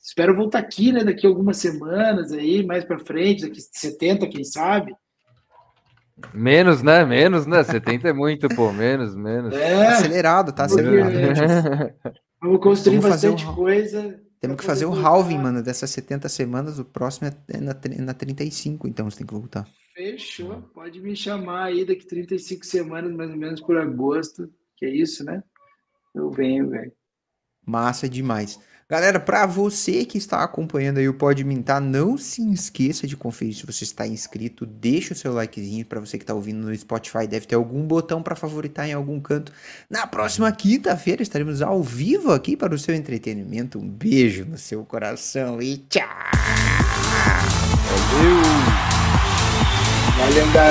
[SPEAKER 3] espero voltar aqui, né, daqui a algumas semanas aí, mais para frente, daqui 70, quem sabe
[SPEAKER 2] Menos, né? Menos, né? 70 é muito, pô. Menos, menos.
[SPEAKER 1] É, tá acelerado, tá acelerado.
[SPEAKER 3] Vamos construir Vamos bastante um... coisa.
[SPEAKER 1] Temos que fazer o halving, mano, dessas 70 semanas. O próximo é na, na 35, então você tem que voltar.
[SPEAKER 3] Fechou. Pode me chamar aí daqui 35 semanas, mais ou menos por agosto. Que é isso, né? Eu venho, velho.
[SPEAKER 1] Massa demais. Galera, para você que está acompanhando aí o Pode Mintar, não se esqueça de conferir se você está inscrito, deixa o seu likezinho para você que está ouvindo no Spotify, deve ter algum botão para favoritar em algum canto. Na próxima quinta-feira estaremos ao vivo aqui para o seu entretenimento. Um beijo no seu coração e tchau.
[SPEAKER 3] Valeu. Valeu, galera.